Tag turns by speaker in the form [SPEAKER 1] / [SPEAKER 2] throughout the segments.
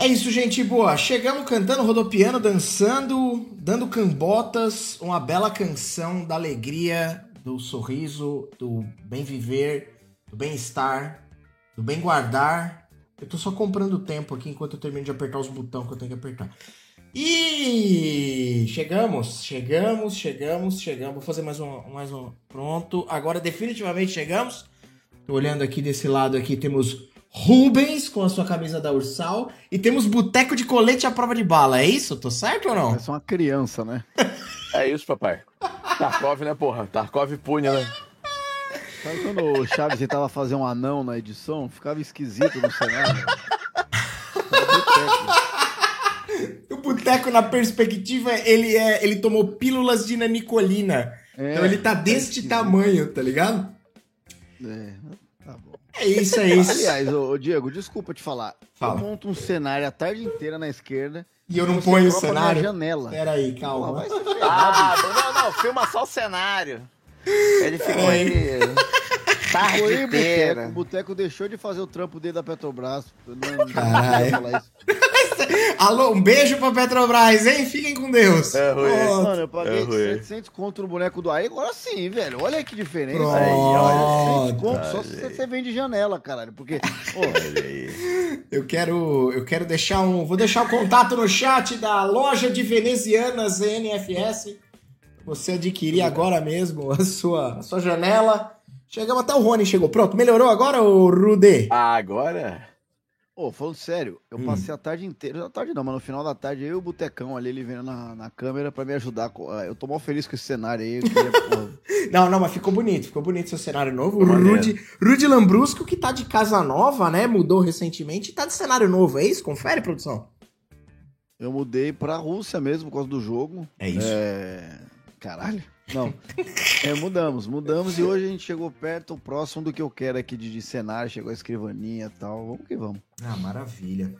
[SPEAKER 1] É isso, gente boa. Chegamos cantando, rodopiando, dançando, dando cambotas, uma bela canção da alegria, do sorriso, do bem viver, do bem-estar, do bem guardar. Eu tô só comprando tempo aqui enquanto eu termino de apertar os botões que eu tenho que apertar. E chegamos, chegamos, chegamos, chegamos. Vou fazer mais um, mais um. Pronto. Agora definitivamente chegamos. Tô olhando aqui desse lado aqui temos Rubens com a sua camisa da Ursal e temos Boteco de Colete à prova de bala. É isso? Tô certo ou não?
[SPEAKER 2] É só uma criança, né?
[SPEAKER 3] É isso, papai. Tarkov, né, porra? Tarkov punha, né?
[SPEAKER 2] Sabe quando o Chaves tentava fazer um anão na edição? Ficava esquisito no cenário.
[SPEAKER 1] O boteco, na perspectiva, ele é. Ele tomou pílulas de nanicolina.
[SPEAKER 2] É,
[SPEAKER 1] então ele tá deste tamanho, tá ligado?
[SPEAKER 2] É.
[SPEAKER 1] É isso, é isso.
[SPEAKER 2] Aliás, ô, ô, Diego, desculpa te falar.
[SPEAKER 1] Fala.
[SPEAKER 2] Eu monto um cenário a tarde inteira na esquerda.
[SPEAKER 1] E eu não ponho o
[SPEAKER 2] troca na
[SPEAKER 1] cenário.
[SPEAKER 2] janela.
[SPEAKER 1] Peraí,
[SPEAKER 2] Pô,
[SPEAKER 1] calma.
[SPEAKER 2] ferrar,
[SPEAKER 3] Ah, não, não, filma só o cenário. Ele ficou aí tarde
[SPEAKER 2] Foi,
[SPEAKER 3] inteira.
[SPEAKER 2] O Boteco deixou de fazer o trampo dele da Petrobras. Eu Não, não
[SPEAKER 1] Caralho.
[SPEAKER 2] falar isso.
[SPEAKER 1] Alô, um beijo pra Petrobras, hein? Fiquem com Deus.
[SPEAKER 3] É, Rui.
[SPEAKER 1] Pronto.
[SPEAKER 2] Mano, eu paguei
[SPEAKER 3] É ruim.
[SPEAKER 2] 700 conto no boneco do Aí, agora sim, velho. Olha que diferença.
[SPEAKER 1] Pronto.
[SPEAKER 2] Aí, olha, 700 conto só se você vende janela, caralho. Porque,
[SPEAKER 3] aí.
[SPEAKER 1] Eu quero, eu quero deixar um. Vou deixar o contato no chat da loja de venezianas NFS. Você adquirir agora mesmo a sua, a sua janela. Chegamos até o Rony, chegou. Pronto, melhorou agora, ô Rude?
[SPEAKER 3] Ah, agora?
[SPEAKER 2] Ô, falando sério, eu
[SPEAKER 1] Hum.
[SPEAKER 2] passei a tarde inteira, a tarde não, mas no final da tarde eu e o Botecão ali, ele vendo na, na câmera pra me ajudar. ah, Eu tô mal feliz com esse cenário aí. Queria,
[SPEAKER 1] Não, não, mas ficou bonito, ficou bonito seu cenário novo. O. Rude, Rude Lambrusco, que tá de casa nova, né? Mudou recentemente e tá de cenário novo, é isso? Confere, produção.
[SPEAKER 2] eu mudei pra Rússia mesmo por causa do jogo.
[SPEAKER 1] É isso.
[SPEAKER 2] É... Caralho. Não. É, mudamos, mudamos e hoje a gente chegou perto, próximo do que eu quero aqui de, de cenário, chegou a escrivaninha e tal. Vamos que vamos.
[SPEAKER 1] Ah, maravilha.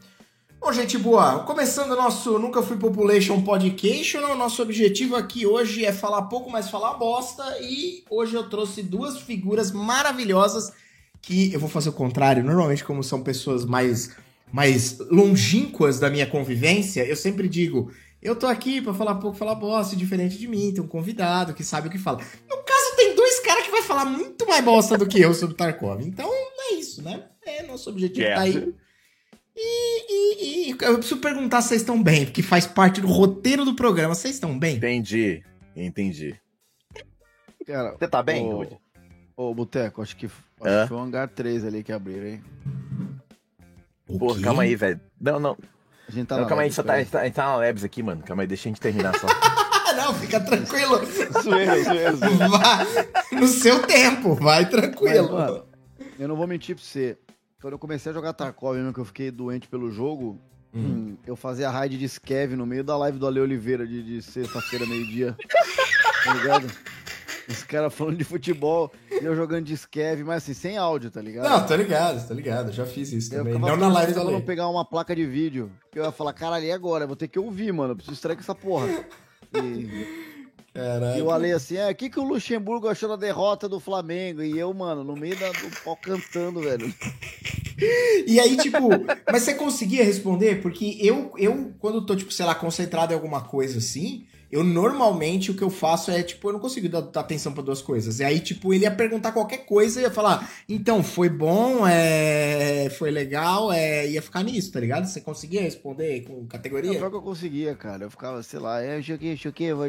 [SPEAKER 1] Bom, gente boa, começando o nosso Nunca Fui Population Podcast, o nosso objetivo aqui hoje é falar pouco, mas falar bosta, e hoje eu trouxe duas figuras maravilhosas que eu vou fazer o contrário, normalmente como são pessoas mais, mais longínquas da minha convivência, eu sempre digo, eu tô aqui pra falar pouco, falar bosta, diferente de mim, tem um convidado que sabe o que fala. No caso, tem dois caras que vai falar muito mais bosta do que eu sobre Tarkov, então é isso, né? É, nosso objetivo tá aí. E, e- e eu preciso perguntar se vocês estão bem, porque faz parte do roteiro do programa. Vocês estão bem?
[SPEAKER 3] Entendi. Entendi.
[SPEAKER 2] Cara,
[SPEAKER 3] Você tá bem,
[SPEAKER 2] ô? Ô, Boteco, acho que, acho que foi o hangar 3 ali que abriram, hein?
[SPEAKER 3] Pô, calma aí, velho. Não, não.
[SPEAKER 2] A gente tá
[SPEAKER 3] não
[SPEAKER 2] na
[SPEAKER 3] calma aí, só tá, a gente tá, a gente tá na Labs aqui, mano. Calma aí, deixa a gente terminar só.
[SPEAKER 1] Não, fica tranquilo.
[SPEAKER 2] Zoeira, zoeira, zoeira.
[SPEAKER 1] Vai no seu tempo, vai tranquilo.
[SPEAKER 2] Mas, mano, eu não vou mentir pra você. Quando eu comecei a jogar Tarkov, mesmo que eu fiquei doente pelo jogo, hum, eu fazia raid de Skev no meio da live do Ale Oliveira de, de sexta-feira, meio-dia. tá ligado? Os caras falando de futebol eu jogando de Skev, mas assim, sem áudio, tá ligado?
[SPEAKER 1] não, tô ligado, tô ligado. Já fiz isso
[SPEAKER 2] Eu
[SPEAKER 1] também. Não na live da
[SPEAKER 2] não
[SPEAKER 1] lei.
[SPEAKER 2] pegar uma placa de vídeo. Que eu ia falar, caralho, e agora? Eu vou ter que ouvir, mano. Eu preciso extrair com essa porra. E, e
[SPEAKER 1] Caralho.
[SPEAKER 2] o Ale assim, é, o que, que o Luxemburgo achou da derrota do Flamengo? E eu, mano, no meio da- do pau cantando, velho.
[SPEAKER 1] E aí, tipo, mas você conseguia responder? Porque eu, eu, quando tô, tipo, sei lá, concentrado em alguma coisa assim, eu normalmente o que eu faço é, tipo, eu não consigo dar, dar atenção pra duas coisas. E aí, tipo, ele ia perguntar qualquer coisa e ia falar, então, foi bom, é, foi legal, é, ia ficar nisso, tá ligado? Você conseguia responder com
[SPEAKER 2] Não,
[SPEAKER 1] categoria?
[SPEAKER 2] pior que eu conseguia, cara. Eu ficava, sei lá, é, choquei, choquei, vou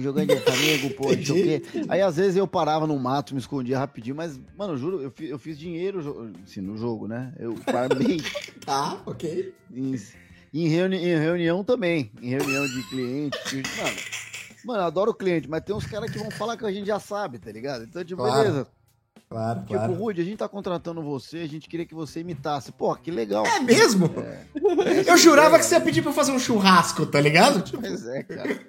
[SPEAKER 2] jogando de Flamengo, pô, choquei. Aí às vezes eu parava no mato, me escondia rapidinho, mas, mano, eu juro, eu fiz, eu fiz dinheiro assim, no jogo, né? Eu farmei
[SPEAKER 1] Tá, ok.
[SPEAKER 2] em, em, reuni- em reunião também. Em reunião de cliente. Mano, mano, adoro cliente, mas tem uns caras que vão falar que a gente já sabe, tá ligado? Então, tipo,
[SPEAKER 1] Claro,
[SPEAKER 2] beleza.
[SPEAKER 1] Claro,
[SPEAKER 2] Tipo,
[SPEAKER 1] claro.
[SPEAKER 2] Rude, a gente tá contratando você, a gente queria que você imitasse. Pô, que legal.
[SPEAKER 1] É mesmo? Eu jurava que você ia pedir pra eu fazer um churrasco, tá ligado? Tipo,
[SPEAKER 2] Pois é, cara.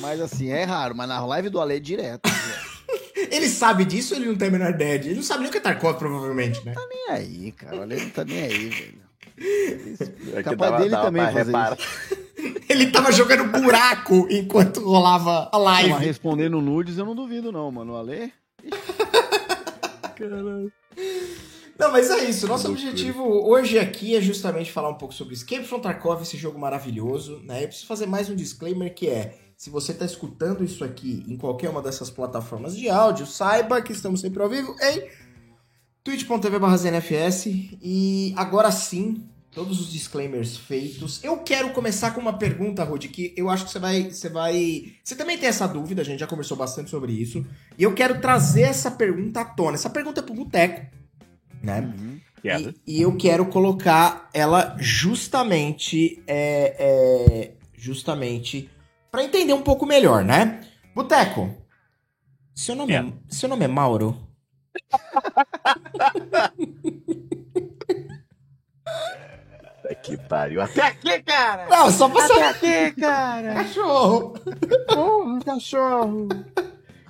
[SPEAKER 2] Mas assim, é raro, mas na live do Ale é direto.
[SPEAKER 1] ele sabe disso ou ele não tem a menor ideia? Ele não sabe nem o que é Tarkov, provavelmente, né?
[SPEAKER 2] nem aí, cara. O Ale não tá nem aí, velho.
[SPEAKER 3] É
[SPEAKER 2] Capaz
[SPEAKER 3] dava-
[SPEAKER 2] dele
[SPEAKER 3] dava
[SPEAKER 2] também fazer
[SPEAKER 3] reparar.
[SPEAKER 1] Ele tava jogando buraco enquanto rolava a
[SPEAKER 2] Não, mas
[SPEAKER 1] live.
[SPEAKER 2] respondendo nudes eu não duvido, não, mano. O Ale.
[SPEAKER 1] Não, mas é isso. Nosso objetivo hoje aqui é justamente falar um pouco sobre Escape from Tarkov, esse jogo maravilhoso, né? Eu preciso fazer mais um disclaimer que é, se você está escutando isso aqui em qualquer uma dessas plataformas de áudio, saiba que estamos sempre ao vivo em twitch.tv/znfs e agora sim, todos os disclaimers feitos. Eu quero começar com uma pergunta, Rod, que eu acho que você vai, você vai, você também tem essa dúvida, a gente já conversou bastante sobre isso, e eu quero trazer essa pergunta à tona. Essa pergunta é pro Boteco né? Uhum. E, e, eu quero colocar ela justamente, é, é, justamente para entender um pouco melhor, né? Boteco, seu nome, é. seu nome é Mauro?
[SPEAKER 3] que pariu. Até aqui, cara!
[SPEAKER 1] Não, só pra
[SPEAKER 3] Até aqui, cara!
[SPEAKER 1] Cachorro!
[SPEAKER 3] Porra, cachorro!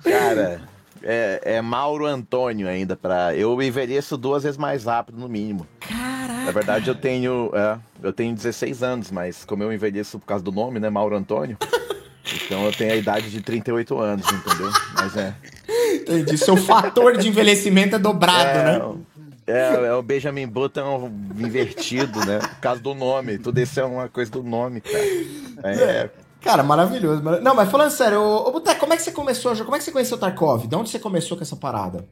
[SPEAKER 3] Cara, é, é Mauro Antônio ainda para eu envelheço duas vezes mais rápido no mínimo.
[SPEAKER 1] Caraca.
[SPEAKER 3] Na verdade eu tenho é, eu tenho 16 anos, mas como eu envelheço por causa do nome, né, Mauro Antônio, então eu tenho a idade de 38 anos, entendeu? Mas é.
[SPEAKER 1] Entendi. Seu fator de envelhecimento é dobrado, é, né?
[SPEAKER 3] É, é o Benjamin Button invertido, né? Por causa do nome. Tudo isso é uma coisa do nome, cara. É,
[SPEAKER 1] Cara, maravilhoso. Não, mas falando sério, ô, ô Boteco, como é que você começou? Como é que você conheceu o Tarkov? De onde você começou com essa parada?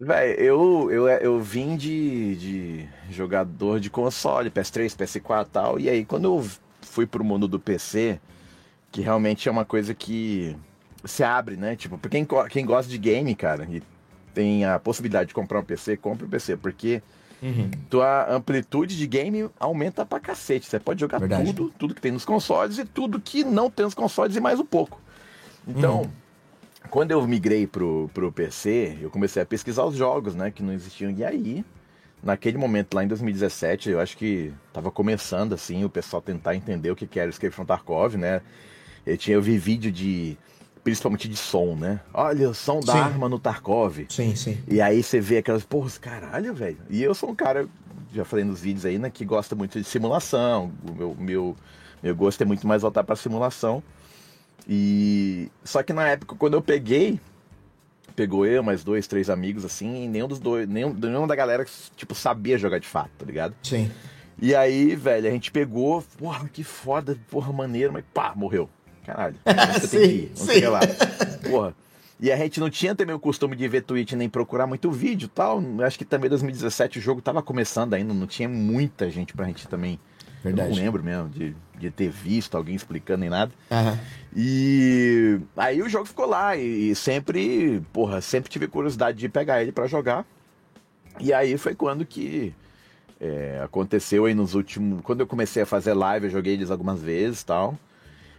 [SPEAKER 3] Véi, eu, eu, eu vim de, de jogador de console, PS3, PS4 e tal. E aí, quando eu fui pro mundo do PC, que realmente é uma coisa que se abre, né? Tipo, pra quem, quem gosta de game, cara, e tem a possibilidade de comprar um PC, compre um PC, porque Uhum. Tua amplitude de game aumenta pra cacete. Você pode jogar Verdade. tudo, tudo que tem nos consoles e tudo que não tem nos consoles e mais um pouco. Então, uhum. quando eu migrei pro, pro PC, eu comecei a pesquisar os jogos, né, que não existiam. E aí, naquele momento lá em 2017, eu acho que tava começando assim o pessoal tentar entender o que era o Escape from Tarkov, né? Eu tinha eu vi vídeo de principalmente de som, né? Olha, o som da sim. arma no Tarkov.
[SPEAKER 1] Sim, sim.
[SPEAKER 3] E aí você vê aquelas, porra, caralho, velho. E eu sou um cara, já falei nos vídeos aí, né, que gosta muito de simulação. O meu, meu, meu gosto é muito mais voltar pra simulação. E. Só que na época, quando eu peguei, pegou eu, mais dois, três amigos, assim, e nenhum dos dois, nenhum, nenhum da galera, tipo, sabia jogar de fato, tá ligado?
[SPEAKER 1] Sim.
[SPEAKER 3] E aí, velho, a gente pegou, porra, que foda, porra, maneiro, mas pá, morreu. Caralho, você sim, tem que ir, não sei lá. Porra. E a gente não tinha também o costume de ver Twitch nem procurar muito vídeo tal. Acho que também 2017 o jogo tava começando ainda, não tinha muita gente pra gente também. Verdade. Eu não lembro mesmo de, de ter visto alguém explicando nem nada.
[SPEAKER 1] Uhum.
[SPEAKER 3] E aí o jogo ficou lá e sempre, porra, sempre tive curiosidade de pegar ele para jogar. E aí foi quando que é, aconteceu aí nos últimos. Quando eu comecei a fazer live, eu joguei eles algumas vezes tal.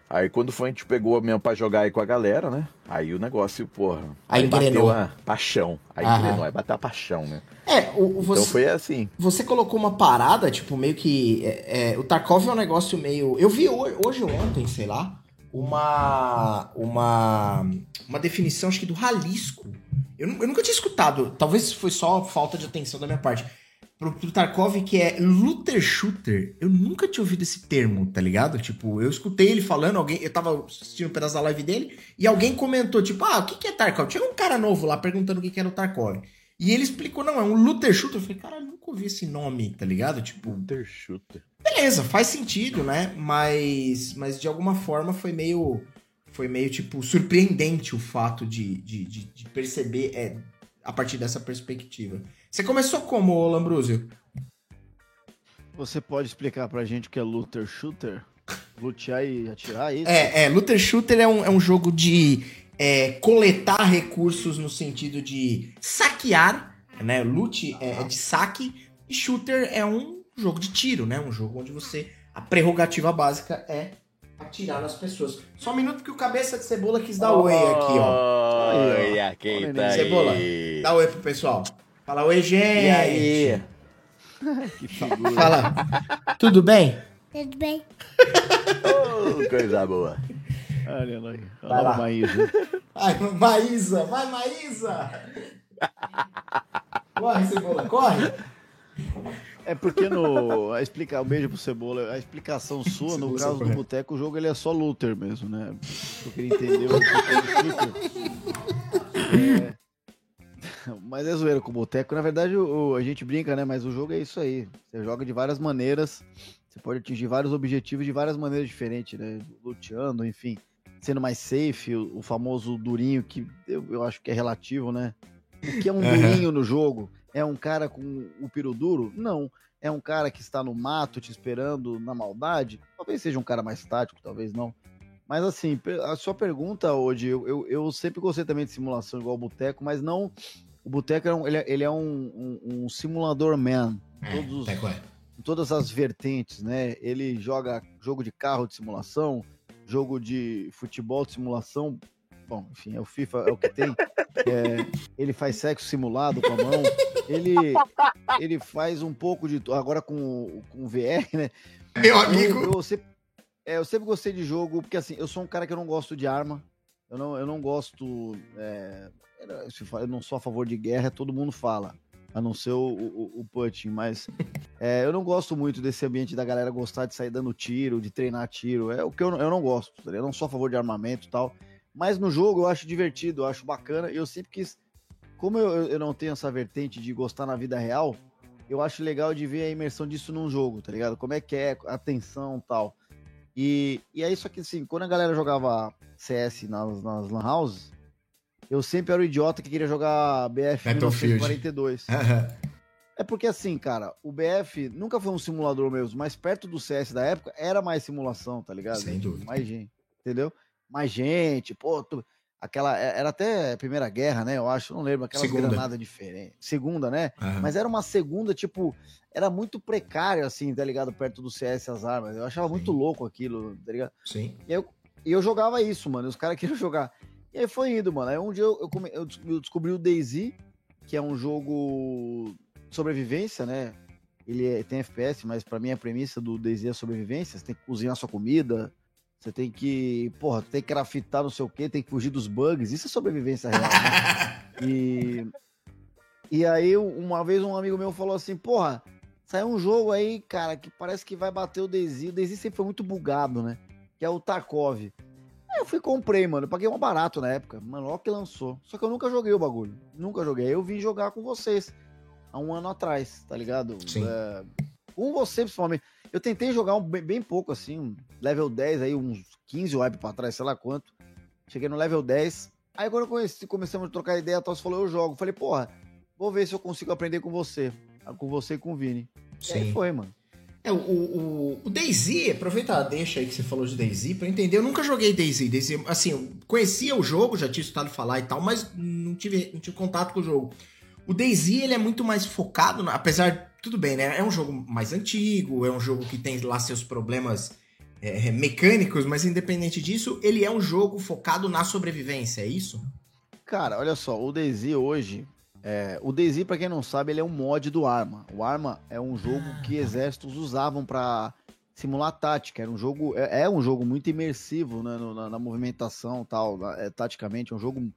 [SPEAKER 3] Aí quando foi, a gente pegou mesmo pra jogar aí com a galera, né? Aí o negócio, porra.
[SPEAKER 1] Aí, aí bateu
[SPEAKER 3] a paixão. Aí Aham. engrenou, aí bateu a paixão, né?
[SPEAKER 1] É, o, você,
[SPEAKER 3] então foi assim.
[SPEAKER 1] Você colocou uma parada, tipo, meio que. É, é, o Tarkov é um negócio meio. Eu vi hoje, hoje ou ontem, sei lá, uma. Uma. Uma definição, acho que do Ralisco. Eu, eu nunca tinha escutado. Talvez foi só falta de atenção da minha parte pro, pro Tarkov que é looter shooter. Eu nunca tinha ouvido esse termo, tá ligado? Tipo, eu escutei ele falando, alguém, eu tava assistindo um pedaço da live dele e alguém comentou, tipo, ah, o que, que é Tarkov? Tinha um cara novo lá perguntando o que, que era o Tarkov. E ele explicou, não, é um looter shooter. Eu falei, cara, eu nunca ouvi esse nome, tá ligado? Tipo.
[SPEAKER 3] Looter shooter.
[SPEAKER 1] Beleza, faz sentido, né? Mas, mas de alguma forma foi meio. Foi meio, tipo, surpreendente o fato de, de, de, de perceber é, a partir dessa perspectiva. Você começou como, Lambrusio?
[SPEAKER 2] Você pode explicar pra gente o que é looter shooter? Lutear e atirar, é isso?
[SPEAKER 1] É, é, looter shooter é um, é um jogo de é, coletar recursos no sentido de saquear, né? Loot é, é de saque e shooter é um jogo de tiro, né? Um jogo onde você a prerrogativa básica é atirar nas pessoas. Só um minuto que o cabeça de cebola quis dar oh, oi aqui, ó.
[SPEAKER 3] Oi, aqui tá
[SPEAKER 1] Cebola, dá oi pro pessoal. Fala, oi, gente! E
[SPEAKER 3] aí?
[SPEAKER 1] que figura. Fala, tudo bem?
[SPEAKER 4] Tudo bem.
[SPEAKER 3] oh, coisa boa.
[SPEAKER 2] Olha lá, olha lá. Maísa.
[SPEAKER 1] Ai, Maísa, vai, Maísa! Corre, Cebola, corre!
[SPEAKER 2] É porque no. A explicar, um beijo pro Cebola. A explicação sua, no caso do Boteco, o jogo ele é só looter mesmo, né? Eu queria entender o que é, Mas é zoeira com o boteco. Na verdade, o, a gente brinca, né? Mas o jogo é isso aí. Você joga de várias maneiras. Você pode atingir vários objetivos de várias maneiras diferentes, né? Luteando, enfim. Sendo mais safe, o, o famoso durinho, que eu, eu, acho que é relativo, né? O que é um durinho no jogo? É um cara com o piro duro? Não. É um cara que está no mato te esperando na maldade? Talvez seja um cara mais tático, talvez não. Mas assim, a sua pergunta, hoje, eu, eu, eu, sempre gostei também de simulação igual o Boteco, mas não. O Boteco é um, ele, é, ele é um, um, um simulador man.
[SPEAKER 1] É, todos, é.
[SPEAKER 2] em todas as vertentes, né? Ele joga jogo de carro de simulação, jogo de futebol de simulação. Bom, enfim, é o FIFA, é o que tem. É, ele faz sexo simulado com a mão. Ele, ele faz um pouco de. Agora com, com VR, né?
[SPEAKER 1] Meu amigo.
[SPEAKER 2] Eu, eu sempre, é, eu sempre gostei de jogo, porque assim, eu sou um cara que eu não gosto de arma. Eu não, eu não gosto. É, eu não sou a favor de guerra, todo mundo fala. A não ser o, o, o Putin, mas é, eu não gosto muito desse ambiente da galera gostar de sair dando tiro, de treinar tiro. É o que eu, eu não gosto. Tá? Eu não sou a favor de armamento e tal. Mas no jogo eu acho divertido, eu acho bacana. E eu sempre quis. Como eu, eu não tenho essa vertente de gostar na vida real, eu acho legal de ver a imersão disso num jogo, tá ligado? Como é que é a tensão e tal. E, e é isso aqui, assim, quando a galera jogava CS nas, nas Lan Houses, eu sempre era o idiota que queria jogar BF 1942. é porque assim, cara, o BF nunca foi um simulador mesmo, mas perto do CS da época era mais simulação, tá ligado?
[SPEAKER 1] Sem dúvida.
[SPEAKER 2] Mais gente, entendeu? Mais gente, pô, tu, aquela é, era até Primeira Guerra, né? Eu acho, não lembro, aquela granada diferente. Segunda, né? Uhum. Mas era uma segunda, tipo, era muito precário, assim, tá ligado? Perto do CS as armas. Eu achava Sim. muito louco aquilo, tá ligado?
[SPEAKER 1] Sim.
[SPEAKER 2] E eu, e eu jogava isso, mano. os caras queriam jogar. E aí foi indo, mano. Aí um dia eu, eu, come, eu descobri o DayZ, que é um jogo sobrevivência, né? Ele é, tem FPS, mas para mim a premissa do DayZ é sobrevivência. Você tem que cozinhar sua comida, você tem que, porra, tem que craftar não sei o quê, tem que fugir dos bugs. Isso é sobrevivência real, né? e, e aí, uma vez um amigo meu falou assim, porra, saiu um jogo aí, cara, que parece que vai bater o Daisy. O Daisy sempre foi muito bugado, né? Que é o Tarkov. Eu fui comprei, mano. Eu paguei um barato na época. Mano, olha que lançou. Só que eu nunca joguei o bagulho. Nunca joguei. Aí eu vim jogar com vocês. Há um ano atrás, tá ligado?
[SPEAKER 1] Sim.
[SPEAKER 2] É, com você, principalmente. Eu tentei jogar um, bem, bem, pouco, assim, level 10, aí uns 15 wipe pra trás, sei lá quanto. Cheguei no level 10. Aí quando eu conheci, começamos a trocar ideia, a falou, eu jogo. Falei, porra, vou ver se eu consigo aprender com você. Com você e com o Vini. Sim. E aí foi, mano.
[SPEAKER 1] É, o, o, o Daisy, aproveita a deixa aí que você falou de Daisy pra entender. Eu nunca joguei Daisy. Daisy assim, conhecia o jogo, já tinha escutado falar e tal, mas não tive, não tive contato com o jogo. O Daisy, ele é muito mais focado, apesar tudo bem, né? É um jogo mais antigo, é um jogo que tem lá seus problemas é, mecânicos, mas independente disso, ele é um jogo focado na sobrevivência, é isso?
[SPEAKER 2] Cara, olha só, o DayZ hoje. É, o DayZ, pra quem não sabe, ele é um mod do Arma. O Arma é um jogo ah, que exércitos usavam para simular tática. Era um jogo, é, é, um jogo muito imersivo né, no, na, na, movimentação tal, é, taticamente. É um jogo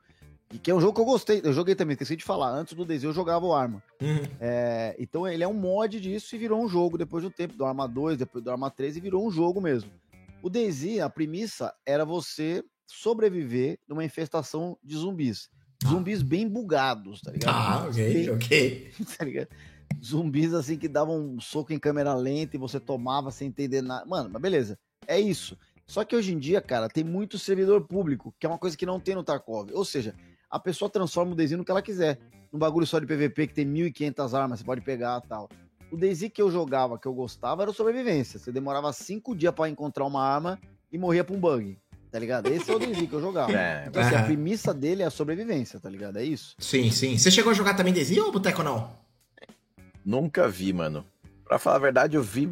[SPEAKER 2] e que é um jogo que eu gostei. Eu joguei também, esqueci de falar. Antes do Daisy eu jogava o Arma. Uhum. É, então ele é um mod disso e virou um jogo depois do tempo. Do Arma 2, depois do Arma 3 e virou um jogo mesmo. O Daisy, a premissa era você sobreviver numa infestação de zumbis. Ah. Zumbis bem bugados, tá ligado?
[SPEAKER 1] Ah, ok, bem, ok.
[SPEAKER 2] Tá ligado? Zumbis assim que davam um soco em câmera lenta e você tomava sem entender nada. Mano, mas beleza. É isso. Só que hoje em dia, cara, tem muito servidor público, que é uma coisa que não tem no Tarkov. Ou seja, a pessoa transforma o Daisy no que ela quiser. Um bagulho só de PVP que tem 1.500 armas, você pode pegar tal. O Daisy que eu jogava, que eu gostava, era o sobrevivência. Você demorava cinco dias para encontrar uma arma e morria pra um bug. Tá ligado? Esse é o Daisy que eu jogava. É, então, assim, a premissa dele é a sobrevivência, tá ligado? É isso.
[SPEAKER 1] Sim, sim. Você chegou a jogar também Daisy ou Boteco não?
[SPEAKER 3] Nunca vi, mano. Pra falar a verdade, eu vi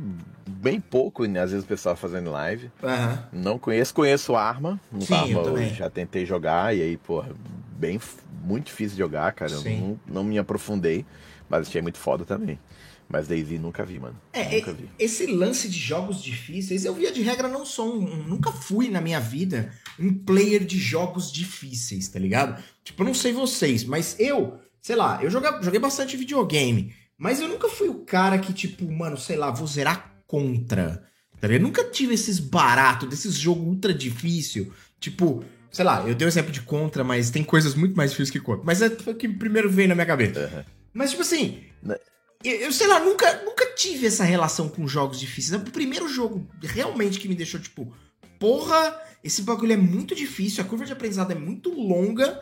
[SPEAKER 3] bem pouco, né? Às vezes o pessoal fazendo live.
[SPEAKER 1] Uhum.
[SPEAKER 3] Não conheço, conheço Arma.
[SPEAKER 1] Sim, Arma eu,
[SPEAKER 3] eu já tentei jogar e aí, pô, bem, muito difícil de jogar, cara. Não, não me aprofundei, mas achei muito foda também. Mas Daisy nunca vi, mano.
[SPEAKER 1] É,
[SPEAKER 3] nunca vi.
[SPEAKER 1] esse lance de jogos difíceis, eu via de regra, não sou um, nunca fui na minha vida um player de jogos difíceis, tá ligado? Tipo, eu não sei vocês, mas eu, sei lá, eu joguei, joguei bastante videogame. Mas eu nunca fui o cara que, tipo, mano, sei lá, vou zerar contra. Tá ligado? Nunca tive esses baratos, desses jogos ultra difícil. Tipo, sei lá, eu dei o exemplo de Contra, mas tem coisas muito mais difíceis que Contra. Mas é o que primeiro veio na minha cabeça.
[SPEAKER 3] Uhum.
[SPEAKER 1] Mas, tipo assim? Eu, sei lá, nunca, nunca tive essa relação com jogos difíceis. O primeiro jogo realmente que me deixou, tipo, porra, esse bagulho é muito difícil, a curva de aprendizado é muito longa,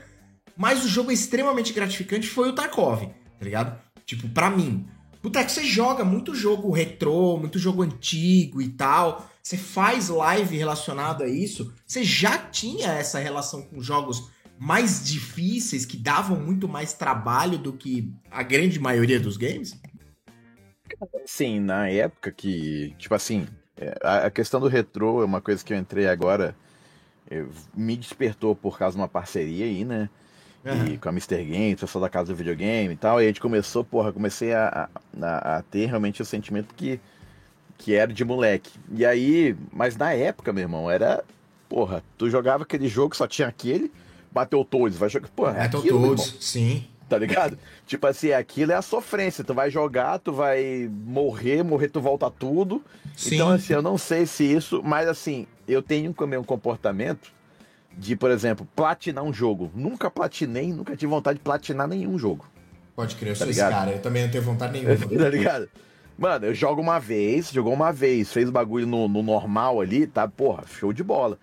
[SPEAKER 1] mas o jogo é extremamente gratificante foi o Tarkov, tá ligado? Tipo, pra mim. Puta, é que você joga muito jogo retrô, muito jogo antigo e tal. Você faz live relacionado a isso. Você já tinha essa relação com jogos mais difíceis, que davam muito mais trabalho do que a grande maioria dos games?
[SPEAKER 3] Sim, na época que, tipo assim, é, a questão do retrô é uma coisa que eu entrei agora, eu- me despertou por causa de uma parceria aí, né? E com a Mr. Game, pessoal da casa do videogame e tal. E a gente começou, porra, comecei a, a, a ter realmente o sentimento que, que era de moleque. E aí, mas na época, meu irmão, era, porra, tu jogava aquele jogo, só tinha aquele, bateu todos, vai jogar, porra,
[SPEAKER 1] É,
[SPEAKER 3] aquilo,
[SPEAKER 1] todos, sim.
[SPEAKER 3] Tá ligado? Tipo assim, aquilo é a sofrência. Tu vai jogar, tu vai morrer, morrer, tu volta tudo.
[SPEAKER 1] Sim.
[SPEAKER 3] Então, assim, eu não sei se isso, mas assim, eu tenho também um comportamento de, por exemplo, platinar um jogo. Nunca platinei, nunca tive vontade de platinar nenhum jogo.
[SPEAKER 1] Pode crer, eu
[SPEAKER 3] Tá
[SPEAKER 1] sou esse
[SPEAKER 3] ligado?
[SPEAKER 1] cara. Eu também não tenho vontade nenhuma.
[SPEAKER 3] tá ligado? Mano, eu jogo uma vez, jogou uma vez, fez bagulho no, no normal ali, tá? Porra, show de bola.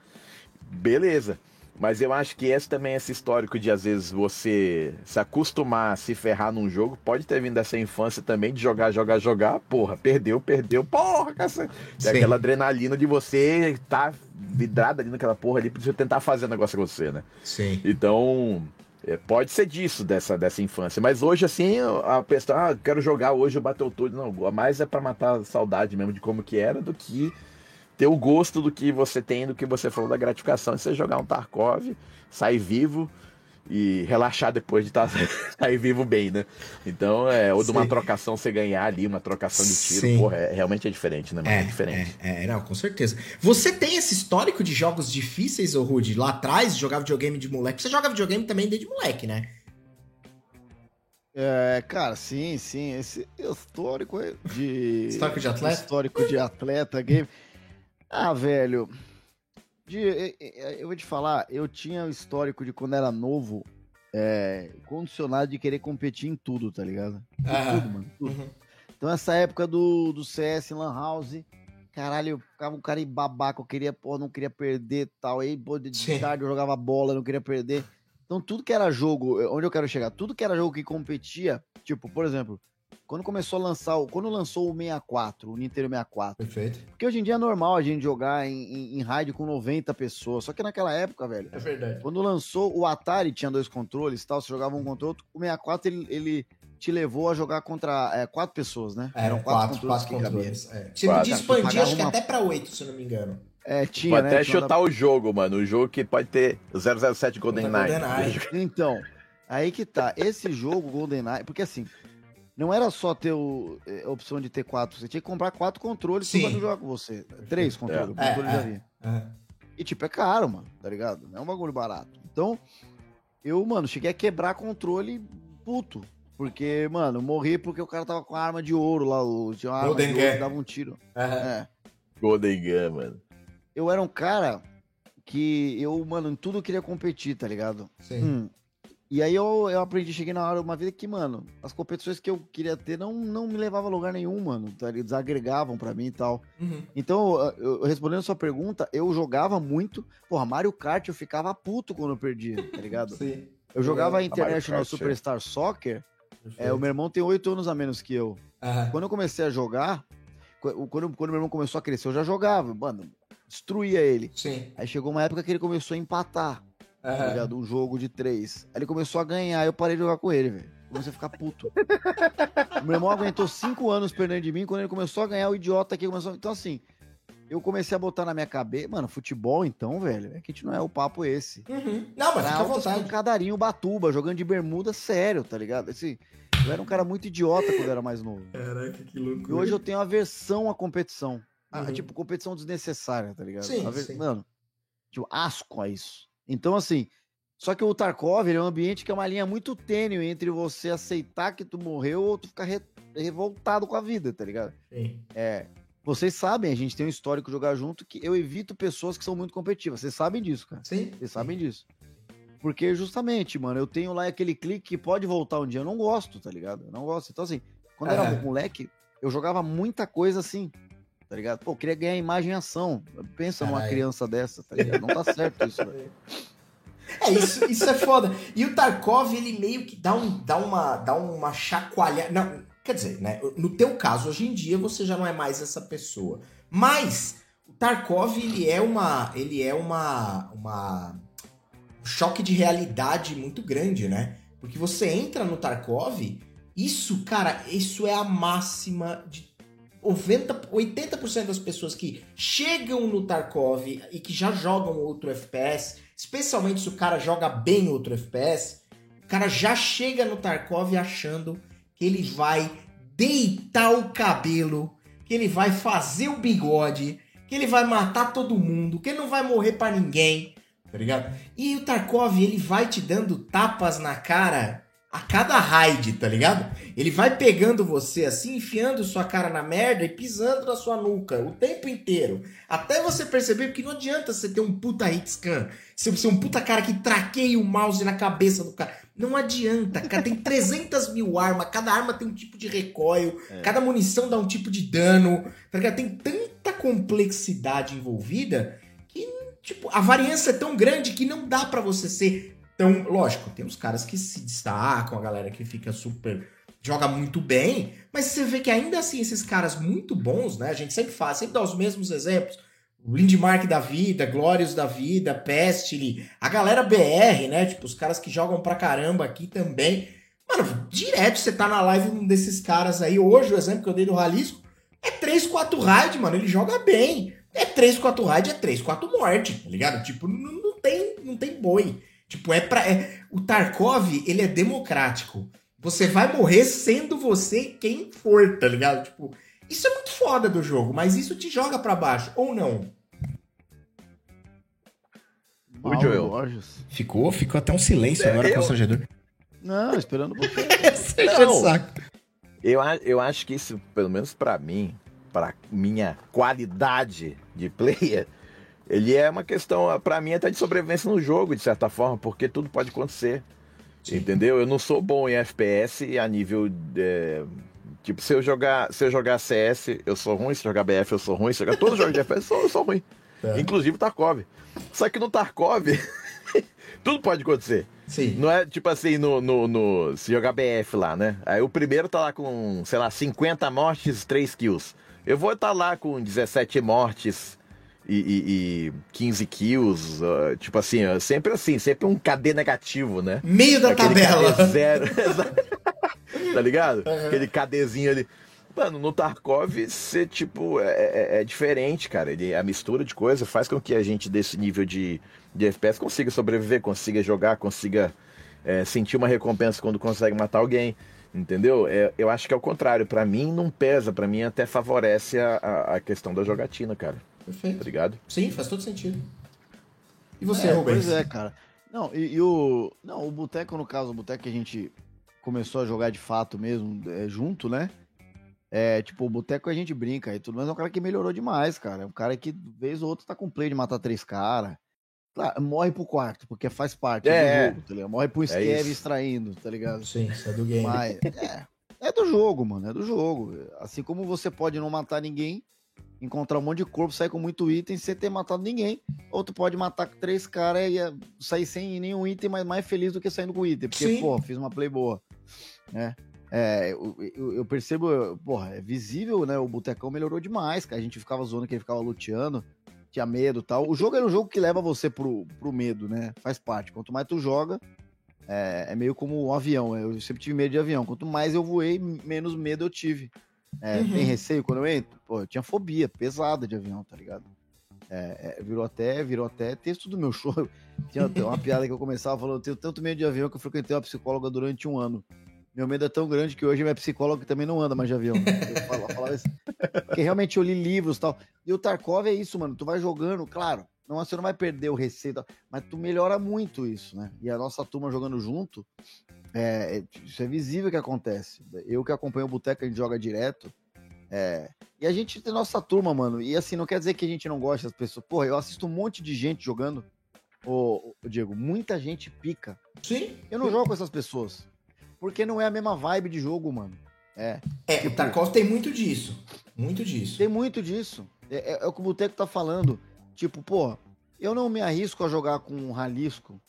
[SPEAKER 3] Beleza. Mas eu acho que esse também, esse histórico de às vezes você se acostumar a se ferrar num jogo, pode ter vindo dessa infância também de jogar, jogar, jogar, porra, perdeu, perdeu, porra, cacete. É aquela adrenalina de você tá vidrado ali naquela porra ali você tentar fazer o negócio com você, né?
[SPEAKER 1] Sim.
[SPEAKER 3] Então, é, pode ser disso, dessa, dessa infância. Mas hoje, assim, a pessoa, ah, quero jogar hoje o Battletoads. Não, mais é pra matar a saudade mesmo de como que era do que ter o gosto do que você tem, do que você falou da gratificação de você jogar um Tarkov, sair vivo e relaxar depois de tá, sair vivo bem, né? Então, é, ou de uma
[SPEAKER 1] Sim.
[SPEAKER 3] trocação você ganhar ali, uma trocação de tiro,
[SPEAKER 1] Sim.
[SPEAKER 3] porra, é, realmente é diferente, né?
[SPEAKER 1] É,
[SPEAKER 3] É diferente.
[SPEAKER 1] É, é, não, com certeza. Você tem esse histórico de jogos difíceis, ô Rude? Lá atrás, jogava videogame de moleque. Você joga videogame também desde moleque, né?
[SPEAKER 2] É, cara, sim, sim. Esse histórico é de.
[SPEAKER 1] Histórico de atleta?
[SPEAKER 2] Histórico de atleta, game. Ah, velho. De, eu vou te falar, eu tinha o histórico de quando era novo, é, condicionado de querer competir em tudo, tá ligado? Em
[SPEAKER 1] Aham.
[SPEAKER 2] tudo, mano. tudo.
[SPEAKER 1] Uhum.
[SPEAKER 2] Então, essa época do, do CS Lan House, caralho, eu ficava um cara em babaca, eu queria, pô, não queria perder tal. Aí, pô, de
[SPEAKER 1] Sim.
[SPEAKER 2] tarde eu jogava bola, não queria perder. Então, tudo que era jogo, onde eu quero chegar, tudo que era jogo que competia, tipo, por exemplo, quando começou a lançar, o- quando lançou o 64, o Nintendo 64,
[SPEAKER 1] Perfeito.
[SPEAKER 2] porque hoje em dia é normal a gente jogar em, em, em raid com 90 pessoas, só que naquela época, velho,
[SPEAKER 1] É verdade.
[SPEAKER 2] quando lançou o Atari, tinha dois controles e tal, você jogava um contra o outro, o 64 ele, ele te levou a jogar contra é, quatro pessoas, né?
[SPEAKER 1] Eram quatro, quatro
[SPEAKER 2] que cabia.
[SPEAKER 1] controles. É. Você
[SPEAKER 3] Quatro.
[SPEAKER 1] podia expandir, acho que
[SPEAKER 2] uma-
[SPEAKER 1] até pra oito, se eu não me engano.
[SPEAKER 2] É, tinha,
[SPEAKER 3] Vou
[SPEAKER 2] né?
[SPEAKER 3] até chutar o jogo, mano. O jogo que pode ter 007 GoldenEye.
[SPEAKER 1] GoldenEye.
[SPEAKER 2] Então, aí que tá. Esse jogo, GoldenEye, porque assim, não era só ter o, eh, a opção de ter quatro, você tinha que comprar quatro controles
[SPEAKER 1] Sim.
[SPEAKER 2] pra jogar com você. Três controles, o
[SPEAKER 1] É,
[SPEAKER 2] controle
[SPEAKER 1] é.
[SPEAKER 2] já vinha.
[SPEAKER 1] Aham.
[SPEAKER 2] E tipo, é caro, mano, tá ligado? Não é um bagulho barato. Então, eu, mano, cheguei a quebrar controle puto. Porque, mano, eu morri porque o cara tava com a arma de ouro lá, o- tinha uma arma
[SPEAKER 1] Golden
[SPEAKER 2] de ouro
[SPEAKER 1] Gun.
[SPEAKER 2] que dava um tiro.
[SPEAKER 1] Aham.
[SPEAKER 2] É.
[SPEAKER 3] Golden Gun, mano.
[SPEAKER 2] Eu era um cara que eu, mano, em tudo eu queria competir, tá ligado?
[SPEAKER 1] Sim.
[SPEAKER 2] Hum. E aí eu, eu aprendi, cheguei na hora uma vida que, mano, as competições que eu queria ter não, não me levavam a lugar nenhum, mano. Tá? ligado? Desagregavam pra mim e tal.
[SPEAKER 1] Uhum.
[SPEAKER 2] Então, eu, eu- respondendo a sua pergunta, eu jogava muito. Porra, Mario Kart eu ficava puto quando eu perdia, tá ligado?
[SPEAKER 1] Sim.
[SPEAKER 2] Eu jogava
[SPEAKER 3] Mario
[SPEAKER 2] International
[SPEAKER 3] Kart,
[SPEAKER 2] Superstar Soccer. É, o meu irmão tem oito anos a menos que eu.
[SPEAKER 1] Aham.
[SPEAKER 2] Quando eu comecei a jogar, qu- quando, quando meu irmão começou a crescer, eu já jogava, mano, destruía ele.
[SPEAKER 1] Sim.
[SPEAKER 2] Aí chegou uma época que ele começou a empatar, tá ligado? Um jogo de três. Aí ele começou a ganhar, eu parei de jogar com ele, velho. Comecei a ficar puto. o meu irmão aguentou cinco anos perdendo de mim, quando ele começou a ganhar, o idiota aqui começou. Então, assim, eu comecei a botar na minha cabeça, mano, futebol então, velho, é que a gente não é o papo esse.
[SPEAKER 1] Uhum. Não, mas
[SPEAKER 2] Era
[SPEAKER 1] fica à vontade.
[SPEAKER 2] pancadarinho batuba, jogando de bermuda sério, tá ligado? Assim, eu era um cara muito idiota quando eu era mais novo.
[SPEAKER 1] Caraca, que
[SPEAKER 2] E
[SPEAKER 1] loucura.
[SPEAKER 2] hoje eu tenho aversão à competição. Ah,
[SPEAKER 1] Uhum.
[SPEAKER 2] Tipo, competição desnecessária, tá ligado?
[SPEAKER 1] Sim,
[SPEAKER 2] Aver-
[SPEAKER 1] sim.
[SPEAKER 2] Mano, tipo, asco a isso. Então, assim, só que o Tarkov é um ambiente que é uma linha muito tênue entre você aceitar que tu morreu ou tu ficar re- revoltado com a vida, tá ligado?
[SPEAKER 1] Sim.
[SPEAKER 2] É. Vocês sabem, a gente tem um histórico de jogar junto que eu evito pessoas que são muito competitivas. Vocês sabem disso, cara.
[SPEAKER 1] Sim.
[SPEAKER 2] Vocês sabem disso. Porque justamente, mano, eu tenho lá aquele clique que pode voltar um dia. Eu não gosto, tá ligado? Eu não gosto. Então, assim, quando eu era moleque, eu jogava muita coisa assim, tá ligado? Pô, queria ganhar imagem e ação. Pensa numa
[SPEAKER 1] Caralho.
[SPEAKER 2] criança dessa, tá ligado? Não tá certo isso, velho.
[SPEAKER 1] É, isso, isso é foda. E o Tarkov, ele meio que dá, um, dá, uma, dá uma chacoalhada. Não, quer dizer, né? No teu caso, hoje em dia, você já não é mais essa pessoa. Mas o Tarkov, ele é uma. Ele é uma. uma um choque de realidade muito grande, né? Porque você entra no Tarkov, isso, cara, isso é a máxima de 90, 80% das pessoas que chegam no Tarkov e que já jogam outro FPS, especialmente se o cara joga bem outro FPS, o cara já chega no Tarkov achando que ele vai deitar o cabelo, que ele vai fazer o bigode, que ele vai matar todo mundo, que ele não vai morrer pra ninguém, tá ligado? E o Tarkov, ele vai te dando tapas na cara a cada raid, tá ligado? Ele vai pegando você assim, enfiando sua cara na merda e pisando na sua nuca o tempo inteiro. Até você perceber que não adianta você ter um puta hitscan, você ser um puta cara que traqueia o mouse na cabeça do cara. Não adianta, cara. Tem 300 mil armas, cada arma tem um tipo de recoil, cada munição dá um tipo de dano, tá ligado? Tem tanta complexidade envolvida que, tipo, a variância é tão grande que não dá pra você ser tão. Lógico, tem os caras que se destacam, a galera que fica super. joga muito bem, mas você vê que ainda assim esses caras muito bons, né? A gente sempre faz, sempre dá os mesmos exemplos. Lindmark da vida, Glórios da vida, Pestily, a galera BR, né? Tipo, os caras que jogam pra caramba aqui também. Mano, direto você tá na live um desses caras aí. Hoje, o exemplo que eu dei do Ralisco é 3, 4 raid, mano. Ele joga bem. É 3, 4 raid, é 3, 4 morte, tá ligado? Tipo, não tem, não tem boi. Tipo, é pra. É... O Tarkov, ele é democrático. Você vai morrer sendo você quem for, tá ligado? Tipo, isso é muito foda do jogo, mas isso te joga pra baixo, ou não?
[SPEAKER 3] O
[SPEAKER 2] Mauro
[SPEAKER 3] Joel.
[SPEAKER 2] Borges.
[SPEAKER 1] Ficou, ficou até um silêncio
[SPEAKER 3] É,
[SPEAKER 1] agora
[SPEAKER 3] eu-
[SPEAKER 1] constrangedor.
[SPEAKER 2] Não, esperando você.
[SPEAKER 1] Você enche
[SPEAKER 3] Não.
[SPEAKER 1] o saco.
[SPEAKER 3] Eu, eu acho que isso, pelo menos pra mim, pra minha qualidade de player, ele é uma questão, pra mim, até de sobrevivência no jogo, de certa forma, porque tudo pode acontecer.
[SPEAKER 1] Sim.
[SPEAKER 3] Entendeu? Eu não sou bom em FPS a nível. é, tipo, se eu jogar, se eu jogar CS, eu sou ruim, se eu jogar BF, eu sou ruim, se eu jogar todos os jogos de FPS, eu sou, eu sou ruim.
[SPEAKER 1] Tá.
[SPEAKER 3] Inclusive o Tarkov. Só que no Tarkov, tudo pode acontecer.
[SPEAKER 1] Sim.
[SPEAKER 3] Não é tipo assim, no, no, no- se jogar BF lá, né? Aí o primeiro tá lá com, sei lá, 50 mortes, 3 kills. Eu vou estar lá com 17 mortes e, e- e 15 kills. ah, tipo assim, ó, sempre assim, sempre um KD negativo, né?
[SPEAKER 1] Meio da
[SPEAKER 3] Aquele
[SPEAKER 1] tabela.
[SPEAKER 3] Zero. tá ligado? Aquele KDzinho ali. Mano, no Tarkov, você, tipo, é, é- é diferente, cara. Ele, a mistura de coisa faz com que a gente, desse nível de, de FPS, consiga sobreviver, consiga jogar, consiga é, sentir uma recompensa quando consegue matar alguém. Entendeu? É, eu acho que é o contrário. Pra mim, não pesa. Pra mim, até favorece a, a, a questão da jogatina, cara. Tá
[SPEAKER 1] Perfeito.
[SPEAKER 3] ligado?
[SPEAKER 1] Sim, faz todo sentido. E você,
[SPEAKER 2] É,
[SPEAKER 1] Rubens?
[SPEAKER 2] Pois é, cara. Não, e, e o. Não, o Boteco, no caso, o Boteco que a gente começou a jogar de fato mesmo, é, junto, né? É, tipo, o Boteco a gente brinca e tudo, mas é um cara que melhorou demais, cara. É um cara que, vez ou outra, tá com play de matar três caras. Claro, morre pro quarto, porque faz parte
[SPEAKER 3] É,
[SPEAKER 2] do jogo, tá ligado? Morre pro
[SPEAKER 3] isso.
[SPEAKER 2] Skev extraindo, tá ligado?
[SPEAKER 1] Sim, isso é do game.
[SPEAKER 2] Mas é, é do jogo, mano. É do jogo. Assim como você pode não matar ninguém, encontrar um monte de corpo, sair com muito item sem ter matado ninguém. Ou tu pode matar três caras e é, sair sem nenhum item, mas mais feliz do que saindo com item. Porque,
[SPEAKER 1] Sim.
[SPEAKER 2] pô, fiz uma play boa. Né? É, eu, eu- eu percebo, porra, é visível, né? O Botecão melhorou demais, cara. A gente ficava zoando que ele ficava luteando, tinha medo e tal. O jogo era um jogo que leva você pro, pro medo, né? Faz parte. Quanto mais tu joga, é, é meio como um avião. Eu sempre tive medo de avião. Quanto mais eu voei, menos medo eu tive. É,
[SPEAKER 1] Uhum.
[SPEAKER 2] Tem receio quando eu entro? Pô, eu tinha fobia pesada de avião, tá ligado? É, é, virou até, virou até texto do meu show. Tinha uma piada que eu começava falando, eu tenho tanto medo de avião que eu frequentei uma psicóloga durante um ano. Meu medo é tão grande que hoje minha psicóloga também não anda mais de avião. Falo- eu falava isso. Porque realmente eu li livros e tal. E o Tarkov é isso, mano. Tu vai jogando, claro, não, você não vai perder o receio, mas tu melhora muito isso, né? E a nossa turma jogando junto, é, é- isso é visível que acontece. Eu que acompanho o Boteco, a gente joga direto. É, e a gente tem nossa turma, mano. E assim, não quer dizer que a gente não gosta das pessoas. Porra, eu assisto um monte de gente jogando. Ô, ô, Diego, muita gente pica.
[SPEAKER 1] Sim.
[SPEAKER 2] Eu não jogo com essas pessoas. Porque não é a mesma vibe de jogo, mano. É.
[SPEAKER 1] É,
[SPEAKER 2] Tipo-
[SPEAKER 1] o Tarkov tem muito disso. Muito disso.
[SPEAKER 2] Tem muito disso. É, é- é o que o Boteco tá falando. Tipo, pô, eu não me arrisco a jogar com um Ralisco.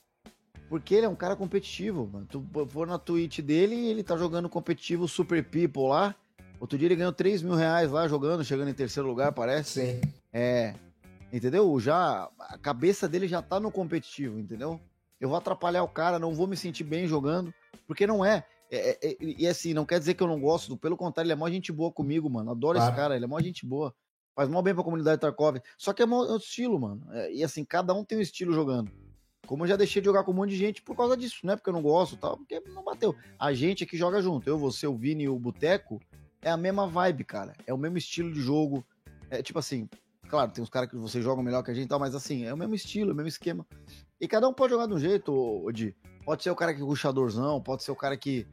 [SPEAKER 2] Porque ele é um cara competitivo, mano. Tu for na Twitch dele ele tá jogando competitivo Super People lá. Outro dia ele ganhou 3 mil reais lá jogando, chegando em terceiro lugar, parece.
[SPEAKER 1] Sim.
[SPEAKER 2] É. Entendeu? Já. A cabeça dele já tá no competitivo, entendeu? Eu vou atrapalhar o cara, não vou me sentir bem jogando. Porque não é. É, é- é- e assim, não quer dizer que eu não gosto, pelo contrário, ele é mó gente boa comigo, mano. Adoro
[SPEAKER 1] Claro.
[SPEAKER 2] esse cara, ele é mó gente boa. Faz mó bem pra comunidade Tarkov. Só que é mó outro estilo, mano. É, e assim, cada um tem um estilo jogando. Como eu já deixei de jogar com um monte de gente por causa disso, não é porque eu não gosto tal, porque não bateu. A gente aqui joga junto. Eu, você, o Vini e o Boteco, é a mesma vibe, cara. É o mesmo estilo de jogo. É tipo assim, claro, tem uns caras que vocês jogam melhor que a gente e tal, mas assim, é o mesmo estilo, é o mesmo esquema. E cada um pode jogar de um jeito, ô, ô, Di. Pode ser o cara que é ruxadorzão, pode ser o cara que,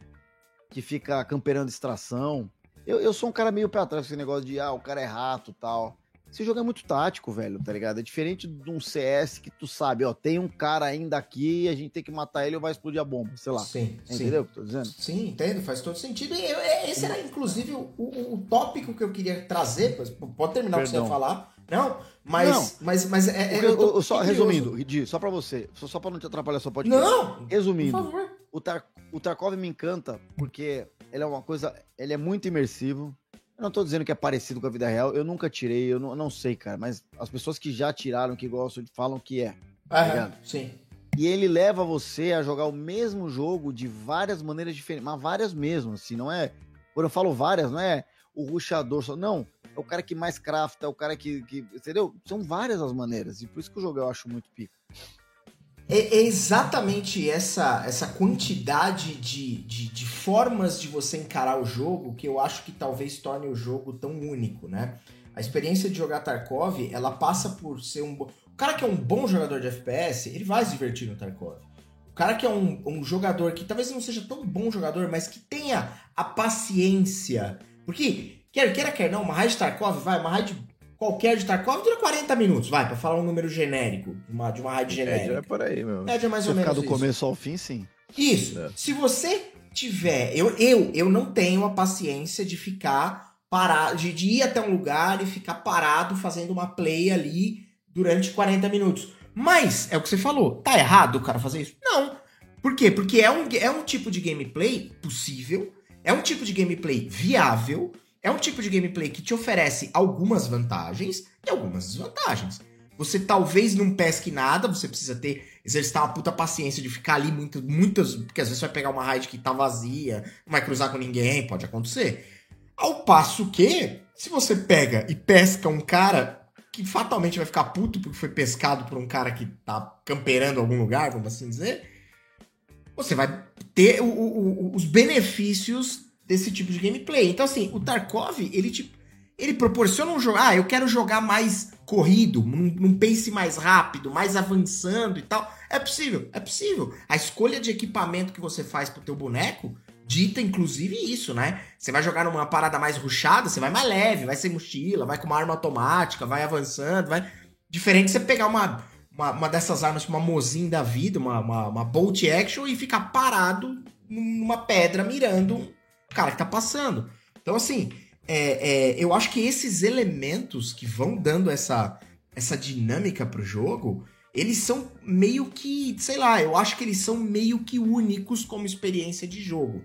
[SPEAKER 2] que fica camperando extração. Eu, eu sou um cara meio pra trás com esse negócio de, ah, o cara é rato tal. Esse jogo é muito tático, velho, tá ligado? É diferente de um CS que tu sabe, ó, tem um cara ainda aqui, a gente tem que matar ele ou vai explodir a bomba, sei lá.
[SPEAKER 1] Sim, sim.
[SPEAKER 2] Entendeu o que eu tô dizendo?
[SPEAKER 1] Sim, entendo, faz todo sentido. E eu- é- esse era, inclusive, o, o- tópico que eu queria trazer. Pode terminar o que você ia falar. Não, mas.
[SPEAKER 2] Não.
[SPEAKER 1] Mas, mas é. é-
[SPEAKER 2] Eu-
[SPEAKER 1] eu
[SPEAKER 2] só
[SPEAKER 1] curioso.
[SPEAKER 2] resumindo, Di, só pra você, só, só pra não te atrapalhar só pode
[SPEAKER 1] Não! Por
[SPEAKER 2] Resumindo,
[SPEAKER 1] favor.
[SPEAKER 2] o, Tar- o Tarkov me encanta porque ele é uma coisa. Ele é muito imersivo. Eu não tô dizendo que é parecido com a vida real. Eu nunca tirei, eu não, não sei, cara. Mas as pessoas que já tiraram, que gostam, falam que é.
[SPEAKER 1] Aham,
[SPEAKER 2] Obrigado.
[SPEAKER 1] sim.
[SPEAKER 2] E ele leva você a jogar o mesmo jogo de várias maneiras diferentes. Mas várias mesmo, assim, não é. Quando eu falo várias, não é o ruxador só. Não. É o cara que mais crafta, é o cara que, que. Entendeu? São várias as maneiras. E por isso que o jogo eu acho muito pica.
[SPEAKER 1] É, é exatamente essa, essa quantidade de, de, de formas de você encarar o jogo que eu acho que talvez torne o jogo tão único, né? A experiência de jogar Tarkov, ela passa por ser um... O cara que é um bom jogador de FPS, ele vai se divertir no Tarkov. O cara que é um, um jogador que talvez não seja tão bom jogador, mas que tenha a paciência. Porque, quer queira, quer não, uma raid Tarkov, vai, uma raid qualquer de Tarkov dura 40 minutos, vai, pra falar um número genérico, de uma, de uma raid genérica.
[SPEAKER 3] É, é por aí, meu.
[SPEAKER 1] Média mais
[SPEAKER 2] Se
[SPEAKER 1] ou
[SPEAKER 2] eu ficar
[SPEAKER 1] menos
[SPEAKER 2] do
[SPEAKER 1] isso.
[SPEAKER 2] começo ao fim, sim.
[SPEAKER 1] Isso.
[SPEAKER 3] É.
[SPEAKER 1] Se você tiver, eu, eu, eu não tenho a paciência de ficar parado, de, de ir até um lugar e ficar parado fazendo uma play ali durante 40 minutos. Mas é o que você falou, tá errado o cara fazer isso? Não. Por quê? Porque é um, é um tipo de gameplay possível, é um tipo de gameplay viável, é um tipo de gameplay que te oferece algumas vantagens e algumas desvantagens. Você talvez não pesque nada, você precisa ter exercitar uma puta paciência de ficar ali muito, muitas. Porque às vezes você vai pegar uma raid que tá vazia, não vai cruzar com ninguém, pode acontecer. Ao passo que, se você pega e pesca um cara que fatalmente vai ficar puto porque foi pescado por um cara que tá camperando algum lugar, vamos assim dizer, você vai ter o- o- o- os benefícios desse tipo de gameplay. Então, assim, o Tarkov, ele te. Ele proporciona um jogo. Ah, eu quero jogar mais corrido, num, num pace mais rápido, mais avançando e tal. É possível, é possível. A escolha de equipamento que você faz pro teu boneco dita, inclusive, isso, né? Você vai jogar numa parada mais ruchada, você vai mais leve, vai sem mochila, vai com uma arma automática, vai avançando, vai. Diferente de você pegar uma, uma, uma dessas armas, tipo uma Mosin da vida, uma, uma, uma Bolt Action e ficar parado numa pedra mirando cara que tá passando. Então, assim, é, é, eu acho que esses elementos que vão dando essa, essa dinâmica pro jogo, eles são meio que, sei lá, eu acho que eles são meio que únicos como experiência de jogo.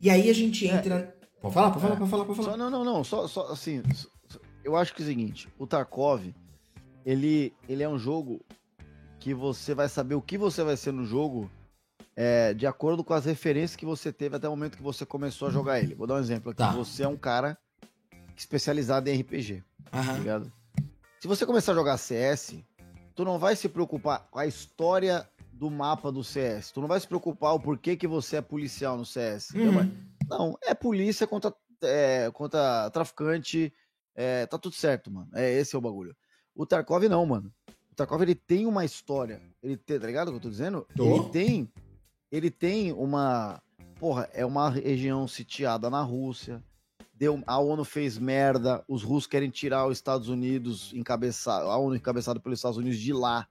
[SPEAKER 1] E aí a gente entra. Pode falar, pode falar, pode falar, pode falar.
[SPEAKER 2] Só, não, não, não. Só, só assim. Eu acho que é o seguinte: o Tarkov, ele, ele é um jogo que você vai saber o que você vai ser no jogo é, de acordo com as referências que você teve até o momento que você começou a jogar ele. Vou dar um exemplo aqui.
[SPEAKER 1] Tá.
[SPEAKER 2] Você é um cara especializado em RPG, tá
[SPEAKER 1] Aham.
[SPEAKER 2] ligado? Se você começar a jogar CS, tu não vai se preocupar com a história do mapa do CS. Tu não vai se preocupar o porquê que você é policial no CS.
[SPEAKER 1] Uhum.
[SPEAKER 2] Não, é polícia contra, é, contra traficante. É, tá tudo certo, mano. É, esse é o bagulho. O Tarkov não, mano. O Tarkov ele tem uma história. Ele tem, tá ligado o que eu tô dizendo?
[SPEAKER 1] Tô.
[SPEAKER 2] Ele tem. Ele tem uma. Porra, é uma região sitiada na Rússia. deu, a ONU fez merda, os russos querem tirar os Estados Unidos encabeçado, a ONU encabeçada pelos Estados Unidos de lá.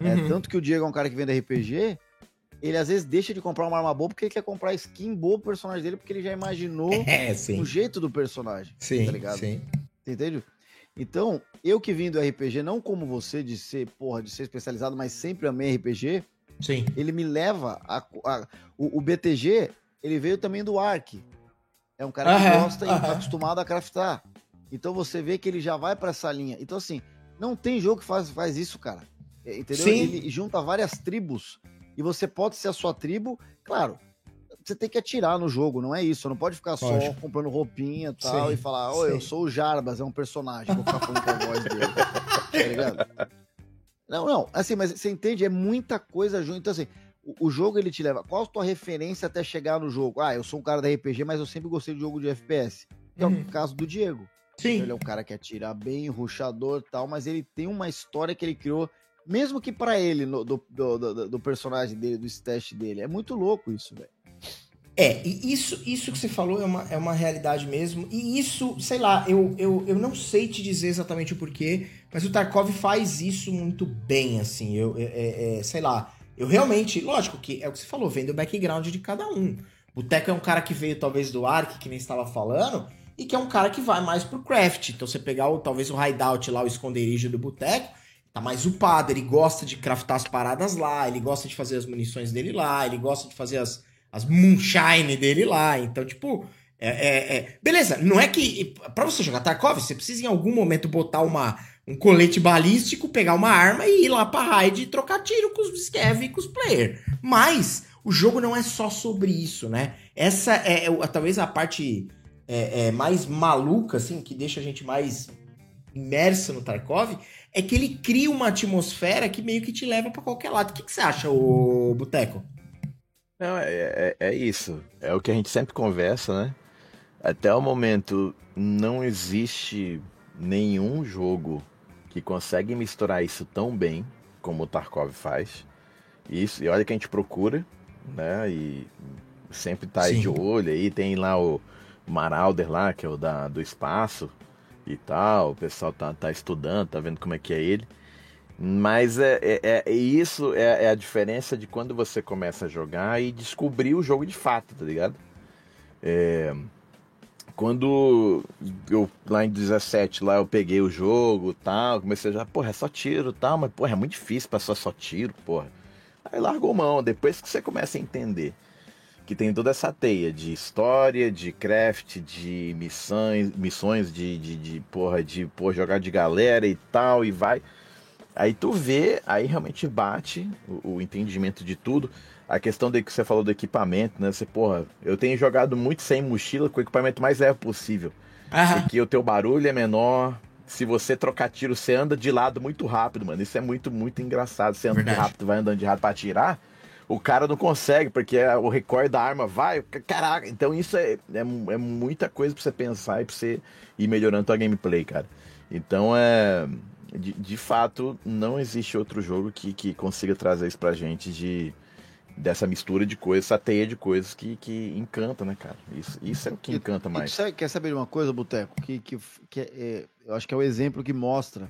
[SPEAKER 2] É,
[SPEAKER 1] Uhum.
[SPEAKER 2] tanto que o Diego é um cara que vende RPG, ele às vezes deixa de comprar uma arma boa porque ele quer comprar skin boa pro personagem dele, porque ele já imaginou
[SPEAKER 1] É,
[SPEAKER 2] o jeito do personagem.
[SPEAKER 1] Sim,
[SPEAKER 2] tá ligado?
[SPEAKER 1] sim.
[SPEAKER 2] Você entende? Então, eu que vim do RPG, não como você, de ser, porra, de ser especializado, mas sempre amei RPG,
[SPEAKER 1] Sim.
[SPEAKER 2] ele me leva a. a- o, o BTG, ele veio também do Ark. É um cara que
[SPEAKER 1] Aham,
[SPEAKER 2] gosta e tá acostumado a craftar. Então você vê que ele já vai pra essa linha. Então, assim, não tem jogo que faz, faz isso, cara. É, Entendeu?
[SPEAKER 1] Sim.
[SPEAKER 2] Ele junta várias tribos e você pode ser a sua tribo. Claro, você tem que atirar no jogo, não é isso. Você não pode ficar só
[SPEAKER 1] Lógico.
[SPEAKER 2] comprando roupinha e tal
[SPEAKER 1] Sim,
[SPEAKER 2] e falar, ô, eu sou o Jarbas, é um personagem, vou ficar falando com a voz dele. Tá ligado? Não, não, assim, mas você entende? É muita coisa junto. Então, assim, o, o jogo ele te leva. Qual a tua referência até chegar no jogo? Ah, eu sou um cara da RPG, mas eu sempre gostei de jogo de FPS. Que é
[SPEAKER 1] Uhum.
[SPEAKER 2] o caso do Diego.
[SPEAKER 1] Sim.
[SPEAKER 2] Ele é um cara que atira bem, ruxador e tal, mas ele tem uma história que ele criou, mesmo que pra ele, no- do, do, do- do personagem dele, do stash dele. É muito louco isso, velho.
[SPEAKER 1] É, e isso, isso que você falou é uma, é uma realidade mesmo. E isso, sei lá, eu, eu, eu não sei te dizer exatamente o porquê, mas o Tarkov faz isso muito bem, assim. Eu, é, é, é, sei lá, eu realmente, lógico que é o que você falou, vem do background de cada um. O Teco é um cara que veio talvez do Ark, que nem estava falando, e que é um cara que vai mais pro craft. Então você pegar o, talvez o hideout lá, o esconderijo do boteco, tá mais upado, ele gosta de craftar as paradas lá, ele gosta de fazer as munições dele lá, ele gosta de fazer as, as moonshine dele lá. Então, tipo, é, é- é- beleza, não é que pra você jogar Tarkov, você precisa em algum momento botar uma, um colete balístico, pegar uma arma e ir lá pra raid e trocar tiro com os scav e com os player. Mas o jogo não é só sobre isso, né? Essa é, é o- talvez a parte é, é, mais maluca, assim, que deixa a gente mais imersa no Tarkov, é que ele cria uma atmosfera que meio que te leva pra qualquer lado. O que, que você acha, ô Boteco?
[SPEAKER 3] Não, é, é, é isso. É o que a gente sempre conversa, né? Até o momento, não existe nenhum jogo que consegue misturar isso tão bem como o Tarkov faz. Isso, e olha que a gente procura, né? E sempre tá aí
[SPEAKER 1] Sim.
[SPEAKER 3] de olho aí. Tem lá o Marauder lá, que é o da, do espaço e tal. O pessoal tá, tá estudando, tá vendo como é que é ele. Mas é, é, é- isso é, é a diferença de quando você começa a jogar e descobrir o jogo de fato, tá ligado? É, quando eu lá em 17 lá eu peguei o jogo tal, comecei a já, porra, é só tiro tal, mas porra, é muito difícil passar só tiro, porra. Aí largou mão, depois que você começa a entender que tem toda essa teia de história, de craft, de missões, missões de, de, de porra, de porra, jogar de galera e tal, e vai. Aí tu vê, aí realmente bate o, o entendimento de tudo. A questão de que você falou do equipamento, né? Você, porra, eu tenho jogado muito sem mochila com o equipamento mais leve possível.
[SPEAKER 1] Aham.
[SPEAKER 3] Porque o teu barulho é menor. Se você trocar tiro, você anda de lado muito rápido, mano. Isso é muito, muito engraçado. Você anda de rápido, vai andando de rápido pra atirar. O cara não consegue, porque é- o recorde da arma vai. Caraca, então isso é, é, é muita coisa pra você pensar e pra você ir melhorando tua gameplay, cara. Então é. De, de fato, não existe outro jogo que, que consiga trazer isso pra gente de dessa mistura de coisas, essa teia de coisas que, que encanta, né, cara? Isso, isso é o que
[SPEAKER 2] E-
[SPEAKER 3] encanta
[SPEAKER 2] E
[SPEAKER 3] mais.
[SPEAKER 2] sabe- quer saber de uma coisa, Boteco? Que, que, que é- é- eu acho que é o exemplo que mostra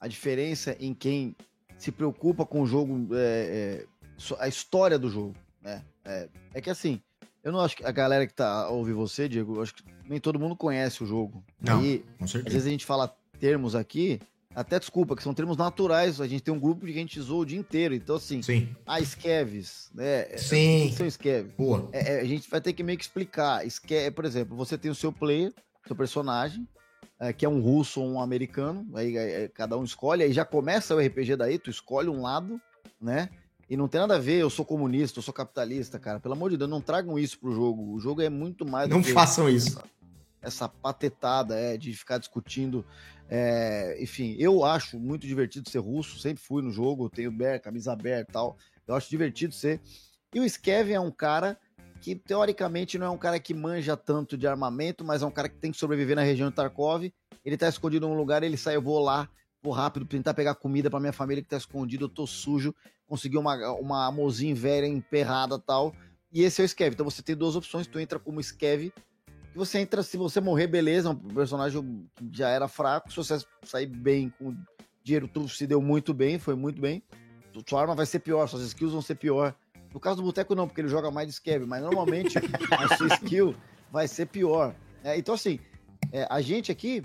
[SPEAKER 2] a diferença em quem se preocupa com o jogo, é, é, a história do jogo, né? É, é que assim, eu não acho que a galera que tá ouvir você, Diego, eu acho que nem todo mundo conhece o jogo.
[SPEAKER 1] Não.
[SPEAKER 2] Aí,
[SPEAKER 1] Com
[SPEAKER 2] às
[SPEAKER 1] certeza.
[SPEAKER 2] vezes a gente fala termos aqui, até desculpa, que são termos naturais, a gente tem um grupo de gente zoa o dia inteiro, então assim,
[SPEAKER 1] Sim.
[SPEAKER 2] a Skevs, né?
[SPEAKER 1] Sim.
[SPEAKER 2] O que são Skevs?
[SPEAKER 1] Boa.
[SPEAKER 2] É, é, a gente vai ter que meio que explicar. Esque- por exemplo, você tem o seu player, seu personagem, é, que é um russo ou um americano, aí é, é, cada um escolhe, aí já começa o RPG daí, tu escolhe um lado, né? E não tem nada a ver, eu sou comunista, eu sou capitalista, cara. Pelo amor de Deus, não tragam isso pro jogo. O jogo é muito mais do
[SPEAKER 1] Não
[SPEAKER 2] que
[SPEAKER 1] façam isso.
[SPEAKER 2] essa patetada é, de ficar discutindo. É, enfim, eu acho muito divertido ser russo, sempre fui no jogo, tenho bear, camisa bear e tal. Eu acho divertido ser. E o Skev é um cara que, teoricamente, não é um cara que manja tanto de armamento, mas é um cara que tem que sobreviver na região de Tarkov. Ele tá escondido num lugar, ele sai, eu vou lá, vou rápido tentar pegar comida pra minha família que tá escondido, eu tô sujo, consegui uma, uma mozinha velha emperrada tal. E esse é o Skev. Então você tem duas opções, tu entra como Skev você entra, se você morrer, beleza, um personagem que já era fraco, se você sair bem com dinheiro, tudo se deu muito bem, foi muito bem, sua arma vai ser pior, suas skills vão ser pior. No caso do Boteco não, porque ele joga mais de scav, mas normalmente a sua skill vai ser pior. É, então assim, é, a gente aqui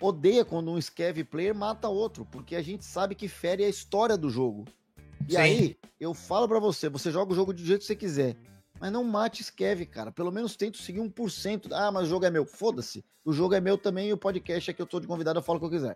[SPEAKER 2] odeia quando um scav player mata outro, porque a gente sabe que fere a história do jogo. E Sim. aí, eu falo para você, você joga o jogo do jeito que você quiser. Mas não mate Skev, cara. Pelo menos tente seguir 1%. Ah, mas o jogo é meu. Foda-se. O jogo é meu também e o podcast é que eu tô de convidado, eu falo o que eu quiser.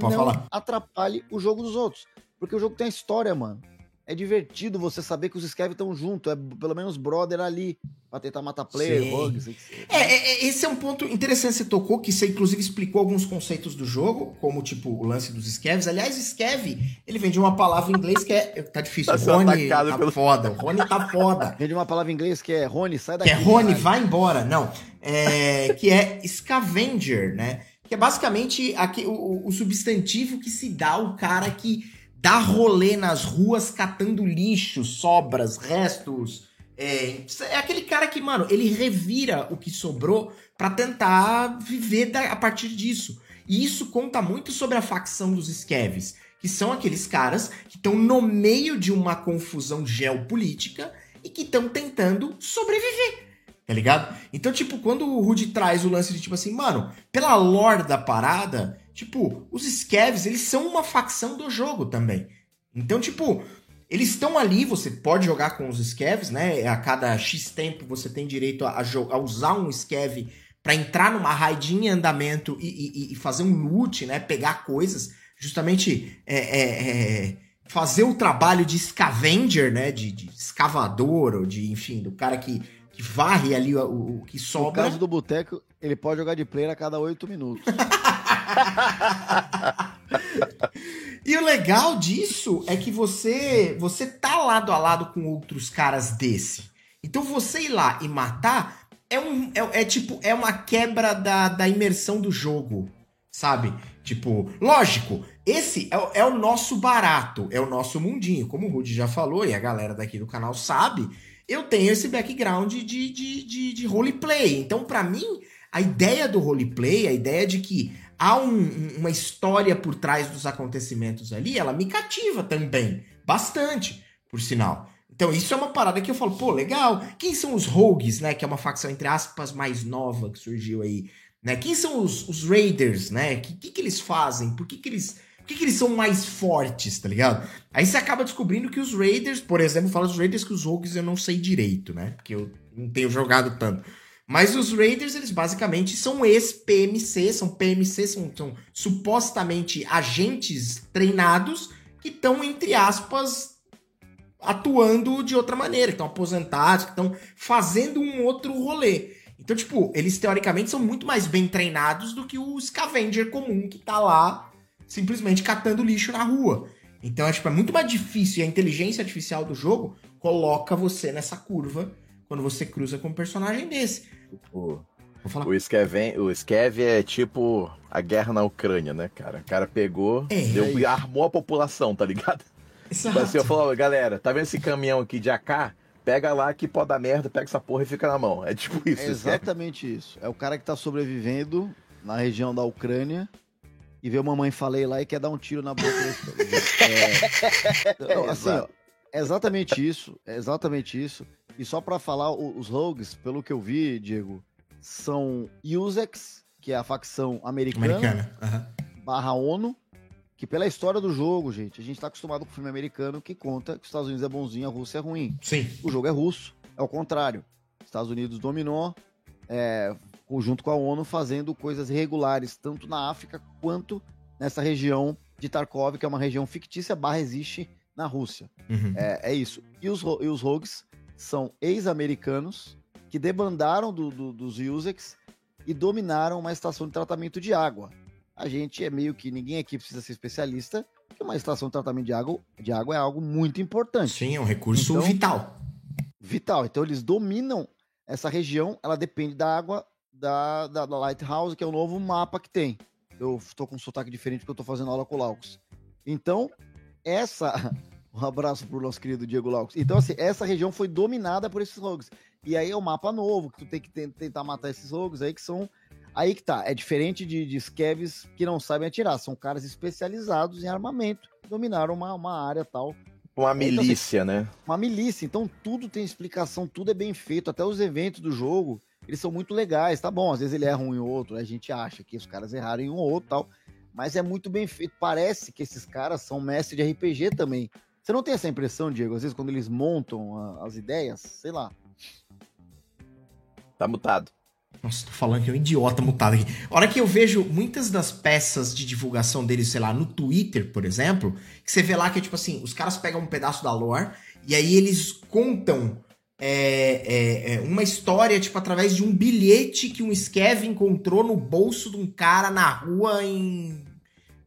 [SPEAKER 2] Pode não falar. atrapalhe o jogo dos outros. Porque o jogo tem história, mano é divertido você saber que os Skev estão juntos, é pelo menos brother ali, pra tentar matar player, bugs.
[SPEAKER 1] É, é, é, esse é um ponto interessante que você tocou, que você inclusive explicou alguns conceitos do jogo, como tipo o lance dos Skevs. Aliás, Skev, ele vem de uma palavra em inglês que é. Tá difícil, tá Rony tá pelo... foda, o Rony tá foda.
[SPEAKER 2] Vem de uma palavra em inglês que é Rony, sai daqui.
[SPEAKER 1] Que é Rony, vai embora. Não. É, que é scavenger, né? Que é basicamente aqui, o, o substantivo que se dá ao cara que dá rolê nas ruas catando lixo, sobras, restos. É, é aquele cara que, mano, ele revira o que sobrou para tentar viver da, a partir disso. E isso conta muito sobre a facção dos Skevs, que são aqueles caras que estão no meio de uma confusão geopolítica e que estão tentando sobreviver. Tá ligado? Então, tipo, quando o Rude traz o lance de tipo assim, mano, pela lore da parada, Tipo, os Skevs, eles são uma facção do jogo também. Então, tipo, eles estão ali, você pode jogar com os Skevs, né? A cada X tempo você tem direito a, a usar um Skev para entrar numa raid em andamento e, e, e, fazer um loot, né? Pegar coisas, justamente é, é, é, fazer o trabalho de scavenger, né? De, de, escavador, ou de, enfim, do cara que, que varre ali o, o que sobra.
[SPEAKER 2] No caso do boteco, ele pode jogar de player a cada oito minutos.
[SPEAKER 1] e o legal disso é que você você tá lado a lado com outros caras desse. Então você ir lá e matar é um é, é tipo é uma quebra da, da imersão do jogo, sabe? Tipo, lógico, esse é, é o nosso barato, é o nosso mundinho. Como o Rudy já falou e a galera daqui do canal sabe, eu tenho esse background de, de, de, de roleplay. Então, para mim, a ideia do roleplay, a ideia de que há um, uma história por trás dos acontecimentos ali, ela me cativa também. Bastante, por sinal. Então, isso é uma parada que eu falo, pô, legal. Quem são os Rogues, né? Que é uma facção, entre aspas, mais nova que surgiu aí. Né? Quem são os, os Raiders, né? O que, que, que, eles fazem? Por que, que eles. Por que, que eles são mais fortes, tá ligado? Aí você acaba descobrindo que os Raiders, por exemplo, fala dos Raiders que os Rogues eu não sei direito, né? Porque eu não tenho jogado tanto. Mas os Raiders, eles basicamente são ex-PMC, são PMC, são, são supostamente agentes treinados que estão, entre aspas, atuando de outra maneira, que estão aposentados, que estão fazendo um outro rolê. Então, tipo, eles teoricamente são muito mais bem treinados do que o Scavenger comum que tá lá simplesmente catando lixo na rua. Então, é, tipo, é muito mais difícil e a inteligência artificial do jogo coloca você nessa curva quando você cruza com um personagem desse.
[SPEAKER 3] O, o, Skeven, o Skev é tipo a guerra na Ucrânia, né, cara? O cara pegou, é, deu, é armou a população, tá ligado? Exato. Tipo assim, eu falo, galera, tá vendo esse caminhão aqui de AK? Pega lá que pode dar merda, pega essa porra e fica na mão. É tipo isso. É
[SPEAKER 2] exatamente isso. É o cara que tá sobrevivendo na região da Ucrânia e vê uma mãe falei lá e quer dar um tiro na boca. é, então, assim, ó, é exatamente isso. É exatamente isso. E só para falar, os rogues, pelo que eu vi, Diego, são Usex, que é a facção americana, americana. Uhum. barra ONU, que pela história do jogo, gente, a gente tá acostumado com o filme americano que conta que os Estados Unidos é bonzinho, a Rússia é ruim.
[SPEAKER 1] Sim.
[SPEAKER 2] O jogo é russo, é o contrário. Estados Unidos dominou, é, junto com a ONU, fazendo coisas irregulares, tanto na África quanto nessa região de Tarkov, que é uma região fictícia, barra existe na Rússia. Uhum. É, é, isso. E os, e os rogues são ex-americanos que debandaram do, do, dos Usex e dominaram uma estação de tratamento de água. A gente é meio que ninguém aqui precisa ser especialista, que uma estação de tratamento de água, de água é algo muito importante.
[SPEAKER 1] Sim, é um recurso então, vital.
[SPEAKER 2] Vital. Então eles dominam essa região, ela depende da água da, da, da Lighthouse, que é o novo mapa que tem. Eu estou com um sotaque diferente porque eu estou fazendo aula com o Laucos. Então, essa Um abraço pro nosso querido Diego Laux. Então, assim, essa região foi dominada por esses rogues. E aí é o um mapa novo, que tu tem que tentar matar esses rogues aí, que são. Aí que tá. É diferente de, de scavs que não sabem atirar. São caras especializados em armamento. Dominaram uma, uma área tal.
[SPEAKER 3] Uma milícia, então, assim, né?
[SPEAKER 2] Uma milícia. Então tudo tem explicação, tudo é bem feito. Até os eventos do jogo, eles são muito legais. Tá bom, às vezes ele erra um em outro. A gente acha que os caras erraram em um ou outro tal. Mas é muito bem feito. Parece que esses caras são mestres de RPG também. Você não tem essa impressão, Diego? Às vezes quando eles montam a, as ideias, sei lá.
[SPEAKER 3] Tá mutado.
[SPEAKER 1] Nossa, tô falando que é um idiota mutado aqui. A hora que eu vejo muitas das peças de divulgação deles, sei lá, no Twitter, por exemplo, que você vê lá que é tipo assim, os caras pegam um pedaço da lore e aí eles contam é, é, é uma história, tipo, através de um bilhete que um Skev encontrou no bolso de um cara na rua em.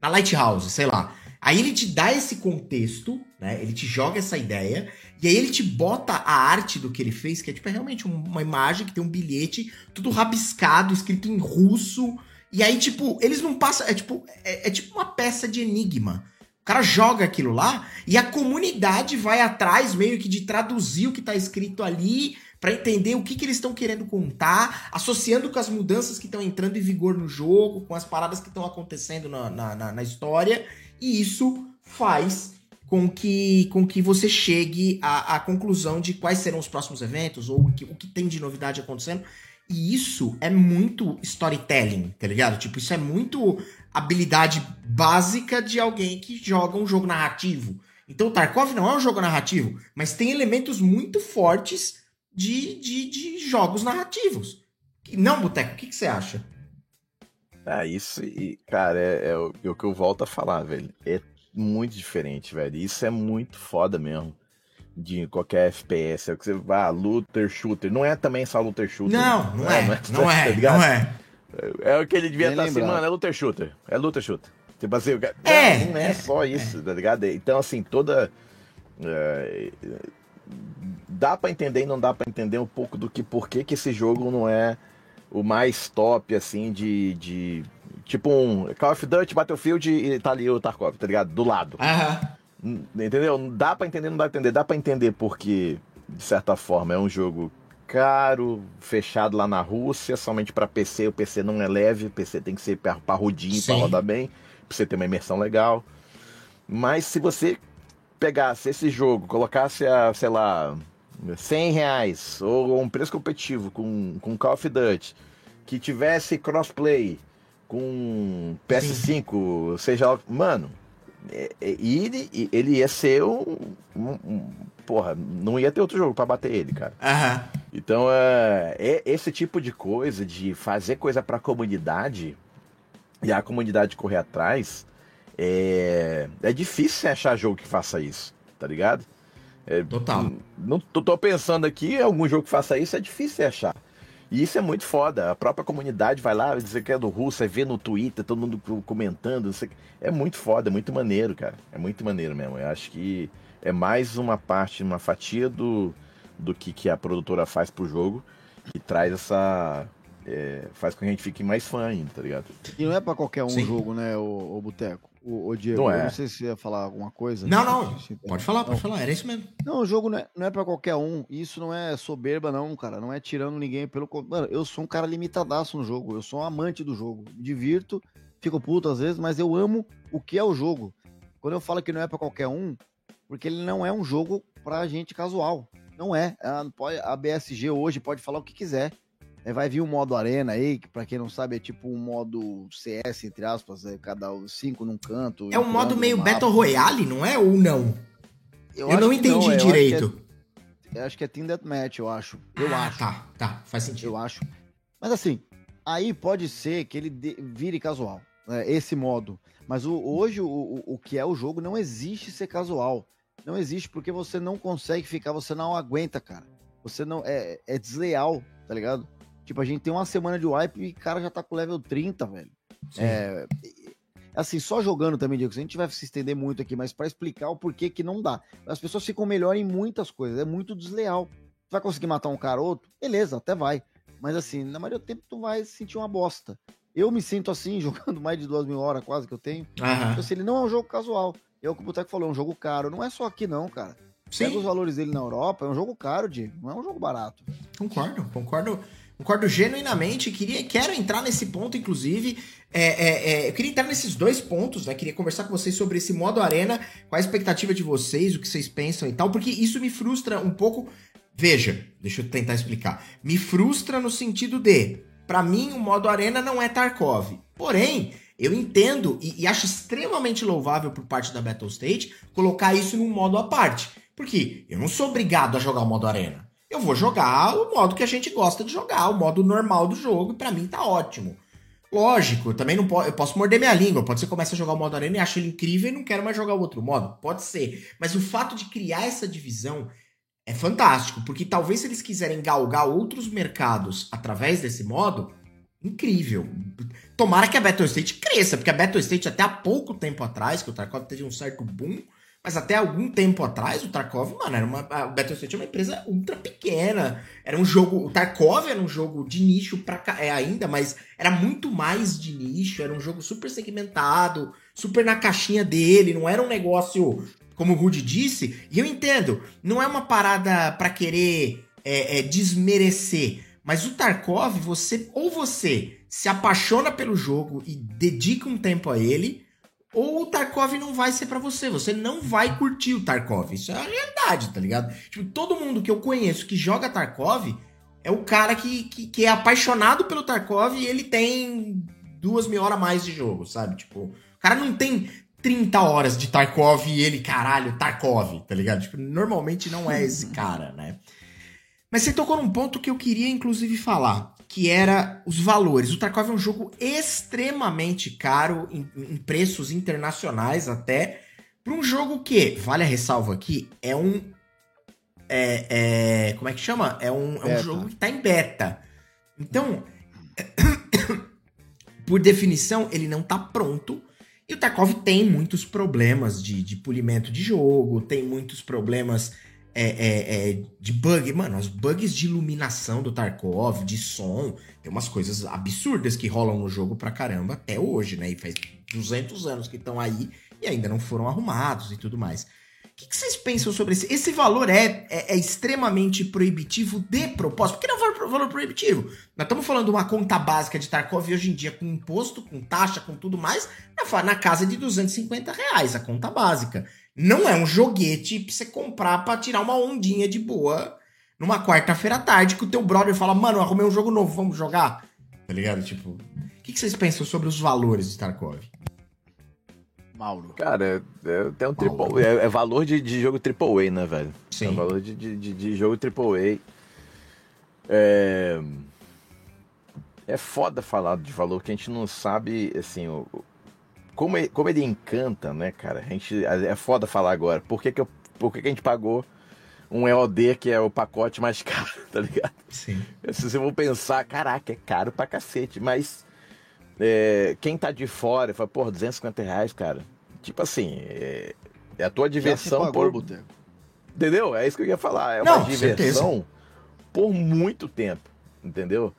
[SPEAKER 1] na Lighthouse, sei lá. Aí ele te dá esse contexto, né? Ele te joga essa ideia, e aí ele te bota a arte do que ele fez, que é tipo é realmente uma imagem que tem um bilhete, tudo rabiscado, escrito em russo. E aí, tipo, eles não passam. É tipo, é, é tipo uma peça de enigma. O cara joga aquilo lá e a comunidade vai atrás meio que de traduzir o que tá escrito ali para entender o que, que eles estão querendo contar, associando com as mudanças que estão entrando em vigor no jogo, com as paradas que estão acontecendo na, na, na história e isso faz com que, com que você chegue à, à conclusão de quais serão os próximos eventos ou o que, o que tem de novidade acontecendo. E isso é muito storytelling, tá ligado? Tipo, isso é muito habilidade básica de alguém que joga um jogo narrativo. Então, Tarkov não é um jogo narrativo, mas tem elementos muito fortes de, de, de jogos narrativos. Não, Boteco, o que, que você acha?
[SPEAKER 3] Ah, isso, e, cara, é, é, o, é, o, que eu volto a falar, velho. É muito diferente, velho. Isso é muito foda mesmo. De qualquer FPS. É o que você vai, ah, looter shooter. Não é também só looter shooter.
[SPEAKER 1] Não, não, é, não é. Não é, tá não é.
[SPEAKER 3] É o que ele devia estar tá assim, mano, é looter shooter. É looter shooter. Tipo assim, é, não é, é só isso, tá ligado? Então, assim, toda. É, dá para entender e não dá para entender um pouco do que por que, que esse jogo não é o mais top, assim, de, de. Tipo um Call of Duty, Battlefield e tá ali o Tarkov, tá ligado? Do lado.
[SPEAKER 1] Uhum.
[SPEAKER 3] Entendeu? Dá pra entender, não dá pra entender. Dá pra entender porque, de certa forma, é um jogo caro, fechado lá na Rússia, somente para PC. O PC não é leve, o PC tem que ser parrudinho para rodar bem, pra você ter uma imersão legal. Mas se você pegasse esse jogo, colocasse a, sei lá, 100 reais ou um preço competitivo com, com Call of Duty que tivesse crossplay com PS5, Sim. seja Mano, é, é, ele, ele ia ser um, um, um, Porra, não ia ter outro jogo para bater ele, cara. Então, é, é, esse tipo de coisa, de fazer coisa pra comunidade e a comunidade correr atrás, é, é difícil achar jogo que faça isso, tá ligado?
[SPEAKER 1] É, Total.
[SPEAKER 3] Não, tô pensando aqui, algum jogo que faça isso é difícil achar. E isso é muito foda. A própria comunidade vai lá, dizer que é do Russo, é ver no Twitter, todo mundo comentando. É muito foda, é muito maneiro, cara. É muito maneiro mesmo. Eu acho que é mais uma parte, uma fatia do, do que, que a produtora faz pro jogo que traz essa. É, faz com que a gente fique mais fã ainda, tá ligado?
[SPEAKER 2] E não é para qualquer um Sim. jogo, né, o, o Boteco? O, o Diego, não, é. não sei se você ia falar alguma coisa.
[SPEAKER 1] Não, não. Pode falar, pode falar. Era isso mesmo.
[SPEAKER 2] Não, o jogo não é, não é pra qualquer um. Isso não é soberba, não, cara. Não é tirando ninguém pelo. Mano, eu sou um cara limitadaço no jogo. Eu sou um amante do jogo. Me divirto, fico puto às vezes, mas eu amo o que é o jogo. Quando eu falo que não é para qualquer um, porque ele não é um jogo pra gente casual. Não é. A BSG hoje pode falar o que quiser. É, vai vir o modo arena aí, que pra quem não sabe é tipo um modo CS, entre aspas, é cada cinco num canto.
[SPEAKER 1] É um modo meio Battle Royale, não é? Ou não? Eu, eu não entendi não, é, direito.
[SPEAKER 2] Eu acho, que é, Team Deathmatch, eu acho. Eu
[SPEAKER 1] ah,
[SPEAKER 2] acho.
[SPEAKER 1] Tá, tá, faz sentido.
[SPEAKER 2] Eu acho. Mas assim, aí pode ser que ele de, vire casual, né, esse modo. Mas o, hoje o, o, o que é o jogo não existe ser casual. Não existe porque você não consegue ficar, você não aguenta, cara. Você não. É, é desleal, tá ligado? Tipo, a gente tem uma semana de wipe e o cara já tá com level 30, velho. É, assim, só jogando também, Diego, a gente vai se estender muito aqui, mas para explicar o porquê que não dá. As pessoas ficam melhor em muitas coisas, é muito desleal. Tu vai conseguir matar um cara ou outro? Beleza, até vai. Mas assim, na maioria do tempo tu vai sentir uma bosta. Eu me sinto assim, jogando mais de duas mil horas quase que eu tenho. Uhum. Então, assim, ele não é um jogo casual. É o que o Boteco falou, é um jogo caro. Não é só aqui não, cara.
[SPEAKER 1] Sim.
[SPEAKER 2] Pega os valores dele na Europa, é um jogo caro, Diego. Não é um jogo barato.
[SPEAKER 1] Concordo, concordo. Concordo genuinamente. Queria, quero entrar nesse ponto, inclusive. É, é, é, eu queria entrar nesses dois pontos, né? Queria conversar com vocês sobre esse modo arena, qual a expectativa de vocês, o que vocês pensam e tal, porque isso me frustra um pouco. Veja, deixa eu tentar explicar. Me frustra no sentido de, para mim, o modo arena não é Tarkov. Porém, eu entendo e, e acho extremamente louvável por parte da Battle State colocar isso num modo à parte. Porque eu não sou obrigado a jogar o modo arena. Eu vou jogar o modo que a gente gosta de jogar, o modo normal do jogo, e pra mim tá ótimo. Lógico, também não posso, eu posso morder minha língua. Pode ser que comece a jogar o modo arena e acho ele incrível e não quero mais jogar o outro modo. Pode ser. Mas o fato de criar essa divisão é fantástico, porque talvez se eles quiserem galgar outros mercados através desse modo, incrível. Tomara que a Battle State cresça, porque a Battle State até há pouco tempo atrás, que o Tarkov teve um certo boom, mas até algum tempo atrás, o Tarkov, mano, era uma, a Battlestate é uma empresa ultra pequena. Era um jogo. O Tarkov era um jogo de nicho pra, é, ainda, mas era muito mais de nicho. Era um jogo super segmentado, super na caixinha dele. Não era um negócio, como o Rudy disse. E eu entendo, não é uma parada para querer é, é, desmerecer. Mas o Tarkov, você ou você se apaixona pelo jogo e dedica um tempo a ele ou o Tarkov não vai ser para você. Você não vai curtir o Tarkov. Isso é a realidade, tá ligado? Tipo, todo mundo que eu conheço que joga Tarkov é o cara que, que, que é apaixonado pelo Tarkov e ele tem duas mil horas a mais de jogo, sabe? Tipo, o cara não tem 30 horas de Tarkov e ele, caralho, Tarkov, tá ligado? Tipo, normalmente não é esse cara, né? Mas você tocou num ponto que eu queria, inclusive, falar que era os valores. O Tarkov é um jogo extremamente caro em, em preços internacionais até para um jogo que, vale a ressalva aqui, é um é, é como é que chama? É um, é um jogo que está em beta. Então, por definição, ele não está pronto. E o Tarkov tem muitos problemas de, de polimento de jogo, tem muitos problemas é, é, é, de bug. Mano, os bugs de iluminação do Tarkov, de som, tem umas coisas absurdas que rolam no jogo pra caramba até hoje, né? E faz 200 anos que estão aí e ainda não foram arrumados e tudo mais. O que, que, vocês pensam sobre esse? Esse valor é, é, é, extremamente proibitivo de propósito? Por que não é um valor proibitivo? Nós estamos falando de uma conta básica de Tarkov hoje em dia com imposto, com taxa, com tudo mais, na casa de 250 reais, a conta básica. Não é um joguete pra você comprar pra tirar uma ondinha de boa numa quarta-feira à tarde que o teu brother fala, mano, arrumei um jogo novo, vamos jogar? Tá ligado? Tipo, o que, que, vocês pensam sobre os valores de Tarkov?
[SPEAKER 3] Mauro. Cara, é, tem um triple, é, é, valor de, de jogo AAA, né, velho?
[SPEAKER 1] Sim.
[SPEAKER 3] É valor de, de, de jogo AAA. É... é foda falar de valor que a gente não sabe, assim, o, como, ele, como ele encanta, né, cara? A gente, é foda falar agora. Por que, que, eu, por que, que a gente pagou um EOD que é o pacote mais caro, tá ligado?
[SPEAKER 1] Sim.
[SPEAKER 3] Se você for pensar, caraca, é caro pra cacete. Mas é, quem tá de fora fala, pô, 250 reais, cara. Tipo assim, é, é a tua diversão
[SPEAKER 2] pagou,
[SPEAKER 3] por. Entendeu? É isso que eu ia falar. É uma Não, diversão certeza. por muito tempo. Entendeu?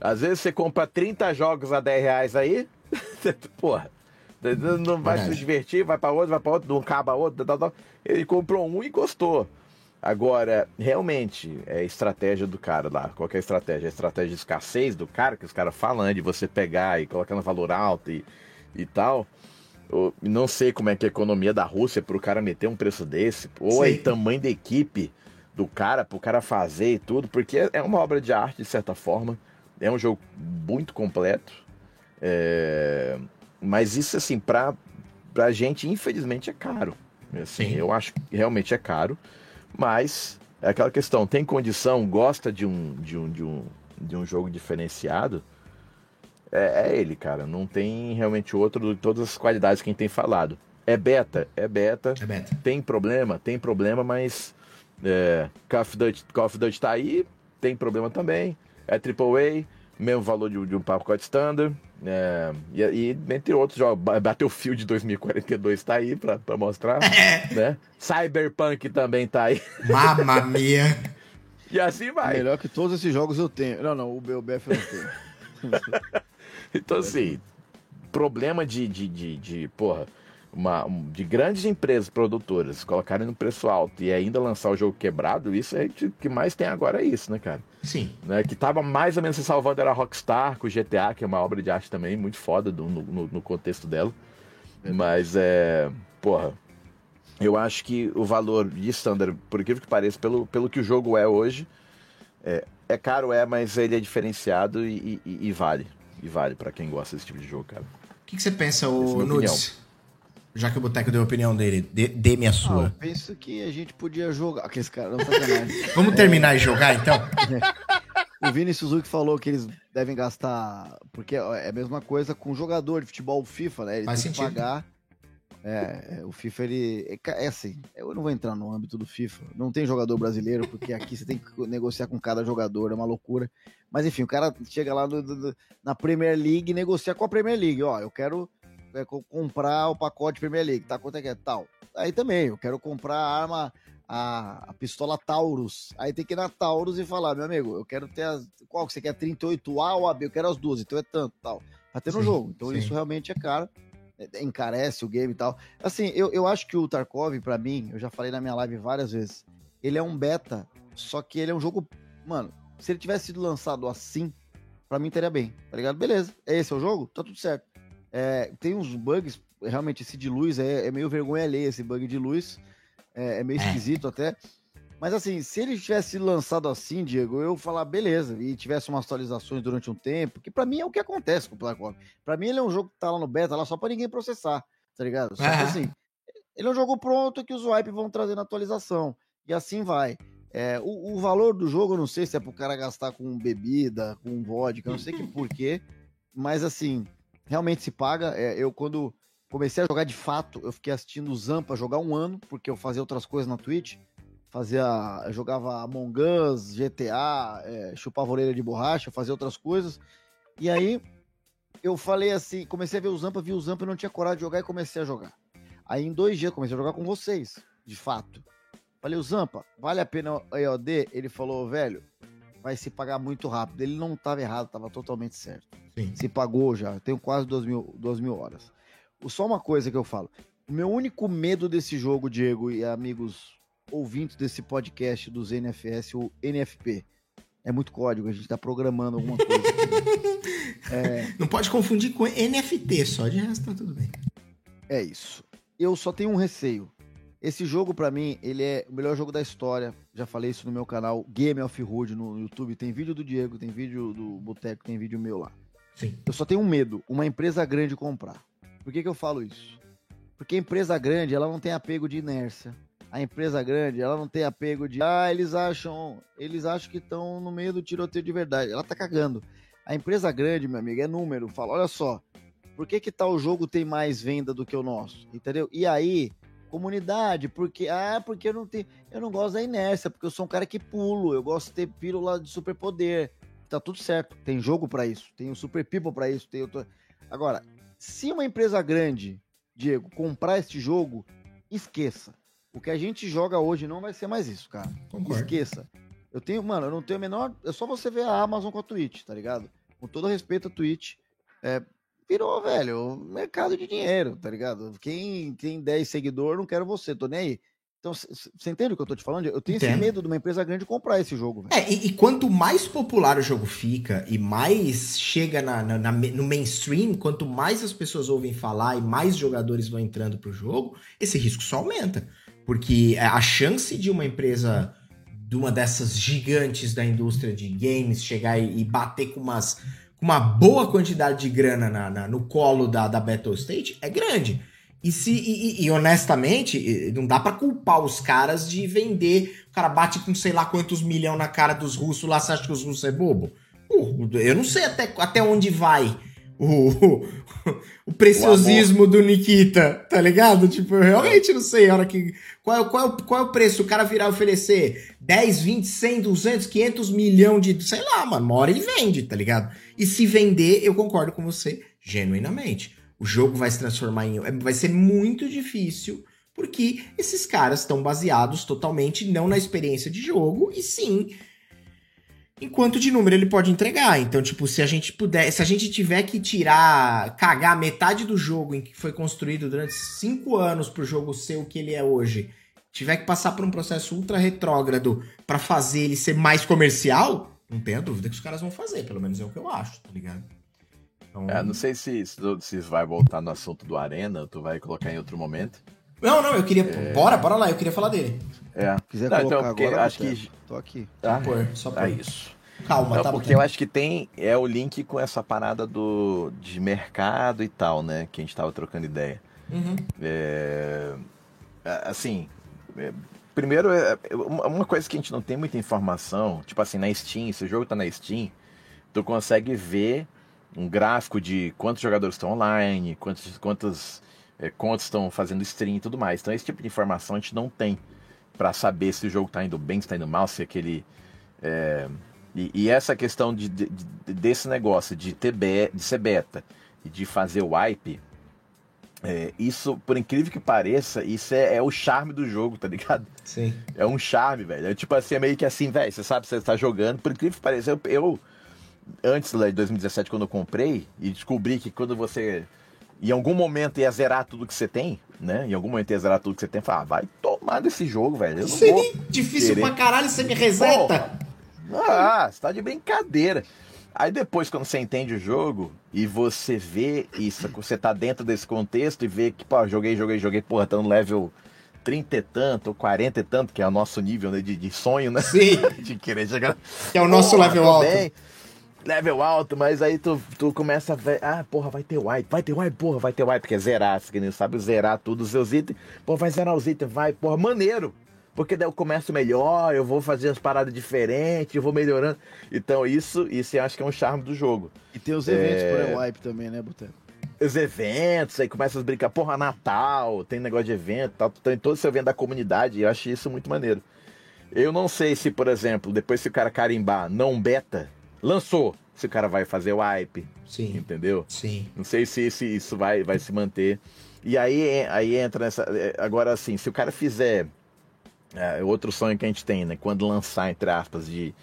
[SPEAKER 3] Às vezes você compra 30 jogos a 10 reais aí, porra. Não vai se divertir, vai para outro, vai para outro, não acaba outro, tal, tal. Ele comprou um e gostou. Agora, realmente, é estratégia do cara lá. Qual é a estratégia? A estratégia de escassez do cara, que os caras falam de você pegar e colocar no valor alto e, e tal. Eu não sei como é que é a economia da Rússia para o cara meter um preço desse. Ou é o tamanho da equipe do cara, para o cara fazer e tudo. Porque é uma obra de arte, de certa forma. É um jogo muito completo. É... Mas isso, assim, pra, pra gente, infelizmente, é caro. Assim, eu acho que realmente é caro. Mas é aquela questão, tem condição, gosta de um, de um, de um, de um jogo diferenciado, é, é ele, cara. Não tem realmente outro de todas as qualidades que a gente tem falado. É beta, é beta.
[SPEAKER 1] É beta.
[SPEAKER 3] Tem problema, tem problema, mas é, Call, of Duty, Call of Duty tá aí, tem problema também. É AAA, mesmo valor de, de um pacote standard. É, e, e, entre outros jogos, Battlefield 2042 tá aí pra, pra mostrar. É. Né? Cyberpunk também tá aí.
[SPEAKER 1] Mamma mia!
[SPEAKER 3] e assim vai.
[SPEAKER 2] Melhor que todos esses jogos eu tenho. Não, não, o BF eu não tenho.
[SPEAKER 3] então, assim, problema de, de, de, de, porra, uma, um, de grandes empresas produtoras colocarem no preço alto e ainda lançar o jogo quebrado, isso é o que mais tem agora é isso, né, cara?
[SPEAKER 1] Sim.
[SPEAKER 3] Né, que tava mais ou menos se salvando era a Rockstar com o GTA, que é uma obra de arte também muito foda do, no, no, contexto dela. Mas é. Porra. Eu acho que o valor de standard, por incrível que pareça, pelo, pelo que o jogo é hoje, é, é caro, é, mas ele é diferenciado e, e, e vale. E vale para quem gosta desse tipo de jogo, cara.
[SPEAKER 1] O que, que você pensa, o é Nudes? Já que o Boteco deu a opinião dele, dê, dê minha sua. Ah, eu
[SPEAKER 2] penso que a gente podia jogar. Aqueles caras, não
[SPEAKER 1] Vamos terminar e jogar, então?
[SPEAKER 2] o Vini Suzuki falou que eles devem gastar. Porque é a mesma coisa com jogador de futebol FIFA, né? Eles
[SPEAKER 1] Faz
[SPEAKER 2] têm sentido. que pagar. É, o FIFA, ele. É, é, assim, eu não vou entrar no âmbito do FIFA. Não tem jogador brasileiro, porque aqui você tem que negociar com cada jogador, é uma loucura. Mas enfim, o cara chega lá no, na Premier League e negocia com a Premier League. Ó, eu quero é, comprar o pacote Premier League, tá? Quanto é que é? Tal. Aí também, eu quero comprar a arma, a, a pistola Taurus. Aí tem que ir na Taurus e falar, meu amigo, eu quero ter as. Qual que você quer? 38A ou AB? Eu quero as duas, então é tanto, tal. Pra ter no sim, jogo. Então sim. isso realmente é caro. É, encarece o game e tal. Assim, eu, eu acho que o Tarkov, para mim, eu já falei na minha live várias vezes, ele é um beta, só que ele é um jogo. Mano, se ele tivesse sido lançado assim, para mim teria bem, tá ligado? Beleza, esse é o jogo? Tá tudo certo. É, tem uns bugs, realmente, esse de luz é, é, meio vergonha alheia, esse bug de luz. É, é meio é. esquisito até. Mas assim, se ele tivesse lançado assim, Diego, eu falar, beleza, e tivesse umas atualizações durante um tempo, que para mim é o que acontece com o Tarkov. Pra mim ele é um jogo que tá lá no beta, lá só pra ninguém processar, tá ligado? Só que assim, ele é um jogo pronto que os wipe vão trazer na atualização. E assim vai. É, o, o, valor do jogo, eu não sei se é pro cara gastar com bebida, com vodka, eu não sei que porquê, mas assim, realmente se paga. É, eu, quando comecei a jogar de fato, eu fiquei assistindo o Zampa jogar um ano, porque eu fazia outras coisas na Twitch. Fazia. Eu jogava Among Us, GTA, é, chupava orelha de borracha, fazia outras coisas. E aí eu falei assim, comecei a ver o Zampa, vi o Zampa e não tinha coragem de jogar e comecei a jogar. Aí em dois dias comecei a jogar com vocês, de fato. Falei, o Zampa, vale a pena a EOD? Ele falou, velho, vai se pagar muito rápido. Ele não estava errado, estava totalmente certo. Sim. Se pagou já, tenho quase duas mil, duas mil horas. Só uma coisa que eu falo. O meu único medo desse jogo, Diego e amigos ouvintes desse podcast dos NFS ou NFP, é muito código, a gente está programando alguma coisa.
[SPEAKER 1] é... Não pode confundir com NFT, só de resto tá tudo bem.
[SPEAKER 2] É isso. Eu só tenho um receio. Esse jogo, para mim, ele é o melhor jogo da história. Já falei isso no meu canal Game of Hood no YouTube. Tem vídeo do Diego, tem vídeo do Boteco, tem vídeo meu lá.
[SPEAKER 1] Sim.
[SPEAKER 2] Eu só tenho um medo, uma empresa grande comprar. Por que, que eu falo isso? Porque a empresa grande, ela não tem apego de inércia. A empresa grande, ela não tem apego de, ah, eles acham, eles acham que estão no meio do tiroteio de verdade. Ela tá cagando. A empresa grande, meu amigo, é número. Fala, olha só, por que que tal jogo tem mais venda do que o nosso? Entendeu? E aí, comunidade, porque ah, porque eu não tenho, eu não gosto da inércia, porque eu sou um cara que pulo, eu gosto de ter pílula de superpoder. Tá tudo certo, tem jogo para isso, tem o Super People para isso, tem outro... Agora, se uma empresa grande, Diego, comprar este jogo, esqueça. O que a gente joga hoje não vai ser mais isso, cara. Concordo. Esqueça. Eu tenho, mano, eu não tenho a menor. É só você ver a Amazon com a Twitch, tá ligado? Com todo respeito à Twitch. É, virou, velho, mercado de dinheiro, tá ligado? Quem tem 10 seguidores, não quero você, tô nem aí. Então, você entende o que eu tô te falando? Eu tenho Entendo. esse medo de uma empresa grande comprar esse jogo.
[SPEAKER 1] Velho. É, e, e, quanto mais popular o jogo fica e mais chega na, na, na, no mainstream, quanto mais as pessoas ouvem falar e mais jogadores vão entrando pro jogo, esse risco só aumenta. Porque a chance de uma empresa, de uma dessas gigantes da indústria de games, chegar e, e bater com umas com uma boa quantidade de grana na, na, no colo da, da Battle State é grande. E, se, e, e honestamente, não dá para culpar os caras de vender. O cara bate com sei lá quantos milhões na cara dos russos lá, você acha que os russos é bobo? Eu não sei até, até onde vai o, o preciosismo o do Nikita, tá ligado? Tipo, eu realmente não sei a hora que. Qual, é, qual, é qual é o preço? O cara virar oferecer 10, 20, 100, 200, 500 milhões de. Sei lá, mano, uma hora ele vende, tá ligado? E se vender, eu concordo com você genuinamente. O jogo vai se transformar em. Vai ser muito difícil, porque esses caras estão baseados totalmente não na experiência de jogo, e sim enquanto de número ele pode entregar. Então, tipo, se a gente puder, se a gente tiver que tirar, cagar metade do jogo em que foi construído durante cinco anos pro jogo ser o que ele é hoje, tiver que passar por um processo ultra retrógrado para fazer ele ser mais comercial, não tenha dúvida que os caras vão fazer, pelo menos é o que eu acho, tá ligado?
[SPEAKER 3] Então... É, não sei se, se, vai voltar no assunto do Arena, tu vai colocar em outro momento.
[SPEAKER 1] Não, não, eu queria. É... Bora, bora lá, eu queria falar dele.
[SPEAKER 3] É. Quiser não, então, porque agora, acho que.
[SPEAKER 2] Tô aqui.
[SPEAKER 3] Tá, por, só por. É isso.
[SPEAKER 1] Calma,
[SPEAKER 3] não,
[SPEAKER 1] tá
[SPEAKER 3] Porque eu acho que tem. É o link com essa parada do, de mercado e tal, né? Que a gente tava trocando ideia.
[SPEAKER 1] Uhum.
[SPEAKER 3] É, assim. É, primeiro, é, uma coisa que a gente não tem muita informação, tipo assim, na Steam, se o jogo tá na Steam, tu consegue ver um gráfico de quantos jogadores estão online, quantos, quantas é, contas estão fazendo stream e tudo mais. Então, esse tipo de informação a gente não tem para saber se o jogo está indo bem, se está indo mal, se aquele. É... E, e, essa questão de, de, desse negócio de, ter be, de ser beta e de fazer o wipe, é, isso, por incrível que pareça, isso é, é, o charme do jogo, tá ligado?
[SPEAKER 1] Sim.
[SPEAKER 3] É um charme, velho. É tipo assim, é meio que assim, velho, você sabe, você está jogando, por incrível que pareça, eu, eu antes de 2017, quando eu comprei, e descobri que quando você em algum momento ia zerar tudo que você tem, né? Em algum momento ia zerar tudo que você tem, falar, ah, vai tomar desse jogo, velho. Eu
[SPEAKER 1] Seria difícil querer. pra caralho, você me reseta.
[SPEAKER 3] ah, você tá de brincadeira. Aí depois, quando você entende o jogo e você vê isso, você tá dentro desse contexto e vê que, pô, joguei, joguei, joguei, porra, tá no level 30 e tanto, ou 40 e tanto, que é o nosso nível né, de, de sonho, né?
[SPEAKER 1] Sim.
[SPEAKER 3] de querer chegar.
[SPEAKER 1] Que é o nosso porra, level alto. Bem
[SPEAKER 3] level alto, mas aí tu, tu começa a ver, ah, porra, vai ter wipe, vai ter wipe, porra, vai ter wipe, porque é zerar, você não sabe zerar tudo os seus itens, porra, vai zerar os itens, vai, porra, maneiro, porque daí eu começo melhor, eu vou fazer as paradas diferentes, eu vou melhorando, então isso, isso eu acho que é um charme do jogo.
[SPEAKER 2] E tem os eventos é... por wipe também, né, Boteco?
[SPEAKER 3] Os eventos, aí começa a brincar, porra, Natal, tem negócio de evento, tal, tem todo esse evento da comunidade, e eu acho isso muito maneiro. Eu não sei se, por exemplo, depois se o cara carimbar não beta, lançou, se o cara vai fazer o wipe.
[SPEAKER 1] Sim.
[SPEAKER 3] Entendeu?
[SPEAKER 1] Sim.
[SPEAKER 3] Não sei se, se isso vai, vai se manter. E aí, aí entra nessa. É, agora, assim, se o cara fizer. É, outro sonho que a gente tem, né? Quando lançar, entre aspas, de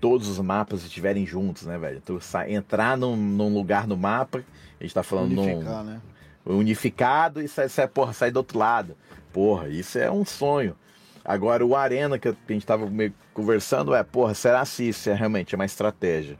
[SPEAKER 3] todos os mapas estiverem juntos, né, velho? Tu entrar num, num, lugar no mapa, a gente tá falando
[SPEAKER 2] Unificar, num. Né?
[SPEAKER 3] Unificado e sai, sai, porra, sai do outro lado. Porra, isso é um sonho. Agora, o Arena que a gente tava meio conversando é, porra, será se isso é realmente uma estratégia?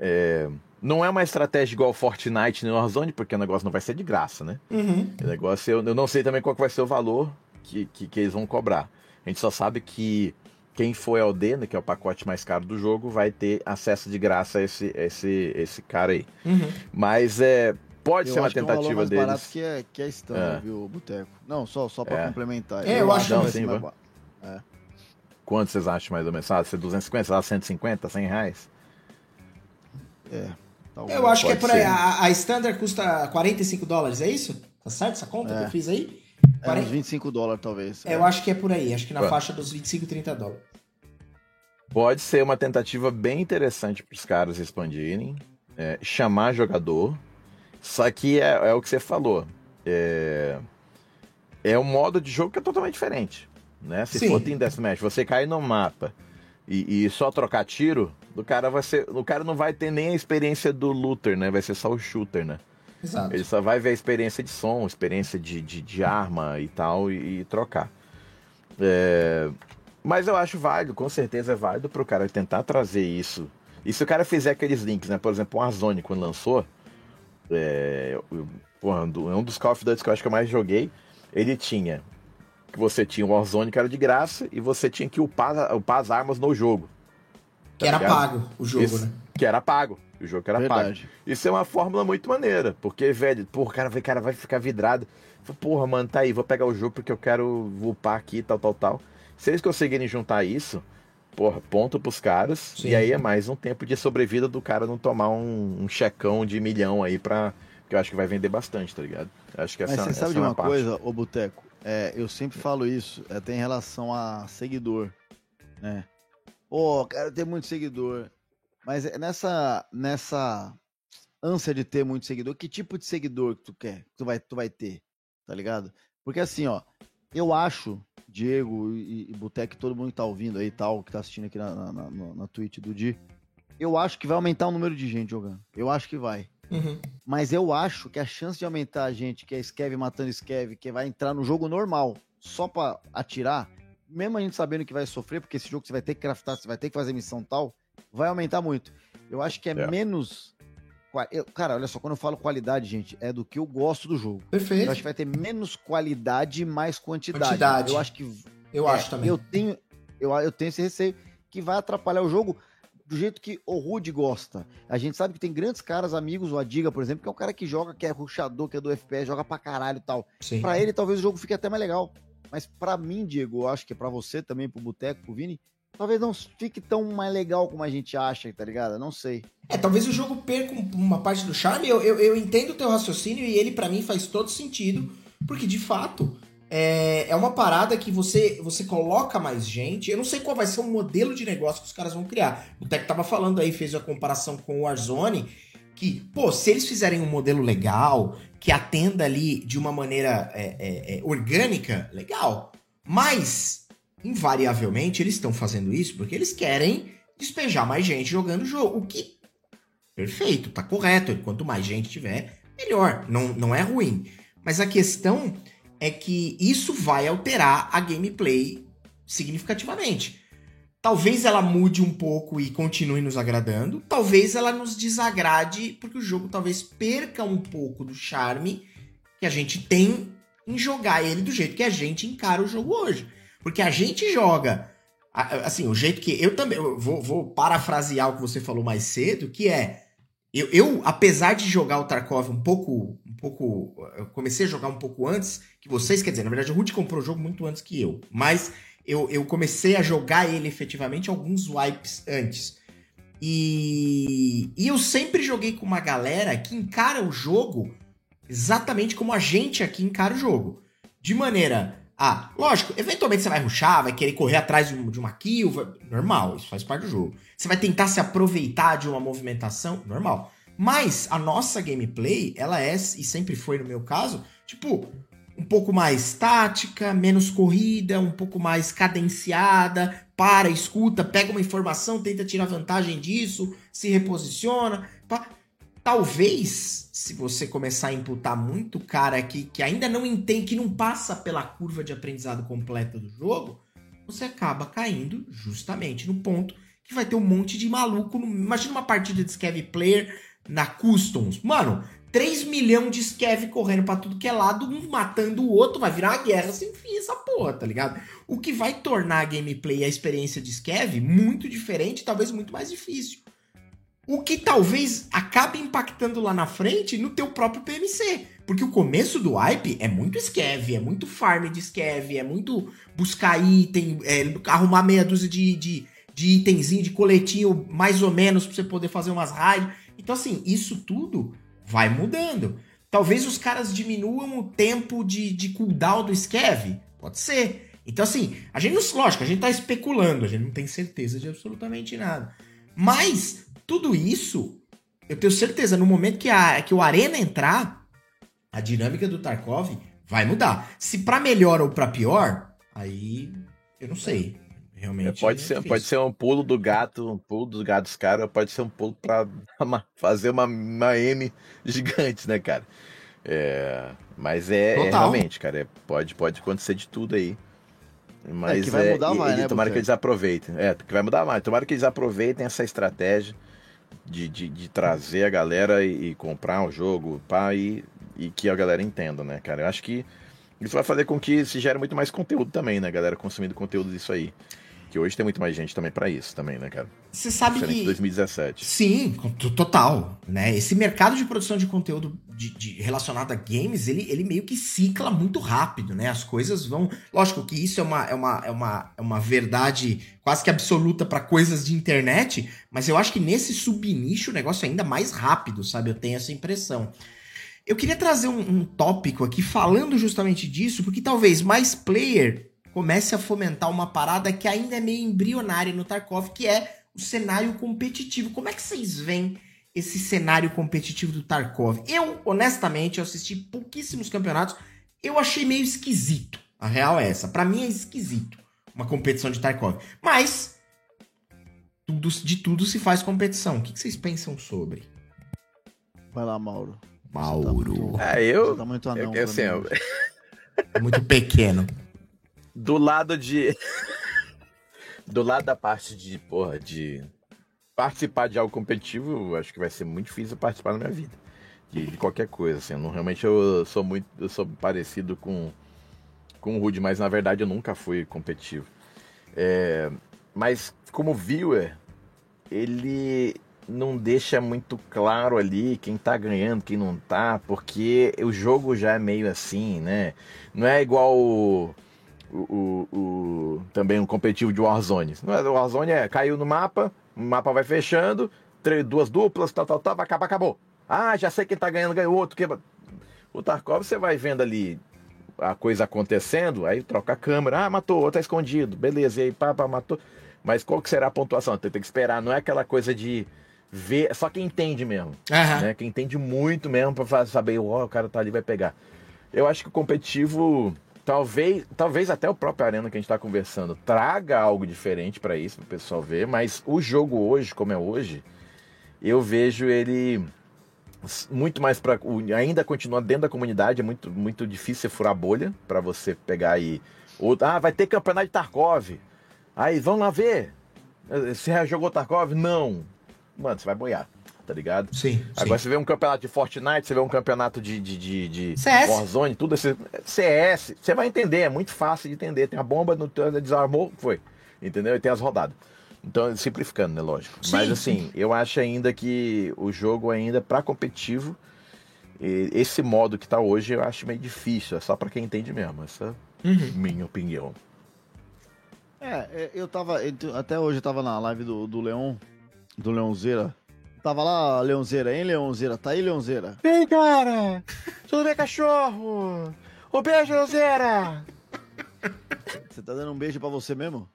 [SPEAKER 3] É, não é uma estratégia igual Fortnite no Warzone, porque o negócio não vai ser de graça, né?
[SPEAKER 1] Uhum.
[SPEAKER 3] O negócio, eu, eu, não sei também qual vai ser o valor que, que, que, eles vão cobrar. A gente só sabe que quem for LD, né, que é o pacote mais caro do jogo, vai ter acesso de graça a esse, esse, esse cara aí.
[SPEAKER 1] Uhum.
[SPEAKER 3] Mas é, pode
[SPEAKER 2] eu
[SPEAKER 3] ser uma tentativa
[SPEAKER 2] que é um
[SPEAKER 3] deles.
[SPEAKER 2] barato que é, que é standard, é. viu, Boteco? Não, só, só pra é. complementar.
[SPEAKER 1] É, eu, eu acho que
[SPEAKER 3] não, sim, é. Quanto vocês acham mais ou menos? Ah, ser 250, sei lá, 150, 100 reais?
[SPEAKER 2] É.
[SPEAKER 1] Eu acho que é por aí. A, a Standard custa 45 dólares, é isso? Tá certo essa conta é. que eu fiz aí?
[SPEAKER 2] É, 40... uns 25 dólares, talvez.
[SPEAKER 1] É, eu acho que é por aí. Acho que na Pô. faixa dos 25, 30 dólares.
[SPEAKER 3] Pode ser uma tentativa bem interessante para os caras expandirem, é, chamar jogador. Só que é, é o que você falou. É, é um modo de jogo que é totalmente diferente. Né? Se Sim. for Team Deathmatch, você cair no mapa e, e, só trocar tiro, o cara vai ser. O cara não vai ter nem a experiência do looter, né? Vai ser só o shooter, né?
[SPEAKER 1] Exato.
[SPEAKER 3] Ele só vai ver a experiência de som, experiência de, de, de arma e tal, e, e trocar. É... Mas eu acho válido, com certeza é válido para o cara tentar trazer isso. E se o cara fizer aqueles links, né? Por exemplo, o Warzone, quando lançou, é, porra, é um dos Call of Duty que eu acho que eu mais joguei. Ele tinha que você tinha o Warzone que era de graça e você tinha que upar, upar as armas no jogo.
[SPEAKER 1] Tá que era pago o jogo, Isso, né?
[SPEAKER 3] Que era pago. O jogo que era
[SPEAKER 2] Verdade.
[SPEAKER 3] pago. Isso é uma fórmula muito maneira. Porque, velho, porra, cara, vai, cara vai ficar vidrado. Porra, mano, tá aí, vou pegar o jogo porque eu quero upar aqui, tal, tal, tal. Se eles conseguirem juntar isso, porra, ponto pros caras. Sim. E aí é mais um tempo de sobrevida do cara não tomar um, um checão de milhão aí pra. Que eu acho que vai vender bastante, tá ligado? Acho que essa,
[SPEAKER 2] Mas você sabe
[SPEAKER 3] de
[SPEAKER 2] é uma
[SPEAKER 3] parte.
[SPEAKER 2] coisa, ô Boteco? É, eu sempre falo isso, até em relação a seguidor, né? Pô, oh, quero ter muito seguidor. Mas é nessa, nessa ânsia de ter muito seguidor, que tipo de seguidor que tu quer, que tu vai, tu vai ter, tá ligado? Porque assim, ó, eu acho, Diego e, e Botec, todo mundo que tá ouvindo aí tal, que tá assistindo aqui na, na, na, na Twitch do Di, eu acho que vai aumentar o número de gente jogando. Eu acho que vai. Uhum. Mas eu acho que a chance de aumentar a gente que é Skev matando Skev, que vai entrar no jogo normal só pra atirar, mesmo a gente sabendo que vai sofrer, porque esse jogo você vai ter que craftar, você vai ter que fazer missão tal, vai aumentar muito. Eu acho que é, é. menos. Eu, cara, olha só, quando eu falo qualidade, gente, é do que eu gosto do jogo.
[SPEAKER 1] Perfeito.
[SPEAKER 2] Eu acho que vai ter menos qualidade e mais quantidade.
[SPEAKER 1] Quantidade.
[SPEAKER 2] Eu acho que.
[SPEAKER 1] Eu é, acho também.
[SPEAKER 2] Eu tenho, eu, eu tenho esse receio que vai atrapalhar o jogo do jeito que o Rude gosta. A gente sabe que tem grandes caras, amigos, o Adiga, por exemplo, que é um cara que joga, que é ruxador, que é do FPS, joga pra caralho e tal. Pra ele, talvez o jogo fique até mais legal. Mas para mim, Diego, eu acho que é para você também, pro Boteco, pro Vini, talvez não fique tão mais legal como a gente acha, tá ligado? Não sei.
[SPEAKER 1] É, talvez o jogo perca uma parte do charme. Eu, eu, eu entendo o teu raciocínio e ele para mim faz todo sentido, porque de fato é, é uma parada que você você coloca mais gente. Eu não sei qual vai ser o modelo de negócio que os caras vão criar. O Tech tava falando aí, fez a comparação com o Warzone, que, pô, se eles fizerem um modelo legal, que atenda ali de uma maneira é, é, é orgânica, legal. Mas, invariavelmente, eles estão fazendo isso porque eles querem despejar mais gente jogando o jogo. O que, perfeito, tá correto. Quanto mais gente tiver, melhor. Não, não é ruim. Mas a questão é que isso vai alterar a gameplay significativamente. Talvez ela mude um pouco e continue nos agradando. Talvez ela nos desagrade, porque o jogo talvez perca um pouco do charme que a gente tem em jogar ele do jeito que a gente encara o jogo hoje. Porque a gente joga. Assim, o jeito que. Eu também. Eu vou, vou parafrasear o que você falou mais cedo, que é. Eu, eu, apesar de jogar o Tarkov um pouco. Pouco. Eu comecei a jogar um pouco antes que vocês, quer dizer, na verdade, o Ruth comprou o jogo muito antes que eu. Mas eu, eu comecei a jogar ele efetivamente alguns wipes antes. E, e eu sempre joguei com uma galera que encara o jogo exatamente como a gente aqui encara o jogo. De maneira. Ah, lógico, eventualmente você vai ruxar, vai querer correr atrás de uma kill, normal, isso faz parte do jogo. Você vai tentar se aproveitar de uma movimentação, normal. Mas a nossa gameplay, ela é, e sempre foi no meu caso, tipo, um pouco mais tática, menos corrida, um pouco mais cadenciada, para, escuta, pega uma informação, tenta tirar vantagem disso, se reposiciona. Pá. Talvez, se você começar a imputar muito cara aqui que ainda não entende, que não passa pela curva de aprendizado completa do jogo, você acaba caindo justamente no ponto que vai ter um monte de maluco. No... Imagina uma partida de Scav Player na Customs. Mano, 3 milhões de Skev correndo para tudo que é lado, um matando o outro, vai virar uma guerra sem fim essa porra, tá ligado? O que vai tornar a gameplay e a experiência de Skev muito diferente, talvez muito mais difícil. O que talvez acabe impactando lá na frente no teu próprio PMC. Porque o começo do hype é muito Skev, é muito farm de Skev, é muito buscar item, é, arrumar meia dúzia de, de, de itemzinho, de coletinho, mais ou menos, pra você poder fazer umas raids. Então, assim, isso tudo vai mudando. Talvez os caras diminuam o tempo de, de cooldown do Skev. Pode ser. Então, assim, a gente não. Lógico, a gente tá especulando, a gente não tem certeza de absolutamente nada. Mas, tudo isso, eu tenho certeza, no momento que, a, que o Arena entrar, a dinâmica do Tarkov vai mudar. Se para melhor ou para pior, aí eu não sei. Realmente. É,
[SPEAKER 3] pode, é ser, pode ser um pulo do gato, um pulo dos gatos, cara. Pode ser um pulo pra fazer uma, uma M gigante, né, cara? É, mas é, é realmente, cara. É, pode, pode acontecer de tudo aí. Mas é, que vai mudar mais, né? Tomara que eles aproveitem. É, que vai mudar mais. Tomara que eles aproveitem essa estratégia de, de, de trazer a galera e, e comprar o um jogo pá, e, e que a galera entenda, né, cara? Eu acho que isso vai fazer com que se gere muito mais conteúdo também, né, galera? Consumindo conteúdo disso aí. Que hoje tem muito mais gente também para isso também, né, cara?
[SPEAKER 1] Você sabe
[SPEAKER 3] Diferente que... de 2017.
[SPEAKER 1] Sim, total, né? Esse mercado de produção de conteúdo de, de, relacionado a games, ele, ele meio que cicla muito rápido, né? As coisas vão... Lógico que isso é uma, é uma, é uma, é uma verdade quase que absoluta para coisas de internet, mas eu acho que nesse subnicho o negócio é ainda mais rápido, sabe? Eu tenho essa impressão. Eu queria trazer um, um tópico aqui falando justamente disso, porque talvez mais player comece a fomentar uma parada que ainda é meio embrionária no Tarkov, que é o cenário competitivo. Como é que vocês veem esse cenário competitivo do Tarkov? Eu, honestamente, eu assisti pouquíssimos campeonatos, eu achei meio esquisito. A real é essa. Pra mim é esquisito uma competição de Tarkov. Mas, tudo, de tudo se faz competição. O que, vocês pensam sobre?
[SPEAKER 2] Vai lá, Mauro.
[SPEAKER 1] Mauro.
[SPEAKER 2] Você tá muito,
[SPEAKER 3] É, eu.
[SPEAKER 2] você tá muito anão.
[SPEAKER 3] eu,
[SPEAKER 2] pra
[SPEAKER 3] assim, eu-.
[SPEAKER 1] É muito pequeno.
[SPEAKER 3] Do lado de. do lado da parte de, porra, de participar de algo competitivo, acho que vai ser muito difícil participar na minha vida. De, de qualquer coisa, assim. Eu não, realmente eu sou muito. Eu sou parecido com, com o Rude, mas na verdade eu nunca fui competitivo. É, mas como viewer, ele não deixa muito claro ali quem tá ganhando, quem não tá, porque o jogo já é meio assim, né? Não é igual o, o, também um competitivo de Warzone. Não é, o Warzone é caiu no mapa, o mapa vai fechando, três, duas duplas, tal, tal, tal, vai acabar, acabou. Ah, já sei quem tá ganhando, ganhou outro. Que... O Tarkov você vai vendo ali a coisa acontecendo, aí troca a câmera, ah, matou, outro tá escondido, beleza, e aí pá, pá, matou. Mas qual que será a pontuação? Tem, tem que esperar, não é aquela coisa de ver, só quem entende mesmo
[SPEAKER 1] Aham.
[SPEAKER 3] né? Quem entende muito mesmo pra fa- saber, ó, o cara tá ali vai pegar. Eu acho que o competitivo, talvez, talvez até o próprio Arena que a gente tá conversando, traga algo diferente pra isso, pro pessoal ver, mas o jogo hoje, como é hoje, eu vejo ele muito mais para ainda continua dentro da comunidade, é muito muito difícil você furar bolha pra você pegar e ou, ah, vai ter campeonato de Tarkov. Aí, vamos lá ver. Eh, Você já jogou Tarkov? Não. Mano, você vai boiar, tá ligado?
[SPEAKER 1] Sim.
[SPEAKER 3] Agora
[SPEAKER 1] sim.
[SPEAKER 3] você vê um campeonato de Fortnite, você vê um campeonato de, de, de, de
[SPEAKER 1] CS.
[SPEAKER 3] Warzone, tudo esse CS, você vai entender, é muito fácil de entender. Tem a bomba, no, desarmou, foi. Entendeu? E tem as rodadas. Então, simplificando, né? Lógico.
[SPEAKER 1] Sim,
[SPEAKER 3] Mas assim, eu acho ainda que o jogo ainda, pra competitivo, esse modo que tá hoje, eu acho meio difícil. É só pra quem entende mesmo. Essa é
[SPEAKER 1] Uhum.
[SPEAKER 3] minha opinião.
[SPEAKER 2] É, é, eu tava. Até hoje eu tava na live do, do Leon, do Leonzeira. Tava lá, Leonzeira, hein, Leonzeira? Tá aí, Leonzeira?
[SPEAKER 3] Vem, cara! Tudo bem, cachorro? O beijo, Zera!
[SPEAKER 2] Você tá dando um beijo pra você mesmo?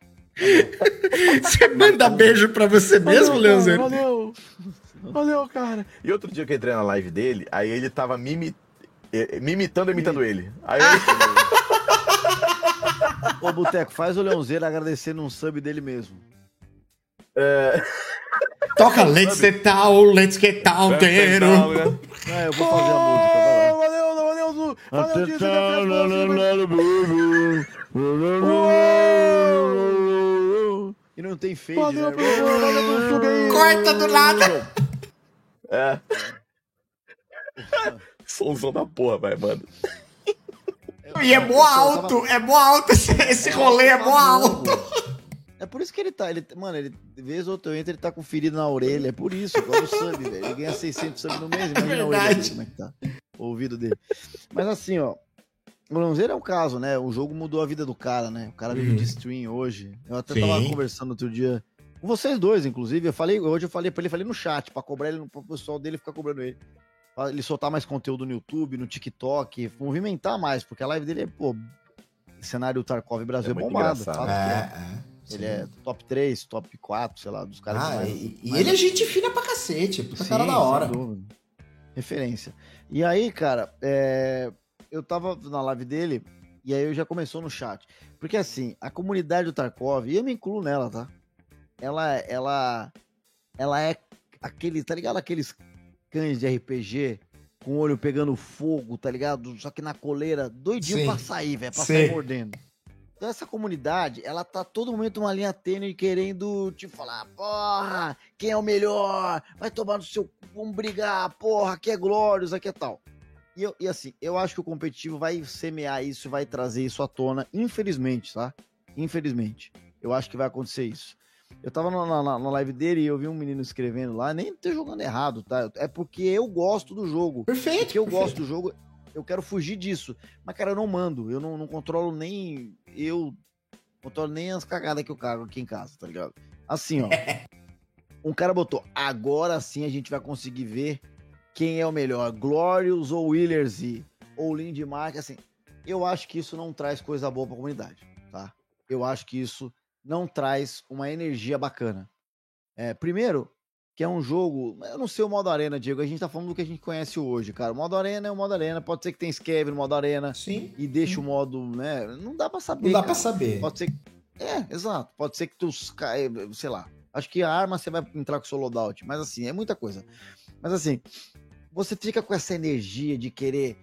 [SPEAKER 1] Você manda beijo pra você mesmo, Leozinho?
[SPEAKER 3] Valeu! Valeu, cara! E outro dia que eu entrei na live dele, aí ele tava mimi... me imitando e imitando ele. Aí eu...
[SPEAKER 2] Ô, Boteco, faz o Leonzeira agradecendo um sub dele mesmo.
[SPEAKER 1] Toca Let's Get Down, Let's Get Down, Tero.
[SPEAKER 2] É, eu vou fazer a música, vai lá.
[SPEAKER 3] Valeu, valeu. Valeu, Diz,
[SPEAKER 2] E não tem fade,
[SPEAKER 3] Valeu,
[SPEAKER 2] né?
[SPEAKER 3] valeu.
[SPEAKER 1] Corta do nada.
[SPEAKER 3] É. Somzão da porra, vai, mano.
[SPEAKER 1] E é mó alto, é mó alto, esse, esse rolê é mó alto.
[SPEAKER 2] É por isso que ele tá, ele, mano, ele, de vez ou outra eu entro, ele tá com ferido na orelha, é por isso, igual o sub, velho. Ele ganha 600 sub no mês, imagina a orelha dele, como é que tá, o ouvido dele. Mas assim, ó, o Lanzeira é o caso, né, o jogo mudou a vida do cara, né, o cara vive
[SPEAKER 1] Uhum.
[SPEAKER 2] de stream hoje. Eu até
[SPEAKER 1] Sim.
[SPEAKER 2] tava conversando outro dia com vocês dois, inclusive, eu falei, hoje eu falei pra ele, falei no chat, pra cobrar ele, pro pessoal dele ficar cobrando ele. Pra ele soltar mais conteúdo no YouTube, no TikTok, movimentar mais, porque a live dele é, pô, cenário Tarkov Brasil
[SPEAKER 3] É
[SPEAKER 2] é, bombado. que é.
[SPEAKER 1] É, é.
[SPEAKER 2] Ele é top 3, top 4, sei lá, dos caras.
[SPEAKER 1] Ah,
[SPEAKER 2] mais-
[SPEAKER 1] e, e
[SPEAKER 2] mais-
[SPEAKER 1] ele é gente fina pra cacete, puta
[SPEAKER 2] Sim,
[SPEAKER 1] cara da hora.
[SPEAKER 2] Referência. E aí, cara, é, eu tava na live dele e aí eu já começou no chat. Porque assim, a comunidade do Tarkov, e eu me incluo nela, tá? Ela, ela, ela é aquele, tá ligado? Aqueles cães de RPG com o olho pegando fogo, tá ligado? Só que na coleira, doidinho
[SPEAKER 1] Sim.
[SPEAKER 2] pra sair, velho, pra
[SPEAKER 1] Sim.
[SPEAKER 2] sair mordendo. Então essa comunidade, ela tá todo momento uma linha tênue querendo te falar, porra, quem é o melhor? Vai tomar no seu cu, vamos brigar, porra, aqui é Glórios, aqui é tal. E, eu, e assim, eu acho que o competitivo vai semear isso, vai trazer isso à tona, infelizmente, tá? Infelizmente. Eu acho que vai acontecer isso. Eu tava na, na- na live dele e eu vi um menino escrevendo lá, nem tô jogando errado, tá? É porque eu gosto do jogo.
[SPEAKER 1] Perfeito.
[SPEAKER 2] Porque eu
[SPEAKER 1] perfeito.
[SPEAKER 2] gosto do jogo, eu quero fugir disso. Mas, cara, eu não mando. Eu não, não controlo nem. Eu controlo nem as cagadas que eu cago aqui em casa, tá ligado? Assim, ó. um cara botou. Agora sim a gente vai conseguir ver quem é o melhor, Glorious ou Willers e ou Lindmark. Assim, eu acho que isso não traz coisa boa pra comunidade, tá? Eu acho que isso não traz uma energia bacana. É, primeiro, que é um jogo. Eu não sei o modo arena, Diego. A gente tá falando do que a gente conhece hoje, cara. O modo arena é o modo arena. Pode ser que tenha Scav no modo arena.
[SPEAKER 1] Sim.
[SPEAKER 2] E deixa o modo, né? Não dá pra saber.
[SPEAKER 1] Não dá pra saber.
[SPEAKER 2] Pode ser. É, exato. Pode ser que tu. cai- Sei lá. Acho que a arma você vai entrar com o solo loadout. Mas assim, é muita coisa. Mas assim, você fica com essa energia de querer.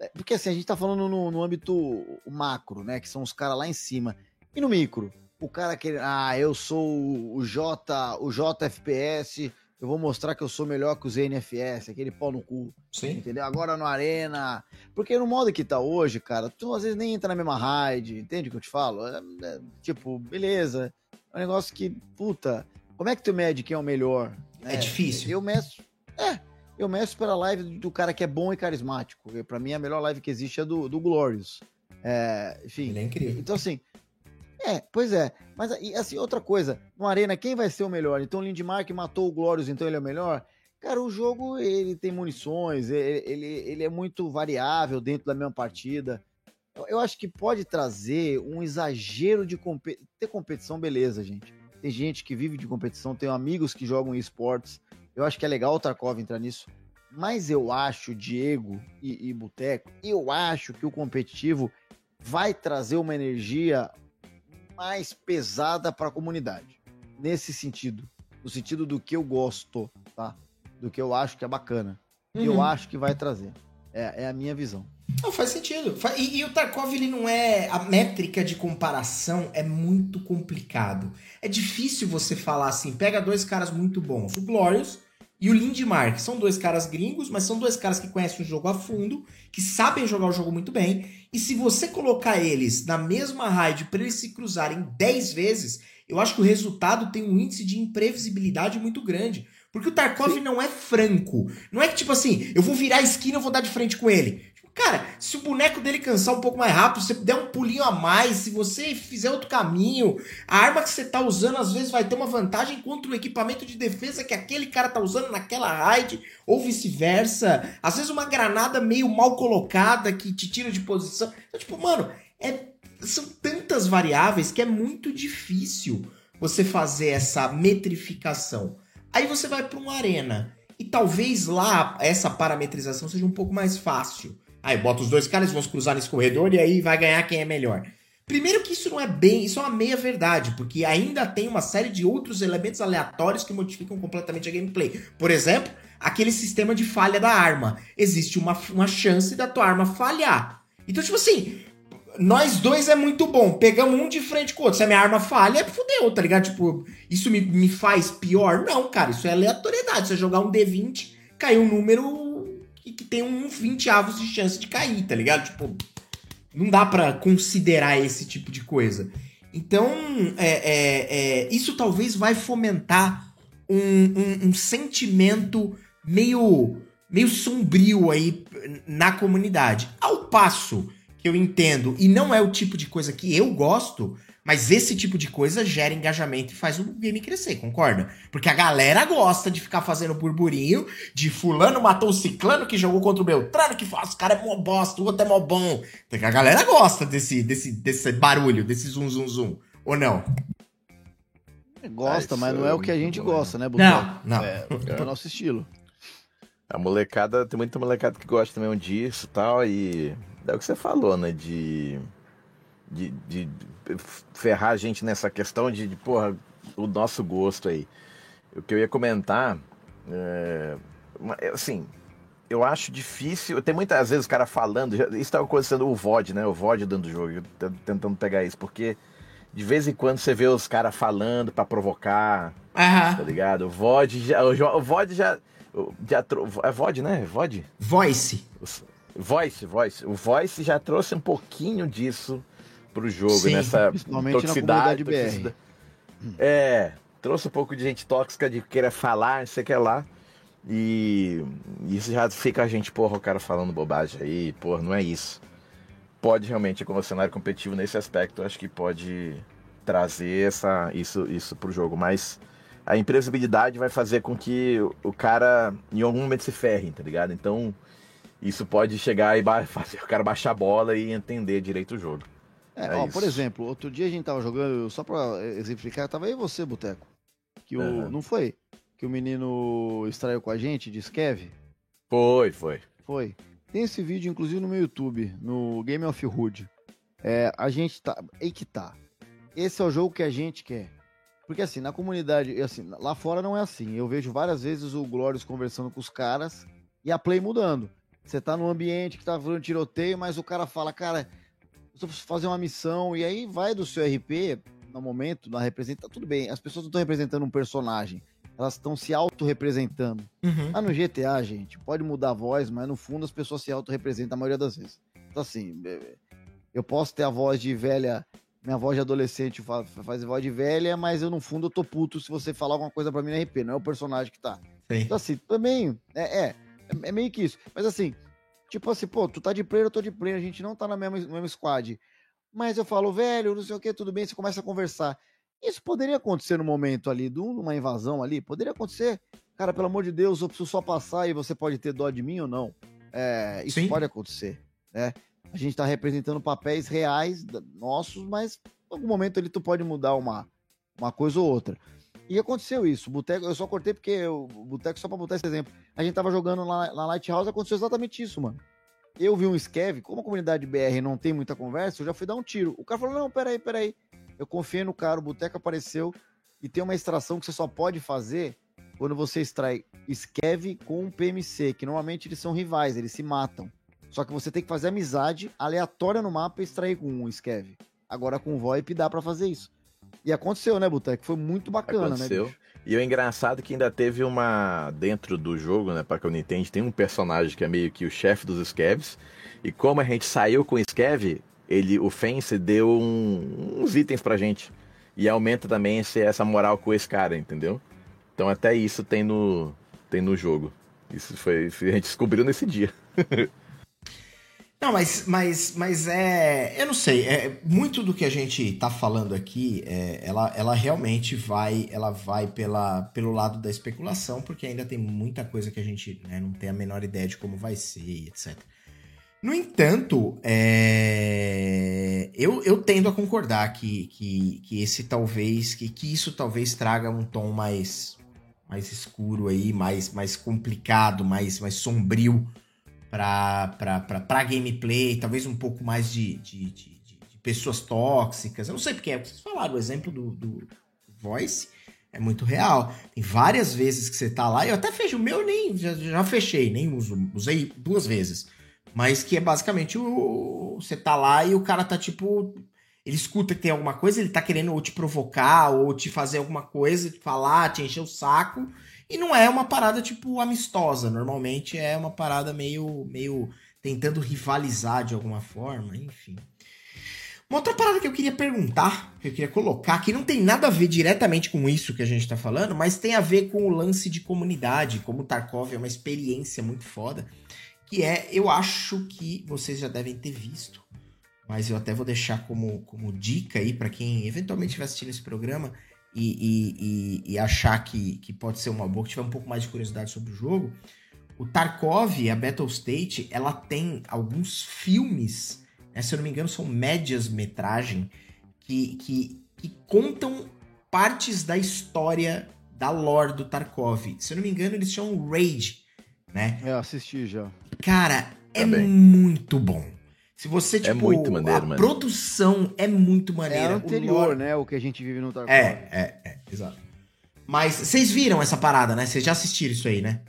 [SPEAKER 2] é, Porque assim, a gente tá falando no, no âmbito macro, né? Que são os caras lá em cima. E no micro? O cara que. Ah, eu sou o J, o JFPS. Eu vou mostrar que eu sou melhor que os NFS, aquele pau no cu.
[SPEAKER 1] Sim.
[SPEAKER 2] Entendeu? Agora no Arena. Porque no modo que tá hoje, cara, tu às vezes nem entra na mesma raid, entende o que eu te falo? É, é, tipo, beleza. É um negócio que, puta, como é que tu mede quem é o melhor?
[SPEAKER 1] É difícil.
[SPEAKER 2] Eu meço. É, eu meço pela live do cara que é bom e carismático. Pra mim, a melhor live que existe é do, do Glorious. É, enfim.
[SPEAKER 1] Ele é incrível.
[SPEAKER 2] Então, assim. É, pois é. Mas, e, assim, outra coisa. No Arena, quem vai ser o melhor? Então, o Lindmark matou o Glorious, então ele é o melhor? Cara, o jogo, ele tem munições, ele, ele, ele é muito variável dentro da mesma partida. Eu, eu acho que pode trazer um exagero de compe ter competição, beleza, gente. Tem gente que vive de competição, tem amigos que jogam esportes. Eu acho que é legal o Tarkov entrar nisso. Mas eu acho, Diego e, e Boteco, eu acho que o competitivo vai trazer uma energia mais pesada para a comunidade. Nesse sentido. No sentido do que eu gosto, tá? Do que eu acho que é bacana.
[SPEAKER 1] Uhum.
[SPEAKER 2] Eu acho que vai trazer. É, é a minha visão.
[SPEAKER 1] Não, faz sentido. E, e o Tarkov, ele não é. A métrica de comparação é muito complicado. É difícil você falar assim: pega dois caras muito bons, o Glorious e o Lindmark. São dois caras gringos, mas são dois caras que conhecem o jogo a fundo, que sabem jogar o jogo muito bem. E se você colocar eles na mesma raid para eles se cruzarem 10 vezes, eu acho que o resultado tem um índice de imprevisibilidade muito grande. Porque o Tarkov não é franco. Não é que tipo assim, eu vou virar a esquina e vou dar de frente com ele. Cara, se o boneco dele cansar um pouco mais rápido, se você der um pulinho a mais, se você fizer outro caminho, a arma que você tá usando às vezes vai ter uma vantagem contra o equipamento de defesa que aquele cara tá usando naquela raid, ou vice-versa. Às vezes uma granada meio mal colocada que te tira de posição. Então, tipo, mano, é, são tantas variáveis que é muito difícil você fazer essa metrificação. Aí você vai para uma arena. E talvez lá essa parametrização seja um pouco mais fácil. Aí bota os dois caras, vão se cruzar nesse corredor e aí vai ganhar quem é melhor. Primeiro que isso não é bem, isso é uma meia verdade, porque ainda tem uma série de outros elementos aleatórios que modificam completamente a gameplay. Por exemplo, aquele sistema de falha da arma. Existe uma, uma chance da tua arma falhar. Então, tipo assim, nós dois é muito bom. Pegamos um de frente com o outro. Se a minha arma falha, fudeu, tá ligado? Tipo, isso me, me faz pior? Não, cara, isso é aleatoriedade. Você jogar um D20, cai um número que, que tem um 20 avos de chance de cair, tá ligado? Tipo, não dá pra considerar esse tipo de coisa. Então, é, é, é, isso talvez vai fomentar um, um, um sentimento meio, meio sombrio aí na comunidade. Ao passo que eu entendo, e não é o tipo de coisa que eu gosto, mas esse tipo de coisa gera engajamento e faz o game crescer, concorda? Porque a galera gosta de ficar fazendo burburinho de fulano matou o ciclano que jogou contra o Beltrano, que faz, o cara é mó bosta, o outro é mó bom. Então, a galera gosta desse, desse, desse barulho, desse zum zum zum. Ou não?
[SPEAKER 2] Gosta,
[SPEAKER 3] Ah,
[SPEAKER 2] mas não é
[SPEAKER 3] é
[SPEAKER 2] o que a gente gosta, né, Boteco?
[SPEAKER 1] Não, não.
[SPEAKER 2] É, é o nosso estilo.
[SPEAKER 3] A molecada, tem muita molecada que gosta também disso e tal, e é o que você falou, né? De, de, de ferrar a gente nessa questão de, de, porra, o nosso gosto aí. O que eu ia comentar, é, é, assim, eu acho difícil. Tem muitas vezes o cara falando, já- isso estava acontecendo o VOD, né? O VOD dando jogo, eu tentando pegar isso, porque de vez em quando você vê os caras falando pra provocar, tá ligado? O VOD já. O, o VOD já. já é VOD, né? VOD?
[SPEAKER 1] Voice.
[SPEAKER 3] Voice, voice. O Voice já trouxe um pouquinho disso pro jogo,
[SPEAKER 1] Sim,
[SPEAKER 3] nessa toxicidade. toxicidade. É, trouxe um pouco de gente tóxica de querer falar, não sei o que lá. E isso já fica a gente, porra, o cara falando bobagem aí, porra, não é isso. Pode realmente, como cenário competitivo nesse aspecto, acho que pode trazer essa, isso, isso pro jogo, mas a imprevisibilidade vai fazer com que o- cara em algum momento se ferre, tá ligado? Então, isso pode chegar e fazer o cara baixar a bola e entender direito o jogo.
[SPEAKER 2] É,
[SPEAKER 3] É
[SPEAKER 2] ó, por exemplo, outro dia a gente tava jogando, só pra exemplificar, tava aí você, Boteco. Que o.
[SPEAKER 3] Aham.
[SPEAKER 2] Não foi? que o menino extraiu com a gente de Skev?
[SPEAKER 3] Foi, foi.
[SPEAKER 2] Foi. Tem esse vídeo, inclusive, no meu YouTube, no Game of Hood. É, a gente tá. Aí que tá. Esse é o jogo que a gente quer. Porque assim, na comunidade, assim, lá fora não é assim. Eu vejo várias vezes o Glorious conversando com os caras e a play mudando. Você tá num ambiente que tá fazendo tiroteio, mas o cara fala, cara, eu fazer uma missão, e aí vai do seu RP, no momento, na representa, tudo bem, as pessoas não estão representando um personagem, elas estão se auto-representando.
[SPEAKER 1] Uhum.
[SPEAKER 2] Ah, no GTA, gente, pode mudar a voz, mas no fundo as pessoas se auto-representam a maioria das vezes. Então, assim, é, eu posso ter a voz de velha, minha voz de adolescente faz, faz voz de velha, mas eu no fundo eu tô puto se você falar alguma coisa pra mim no RP, não é o personagem que tá.
[SPEAKER 1] Sim.
[SPEAKER 2] Então, assim, também, é, é, é meio que isso. Mas assim, tipo assim, pô, tu tá de player, eu tô de player, a gente não tá na mesma, no mesmo squad. Mas eu falo, velho, não sei o que, tudo bem, você começa a conversar. Isso poderia acontecer no momento ali, de uma invasão ali, poderia acontecer. Cara, pelo amor de Deus, eu preciso só passar e você pode ter dó de mim ou não. É, isso
[SPEAKER 1] Sim.
[SPEAKER 2] pode acontecer, né? A gente tá representando papéis reais nossos, mas em algum momento ali tu pode mudar uma, uma coisa ou outra. E aconteceu isso. Boteco, eu só cortei porque o Boteco, só pra botar esse exemplo. A gente tava jogando lá na Lighthouse, aconteceu exatamente isso, mano. Eu vi um Skev, como a comunidade BR não tem muita conversa, eu já fui dar um tiro. O cara falou: não, peraí, peraí. Eu confiei no cara, o Boteco apareceu e tem uma extração que você só pode fazer quando você extrai Skev com um PMC, que normalmente eles são rivais, eles se matam. Só que você tem que fazer amizade aleatória no mapa e extrair com um Skev. Agora com o VoIP dá pra fazer isso. E aconteceu, né, Boteco? Foi muito bacana,
[SPEAKER 3] Aconteceu.
[SPEAKER 2] né? bicho?
[SPEAKER 3] E o engraçado é que ainda teve uma. Dentro do jogo, né? Pra quem não entende, tem um personagem que é meio que o chefe dos Skevs. E como a gente saiu com o Skev, ele, o Fence deu um- uns itens pra gente. E aumenta também esse- essa moral com esse cara, entendeu? Então até isso tem no, tem no jogo. Isso foi. A gente descobriu nesse dia.
[SPEAKER 1] Não, mas, mas, mas é. Eu não sei. É, muito do que a gente tá falando aqui, é, ela, ela realmente vai, ela vai pela, pelo lado da especulação, porque ainda tem muita coisa que a gente né, não tem a menor ideia de como vai ser, etc. No entanto, é, eu, eu tendo a concordar que, que, que esse talvez, que, que isso talvez traga um tom mais, mais escuro aí, mais, mais complicado, mais, mais sombrio pra gameplay, talvez um pouco mais de, de, de, de- pessoas tóxicas. Eu não sei porque é. Vocês falaram, o exemplo do, do Voice é muito real. Tem várias vezes que você tá lá, eu até fechei o meu, nem já, já fechei, nem uso, usei duas vezes. Mas que é basicamente o. Você tá lá e o cara tá tipo. Ele escuta que tem alguma coisa, ele tá querendo ou te provocar, ou te fazer alguma coisa, te falar, te encher o saco. E não é uma parada, tipo, amistosa. Normalmente é uma parada meio, meio tentando rivalizar de alguma forma, enfim. Uma outra parada que eu queria perguntar, que eu queria colocar, que não tem nada a ver diretamente com isso que a gente tá falando, mas tem a ver com o lance de comunidade, como Tarkov é uma experiência muito foda, que é, eu acho que vocês já devem ter visto, mas eu até vou deixar como, como dica aí pra quem eventualmente estiver assistindo esse programa, e, e- e- e achar que, que pode ser uma boa, que tiver um pouco mais de curiosidade sobre o jogo, o Tarkov, a Battle State, ela tem alguns filmes, né, se eu não me engano, são médias metragem, que, que, que contam partes da história da lore do Tarkov. Se eu não me engano, eles chamam Rage, né?
[SPEAKER 2] É, Eu assisti já.
[SPEAKER 1] Cara, é
[SPEAKER 3] Também.
[SPEAKER 1] muito bom. Se você, tipo,
[SPEAKER 3] muito maneiro,
[SPEAKER 1] a
[SPEAKER 3] mano.
[SPEAKER 1] produção é muito
[SPEAKER 2] É
[SPEAKER 1] maneira. o
[SPEAKER 2] anterior,
[SPEAKER 1] lore-
[SPEAKER 2] né? O que a gente vive no Tarkov.
[SPEAKER 1] é, é, é, exato. Mas vocês viram essa parada, né? Vocês já assistiram isso aí, né?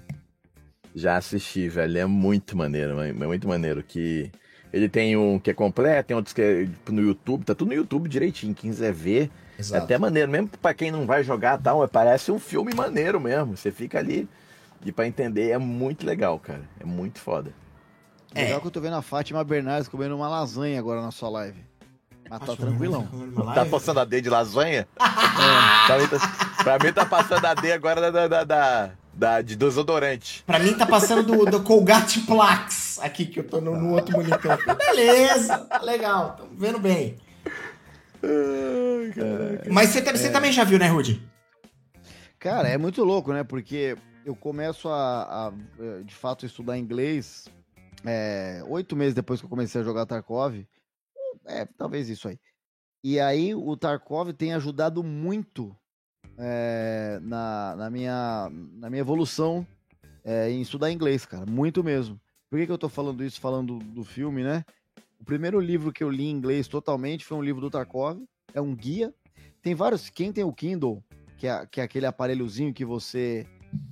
[SPEAKER 3] Já assisti, velho. É muito maneiro, é muito maneiro. Que ele tem um que é completo, tem outros que é tipo, no YouTube, tá tudo no YouTube direitinho. Quem quiser ver, é
[SPEAKER 1] Exato.
[SPEAKER 3] até maneiro. Mesmo pra quem não vai jogar tal, parece um filme maneiro mesmo. Você fica ali. E pra entender é muito legal, cara. É muito foda.
[SPEAKER 1] É.
[SPEAKER 2] Legal que eu tô vendo a Fátima Bernardes comendo uma lasanha agora na sua live. Mas tá tranquilão.
[SPEAKER 3] Tá passando a D de lasanha? pra, mim tá, pra mim tá passando a D agora da, da, da, da- de desodorante.
[SPEAKER 1] Pra mim tá passando do, do Colgate Plax aqui, que eu tô no, no outro monitor. Beleza, tá legal, tamo vendo bem.
[SPEAKER 3] Ai, caraca.
[SPEAKER 1] Mas você, você também já viu, né, Rudy?
[SPEAKER 2] Cara, é muito louco, né? Porque eu começo a, a, eh, de fato, estudar inglês é, oito meses depois que eu comecei a jogar Tarkov. É, talvez isso aí. E aí o Tarkov tem ajudado muito é, na, na, minha, na minha evolução é, em estudar inglês, cara. Muito mesmo. Por que, que eu tô falando isso, falando do filme, né? O primeiro livro que eu li em inglês totalmente foi um livro do Tarkov. É um guia. Tem vários. Quem tem o Kindle, que é, que é aquele aparelhozinho que você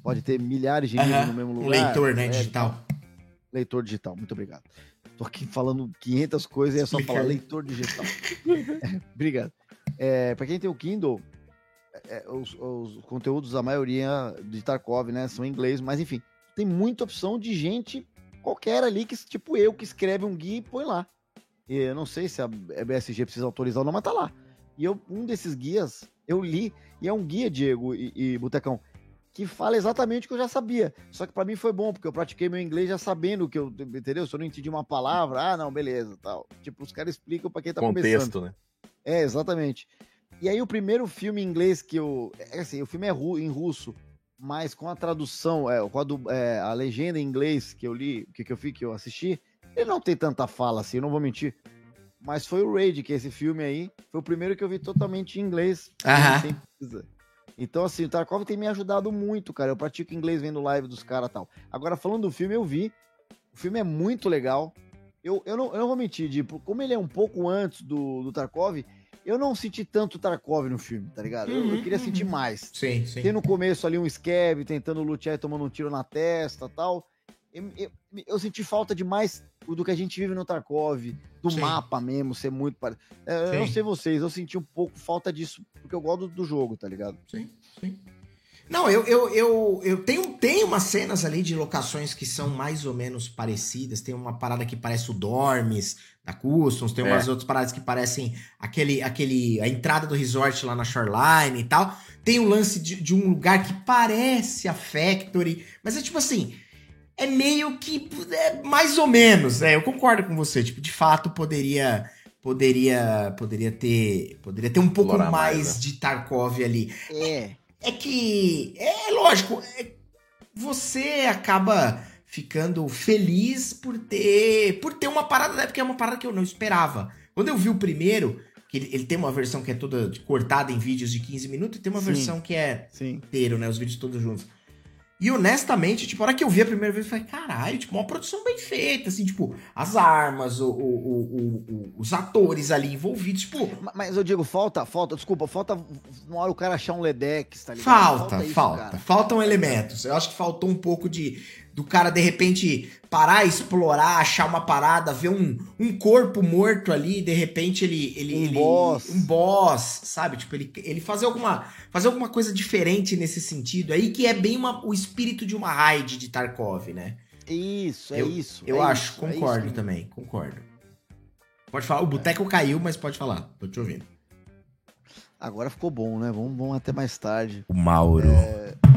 [SPEAKER 2] pode ter milhares de livros no mesmo lugar.
[SPEAKER 1] Um leitor, né? É, digital.
[SPEAKER 2] Leitor digital, muito obrigado. Tô aqui falando 500 coisas e é só Explica. falar leitor digital. é, obrigado. É, para quem tem o Kindle, é, os, os, conteúdos, a maioria de Tarkov, né, são em inglês, mas enfim, tem muita opção de gente qualquer ali, que tipo eu, que escreve um guia e põe lá. E eu não sei se a BSG precisa autorizar ou não, mas tá lá. E eu, um desses guias, eu li, e é um guia, Diego e, e Botecão, que fala exatamente o que eu já sabia. Só que para mim foi bom, porque eu pratiquei meu inglês já sabendo o que eu, entendeu? Se eu não entendi uma palavra, ah, não, beleza, tal. Tipo, os caras explicam para quem tá
[SPEAKER 3] Contexto,
[SPEAKER 2] começando.
[SPEAKER 3] né?
[SPEAKER 2] É, exatamente. E aí o primeiro filme em inglês que eu, é assim, o filme é ru, em russo, mas com a tradução, é, com a, do, é, a legenda em inglês que eu li, que, que eu fiz, que eu assisti, ele não tem tanta fala assim, eu não vou mentir. Mas foi o Raid, que é esse filme aí, foi o primeiro que eu vi totalmente em inglês.
[SPEAKER 1] Aham.
[SPEAKER 2] Então, assim, o Tarkov tem me ajudado muito, cara. Eu pratico inglês vendo live dos caras e tal. Agora, falando do filme, eu vi. O filme é muito legal. Eu, eu, não, eu não vou mentir, tipo, como ele é um pouco antes do, do Tarkov, eu não senti tanto Tarkov no filme, tá ligado? Uhum, eu, eu, queria uhum. sentir mais.
[SPEAKER 1] Sim, sim.
[SPEAKER 2] Tem no começo ali um Scab tentando lutear e tomando um tiro na testa tal. Eu, eu, eu, senti falta de mais do que a gente vive no Tarkov, do sim. mapa mesmo, ser muito parecido. É, eu não sei vocês, eu senti um pouco falta disso, porque eu gosto do jogo, tá ligado?
[SPEAKER 1] Sim, sim. Não, eu, eu, eu, eu tenho, tenho umas cenas ali de locações que são mais ou menos parecidas. Tem uma parada que parece o Dormes da Customs, tem umas é. outras paradas que parecem aquele, aquele, a entrada do resort lá na Shoreline e tal. Tem o lance de, de um lugar que parece a Factory, mas é tipo assim, é meio que é mais ou menos, né? Eu concordo com você, tipo, de fato poderia poderia poderia ter poderia ter um pouco mais, mais né? de Tarkov ali.
[SPEAKER 2] É.
[SPEAKER 1] É que é lógico, é, você acaba ficando feliz por ter por ter uma parada, né? Porque é uma parada que eu não esperava. Quando eu vi o primeiro, que ele, ele, tem uma versão que é toda cortada em vídeos de 15 minutos e tem uma Sim. versão que é
[SPEAKER 2] Sim.
[SPEAKER 1] inteiro, né? Os vídeos todos juntos. E honestamente, tipo, a hora que eu vi a primeira vez, eu falei, caralho, tipo, uma produção bem feita, assim, tipo, as armas, o, o, o, os atores ali envolvidos, tipo.
[SPEAKER 2] Mas eu digo, falta, falta, desculpa, falta uma hora o cara achar um Ledex, tá
[SPEAKER 1] ligado? Falta, falta. Isso, falta. Faltam elementos. Eu acho que faltou um pouco de do cara de repente parar, explorar, achar uma parada, ver um, um corpo morto ali, de repente ele. ele
[SPEAKER 2] um
[SPEAKER 1] ele,
[SPEAKER 2] boss.
[SPEAKER 1] Um boss, sabe? Tipo, ele, ele fazer, alguma, fazer alguma coisa diferente nesse sentido aí, que é bem uma, o espírito de uma raid de Tarkov, né?
[SPEAKER 2] Isso, é
[SPEAKER 1] eu,
[SPEAKER 2] isso.
[SPEAKER 1] Eu
[SPEAKER 2] é
[SPEAKER 1] acho,
[SPEAKER 2] isso,
[SPEAKER 1] concordo
[SPEAKER 2] é isso.
[SPEAKER 1] também, concordo. Pode falar, o boteco caiu, mas pode falar, tô te ouvindo.
[SPEAKER 2] Agora ficou bom, né? Vamos, vamos até mais tarde.
[SPEAKER 1] O Mauro.
[SPEAKER 2] É...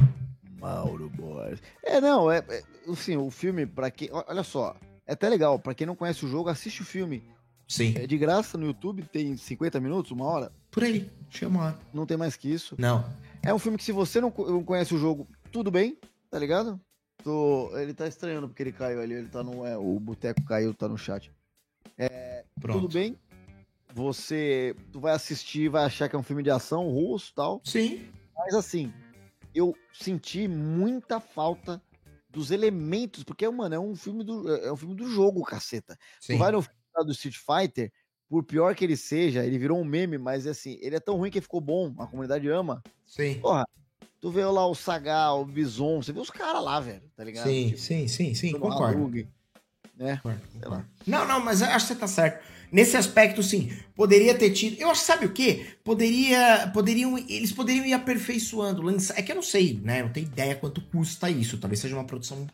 [SPEAKER 2] Mauro Borges. É, não, é, é assim, o filme, para quem. Olha só, é até legal, para quem não conhece o jogo, assiste o filme.
[SPEAKER 1] Sim.
[SPEAKER 2] É de graça no YouTube, tem 50 minutos, uma hora.
[SPEAKER 1] Por aí, chama.
[SPEAKER 2] Não tem mais que isso.
[SPEAKER 1] Não.
[SPEAKER 2] É um filme que se você não, não conhece o jogo, tudo bem, tá ligado? Tô, ele tá estranhando porque ele caiu ali, ele tá no. É, o boteco caiu, tá no chat. É,
[SPEAKER 1] Pronto.
[SPEAKER 2] tudo bem. Você tu vai assistir, vai achar que é um filme de ação russo tal.
[SPEAKER 1] Sim.
[SPEAKER 2] Mas assim, eu senti muita falta dos elementos, porque, mano, é um filme do, é um filme do jogo, caceta.
[SPEAKER 1] Sim.
[SPEAKER 2] Tu vai no filme do Street Fighter, por pior que ele seja, ele virou um meme, mas assim, ele é tão ruim que ficou bom, a comunidade ama.
[SPEAKER 1] Sim.
[SPEAKER 2] Porra, tu vê lá o Sagal, o Bison, você vê os caras lá, velho, tá ligado?
[SPEAKER 1] Sim, tipo, sim, sim, sim, concordo.
[SPEAKER 2] Hadug, né? Concordo, concordo.
[SPEAKER 1] Não, não, mas acho que você tá certo. Nesse aspecto, sim, poderia ter tido. Eu acho, sabe o quê? Poderia. Poderiam. Eles poderiam ir aperfeiçoando. Lançar, é que eu não sei, né? Eu não tenho ideia quanto custa isso. Talvez seja uma produção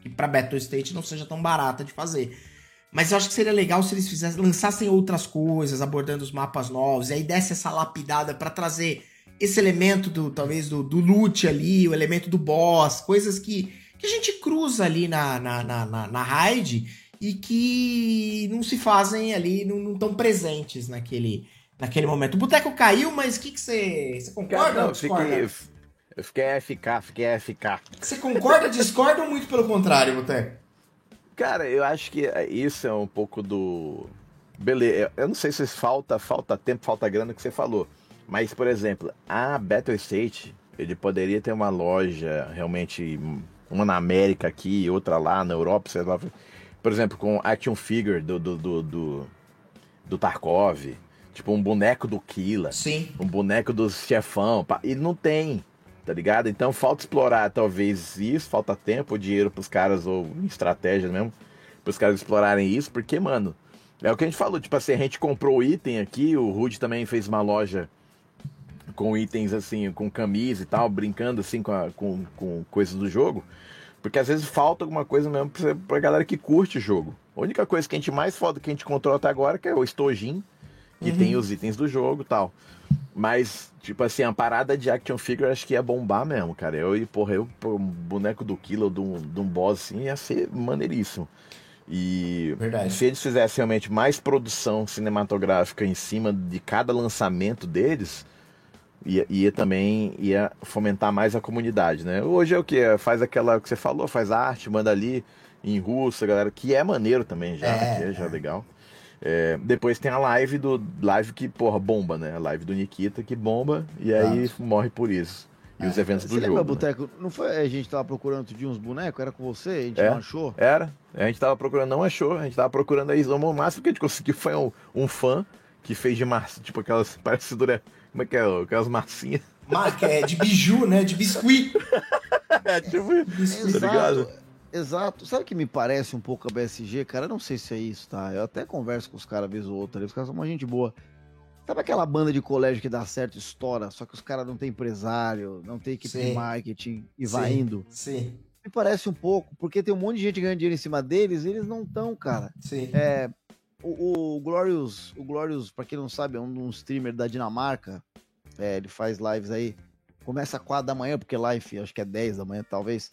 [SPEAKER 1] que pra Battle State não seja tão barata de fazer. Mas eu acho que seria legal se eles fizessem, lançassem outras coisas, abordando os mapas novos, e aí desse essa lapidada para trazer esse elemento do, talvez, do, do loot ali, o elemento do boss, coisas que, que a gente cruza ali na, na, na, na, na raid e que não se fazem ali, não estão presentes naquele, naquele momento. O boteco caiu, mas o que, que você. Você concorda
[SPEAKER 3] não,
[SPEAKER 1] ou discorda?
[SPEAKER 3] Fiquei, eu fiquei ficar, fiquei ficar.
[SPEAKER 1] Você concorda, discorda ou muito pelo contrário, Boteco?
[SPEAKER 3] Cara, eu acho que isso é um pouco do. Beleza, eu não sei se falta, falta tempo, falta grana que você falou. Mas, por exemplo, a Battle State, ele poderia ter uma loja realmente, uma na América aqui, outra lá na Europa, sei lá. Por exemplo, com action figure do, do, do, do, do Tarkov, tipo um boneco do Killa,
[SPEAKER 1] Sim.
[SPEAKER 3] um boneco do chefão, e não tem, tá ligado? Então falta explorar talvez isso, falta tempo, dinheiro pros caras, ou estratégia mesmo, pros caras explorarem isso, porque, mano, é o que a gente falou, tipo assim, a gente comprou item aqui, o Rude também fez uma loja com itens assim, com camisa e tal, brincando assim com, a, com, com coisas do jogo. Porque às vezes falta alguma coisa mesmo pra, pra galera que curte o jogo. A única coisa que a gente mais foda que a gente encontrou até agora que é o Stojin, que
[SPEAKER 1] Uhum.
[SPEAKER 3] tem os itens do jogo e tal. Mas, tipo assim, a parada de action figure acho que ia bombar mesmo, cara. Eu e, porra, eu, um boneco do Kilo, de um, de um boss assim, ia ser maneiríssimo. E
[SPEAKER 1] Verdade.
[SPEAKER 3] se eles fizessem realmente mais produção cinematográfica em cima de cada lançamento deles, ia, ia também ia fomentar mais a comunidade, né? Hoje é o que? Faz aquela que você falou, faz arte, manda ali em russo, galera, que é maneiro também já,
[SPEAKER 1] É,
[SPEAKER 3] que é já legal. É, depois tem a live do live que, porra, bomba, né? A live do Nikita que bomba e aí morre por isso. E os eventos do
[SPEAKER 2] Você lembra,
[SPEAKER 3] jogo. né?
[SPEAKER 2] Boteco? Não foi a gente tava procurando dia uns bonecos? Era com você? A gente
[SPEAKER 3] É.
[SPEAKER 2] não achou?
[SPEAKER 3] Era. A gente tava procurando, não achou. A gente tava procurando aí. O máximo que a gente conseguiu foi um, um fã que fez de massa, tipo aquelas. Parece dura. Como é que é? Aquelas massinhas.
[SPEAKER 1] Marca, é de biju, né? De biscuit.
[SPEAKER 3] É, tipo.
[SPEAKER 1] Biscuit.
[SPEAKER 3] Tá ligado?
[SPEAKER 2] Exato. Sabe o que me parece um pouco a BSG, cara? Eu não sei se é isso, tá? Eu até converso com os caras vez ou outra ali, os caras são uma gente boa. Sabe aquela banda de colégio que dá certo e estoura, só que os caras não tem empresário, não tem equipe
[SPEAKER 1] Sim.
[SPEAKER 2] de marketing e vai
[SPEAKER 1] Sim.
[SPEAKER 2] indo?
[SPEAKER 1] Sim,
[SPEAKER 2] Me parece um pouco, porque tem um monte de gente ganhando dinheiro em cima deles e eles não estão, cara.
[SPEAKER 1] sim.
[SPEAKER 2] É, o, o Glorious, o Glorious, pra quem não sabe, é um, um streamer da Dinamarca. É, ele faz lives aí. Começa às 4 da manhã, porque live acho que é 10 da manhã, talvez.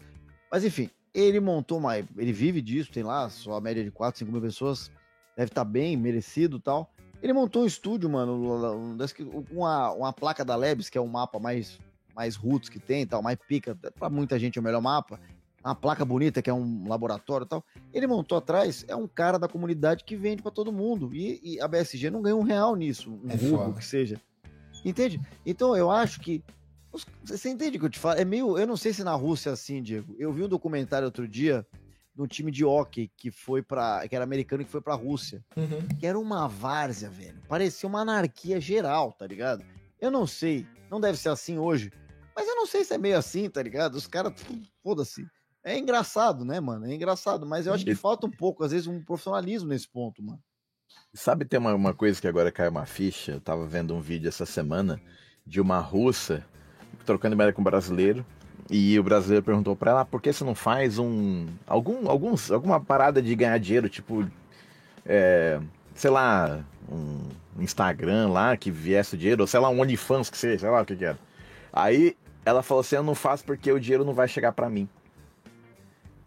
[SPEAKER 2] Mas enfim, ele montou uma. Ele vive disso, tem lá sua média de 4, 5 mil pessoas. Deve estar bem, merecido tal. Ele montou um estúdio, mano, um uma, uma placa da Labs, que é o mapa mais, mais roots que tem tal, mais pica. Pra muita gente é o melhor mapa. Uma placa bonita, que é um laboratório e tal. Ele montou atrás, é um cara da comunidade que vende pra todo mundo. E, e a BSG não ganha um real nisso, um
[SPEAKER 1] É foda.
[SPEAKER 2] que seja. Entende? Então eu acho que. Você entende o que eu te falo? É meio. Eu não sei se na Rússia é assim, Diego. Eu vi um documentário outro dia de um time de hockey que foi para que era americano que foi pra Rússia.
[SPEAKER 1] Uhum.
[SPEAKER 2] Que era uma várzea, velho. Parecia uma anarquia geral, tá ligado? Eu não sei. Não deve ser assim hoje. Mas eu não sei se é meio assim, tá ligado? Os caras. Foda-se. É engraçado, né, mano? É engraçado. Mas eu acho que falta um pouco, às vezes, um profissionalismo nesse ponto, mano.
[SPEAKER 3] Sabe, tem uma, uma coisa que agora caiu uma ficha. Eu tava vendo um vídeo essa semana de uma russa trocando ideia com um brasileiro. E o brasileiro perguntou pra ela, "Ah, por que você não faz um. algum, alguns, alguma parada de ganhar dinheiro, tipo. é, sei lá, um Instagram lá que viesse o dinheiro, ou sei lá, um OnlyFans que seja, sei lá o que que era. Aí ela falou assim: eu não faço porque o dinheiro não vai chegar pra mim.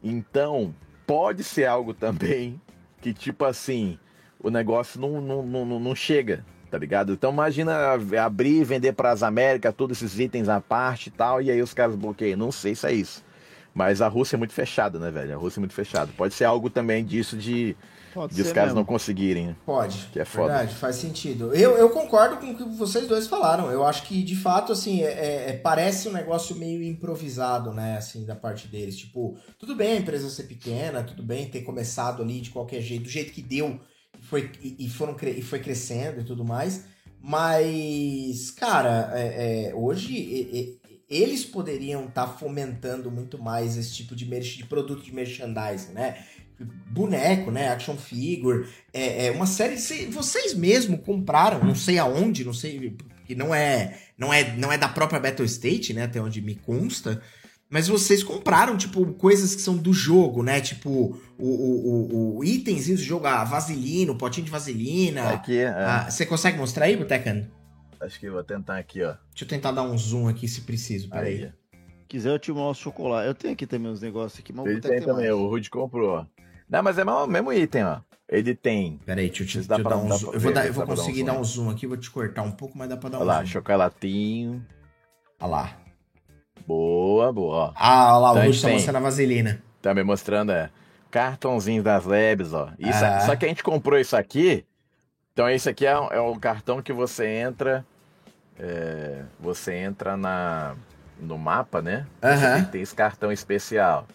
[SPEAKER 3] Então, pode ser algo também que, tipo assim, o negócio não, não, não, não chega, tá ligado? Então imagina abrir e vender para as Américas todos esses itens à parte e tal, e aí os caras bloqueiam. Não sei se é isso. Mas a Rússia é muito fechada, né, velho? A Rússia é muito fechada. Pode ser algo também disso de,
[SPEAKER 2] Pode
[SPEAKER 3] de os caras não conseguirem, né?
[SPEAKER 1] Pode.
[SPEAKER 3] Que é foda.
[SPEAKER 1] Verdade, faz sentido. Eu, eu concordo com o que vocês dois falaram. Eu acho que, de fato, assim, é, é- é- parece um negócio meio improvisado, né, assim, da parte deles. Tipo, tudo bem a empresa ser pequena, tudo bem ter começado ali de qualquer jeito, do jeito que deu e foi, e, e foram, e foi crescendo e tudo mais. Mas, cara, é- é, hoje eles poderiam estar fomentando muito mais esse tipo de, merch- de produto de merchandising, né? Boneco, né? Action figure, é, é uma série. cê- Vocês mesmo compraram, não sei aonde, não sei, porque não é, não é, não é da própria Battle State, né? Até onde me consta. Mas vocês compraram, tipo, coisas que são do jogo, né? Tipo, o, o, o, o itens do jogo, a vaselina, o potinho de vaselina.
[SPEAKER 3] Aqui, é,
[SPEAKER 1] Ah, Você consegue mostrar aí, Botecan?
[SPEAKER 3] acho que eu vou tentar aqui, ó.
[SPEAKER 1] Deixa eu tentar dar um zoom aqui se preciso, peraí.
[SPEAKER 3] Aí.
[SPEAKER 2] quiser, eu te mostro chocolate. Eu tenho aqui também os negócios aqui, mas
[SPEAKER 3] Ele tem
[SPEAKER 2] que
[SPEAKER 3] também,
[SPEAKER 2] mais.
[SPEAKER 3] o Rude comprou, ó. Não, mas é o mesmo item, ó. Ele tem,
[SPEAKER 1] Peraí, deixa eu, te,
[SPEAKER 3] Isso dá
[SPEAKER 1] deixa eu
[SPEAKER 3] pra-
[SPEAKER 1] dar um zoom.
[SPEAKER 3] pra
[SPEAKER 1] Eu vou,
[SPEAKER 3] ver,
[SPEAKER 1] dar-
[SPEAKER 3] dá
[SPEAKER 1] eu vou
[SPEAKER 3] pra dar um
[SPEAKER 1] conseguir dar um zoom aqui, vou te cortar um pouco, mas dá pra dar um
[SPEAKER 3] olha lá,
[SPEAKER 1] zoom.
[SPEAKER 3] chocolatinho.
[SPEAKER 1] Olha lá.
[SPEAKER 3] Boa, boa.
[SPEAKER 1] Ah, olha lá, o
[SPEAKER 3] Então
[SPEAKER 1] Ruth
[SPEAKER 3] gente
[SPEAKER 1] tá mostrando a vaselina.
[SPEAKER 3] Tá me mostrando, é. Cartãozinhos das Labs, ó. Isso,
[SPEAKER 1] Ah.
[SPEAKER 3] Só que a gente comprou isso aqui. Então esse aqui é, é o cartão que você entra é, você entra na, no mapa, né? Você tem que ter esse cartão especial.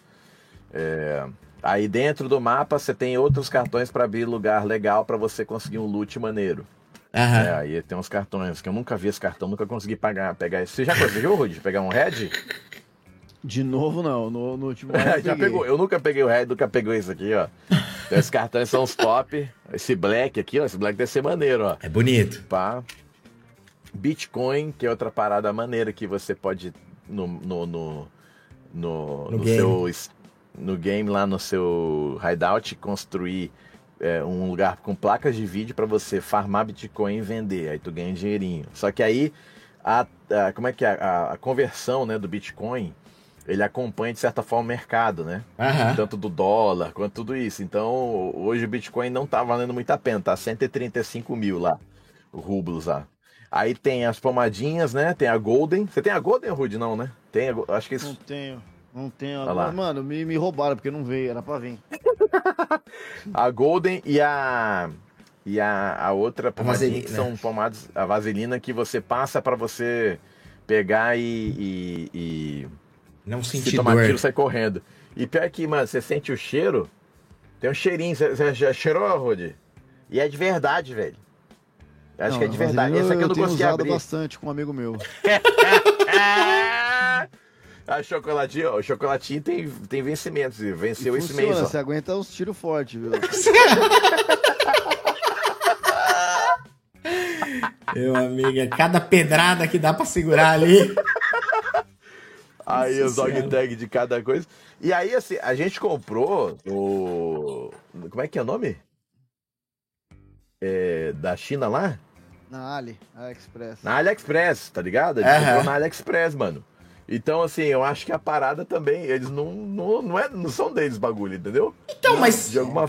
[SPEAKER 3] É, aí dentro do mapa você tem outros cartões para abrir lugar legal para você conseguir um loot maneiro.
[SPEAKER 1] Aham.
[SPEAKER 3] É, aí tem uns cartões que eu nunca vi esse cartão, nunca consegui pagar, pegar esse. Você já conseguiu, Rudy, pegar um Red?
[SPEAKER 2] De novo, não. No, no último ano
[SPEAKER 3] já
[SPEAKER 2] peguei.
[SPEAKER 3] pegou. Eu nunca peguei o Red, nunca pegou esse aqui, ó. Então, esses cartões são os top. Esse Black aqui, ó. Esse Black deve ser maneiro, ó.
[SPEAKER 1] É bonito.
[SPEAKER 3] Pá. Bitcoin, que é outra parada maneira que você pode no no, no, no,
[SPEAKER 1] No
[SPEAKER 3] no seu no game lá no seu hideout construir é, um lugar com placas de vídeo para você farmar Bitcoin e vender. Aí tu ganha um dinheirinho. Só que aí a, a- como é que é a, a conversão, né, do Bitcoin, ele acompanha de certa forma o mercado, né?
[SPEAKER 1] Aham.
[SPEAKER 3] tanto do dólar quanto tudo isso. Então, hoje o Bitcoin não tá valendo muito a pena, tá 135 mil lá, rublos lá. Aí tem as pomadinhas, né? Tem a Golden. Você tem a Golden, Rude? Não, né? Tem, a acho que
[SPEAKER 2] Não
[SPEAKER 3] isso.
[SPEAKER 2] Não tenho.
[SPEAKER 3] Olha lá.
[SPEAKER 2] Agora, mano, me, me roubaram porque não veio. Era pra vir.
[SPEAKER 3] A Golden e a. E a, a outra pomadinha que
[SPEAKER 1] vaselina.
[SPEAKER 3] são pomadas, a vaselina que você passa pra você pegar e, e, e
[SPEAKER 1] Não
[SPEAKER 3] se
[SPEAKER 1] senti
[SPEAKER 3] tomar
[SPEAKER 1] dor.
[SPEAKER 3] tiro sai correndo. E pior que, mano, você sente o cheiro, tem um cheirinho, você, já cheirou, Rudy? E é de verdade, velho. Acho que é de verdade. Esse aqui eu não
[SPEAKER 2] tenho
[SPEAKER 3] consegui
[SPEAKER 2] usado
[SPEAKER 3] abrir.
[SPEAKER 2] bastante com um amigo meu.
[SPEAKER 3] A chocolatinho, o chocolatinho tem, tem vencimentos, e venceu
[SPEAKER 2] E
[SPEAKER 3] esse
[SPEAKER 2] funciona,
[SPEAKER 3] mês, ó.
[SPEAKER 2] você aguenta uns tiros fortes, viu?
[SPEAKER 1] Meu amigo, é cada pedrada que dá pra segurar ali.
[SPEAKER 3] Aí os dog tag de cada coisa. E aí, assim, a gente comprou o. Como é que é o nome? É, da China lá?
[SPEAKER 2] Na Ali, AliExpress.
[SPEAKER 3] Na AliExpress, tá ligado? A gente
[SPEAKER 1] Aham.
[SPEAKER 3] comprou na AliExpress, mano. Então, assim, eu acho que a parada também, eles não, não, não, é, não são deles bagulho, entendeu?
[SPEAKER 1] Então, mas
[SPEAKER 3] De alguma.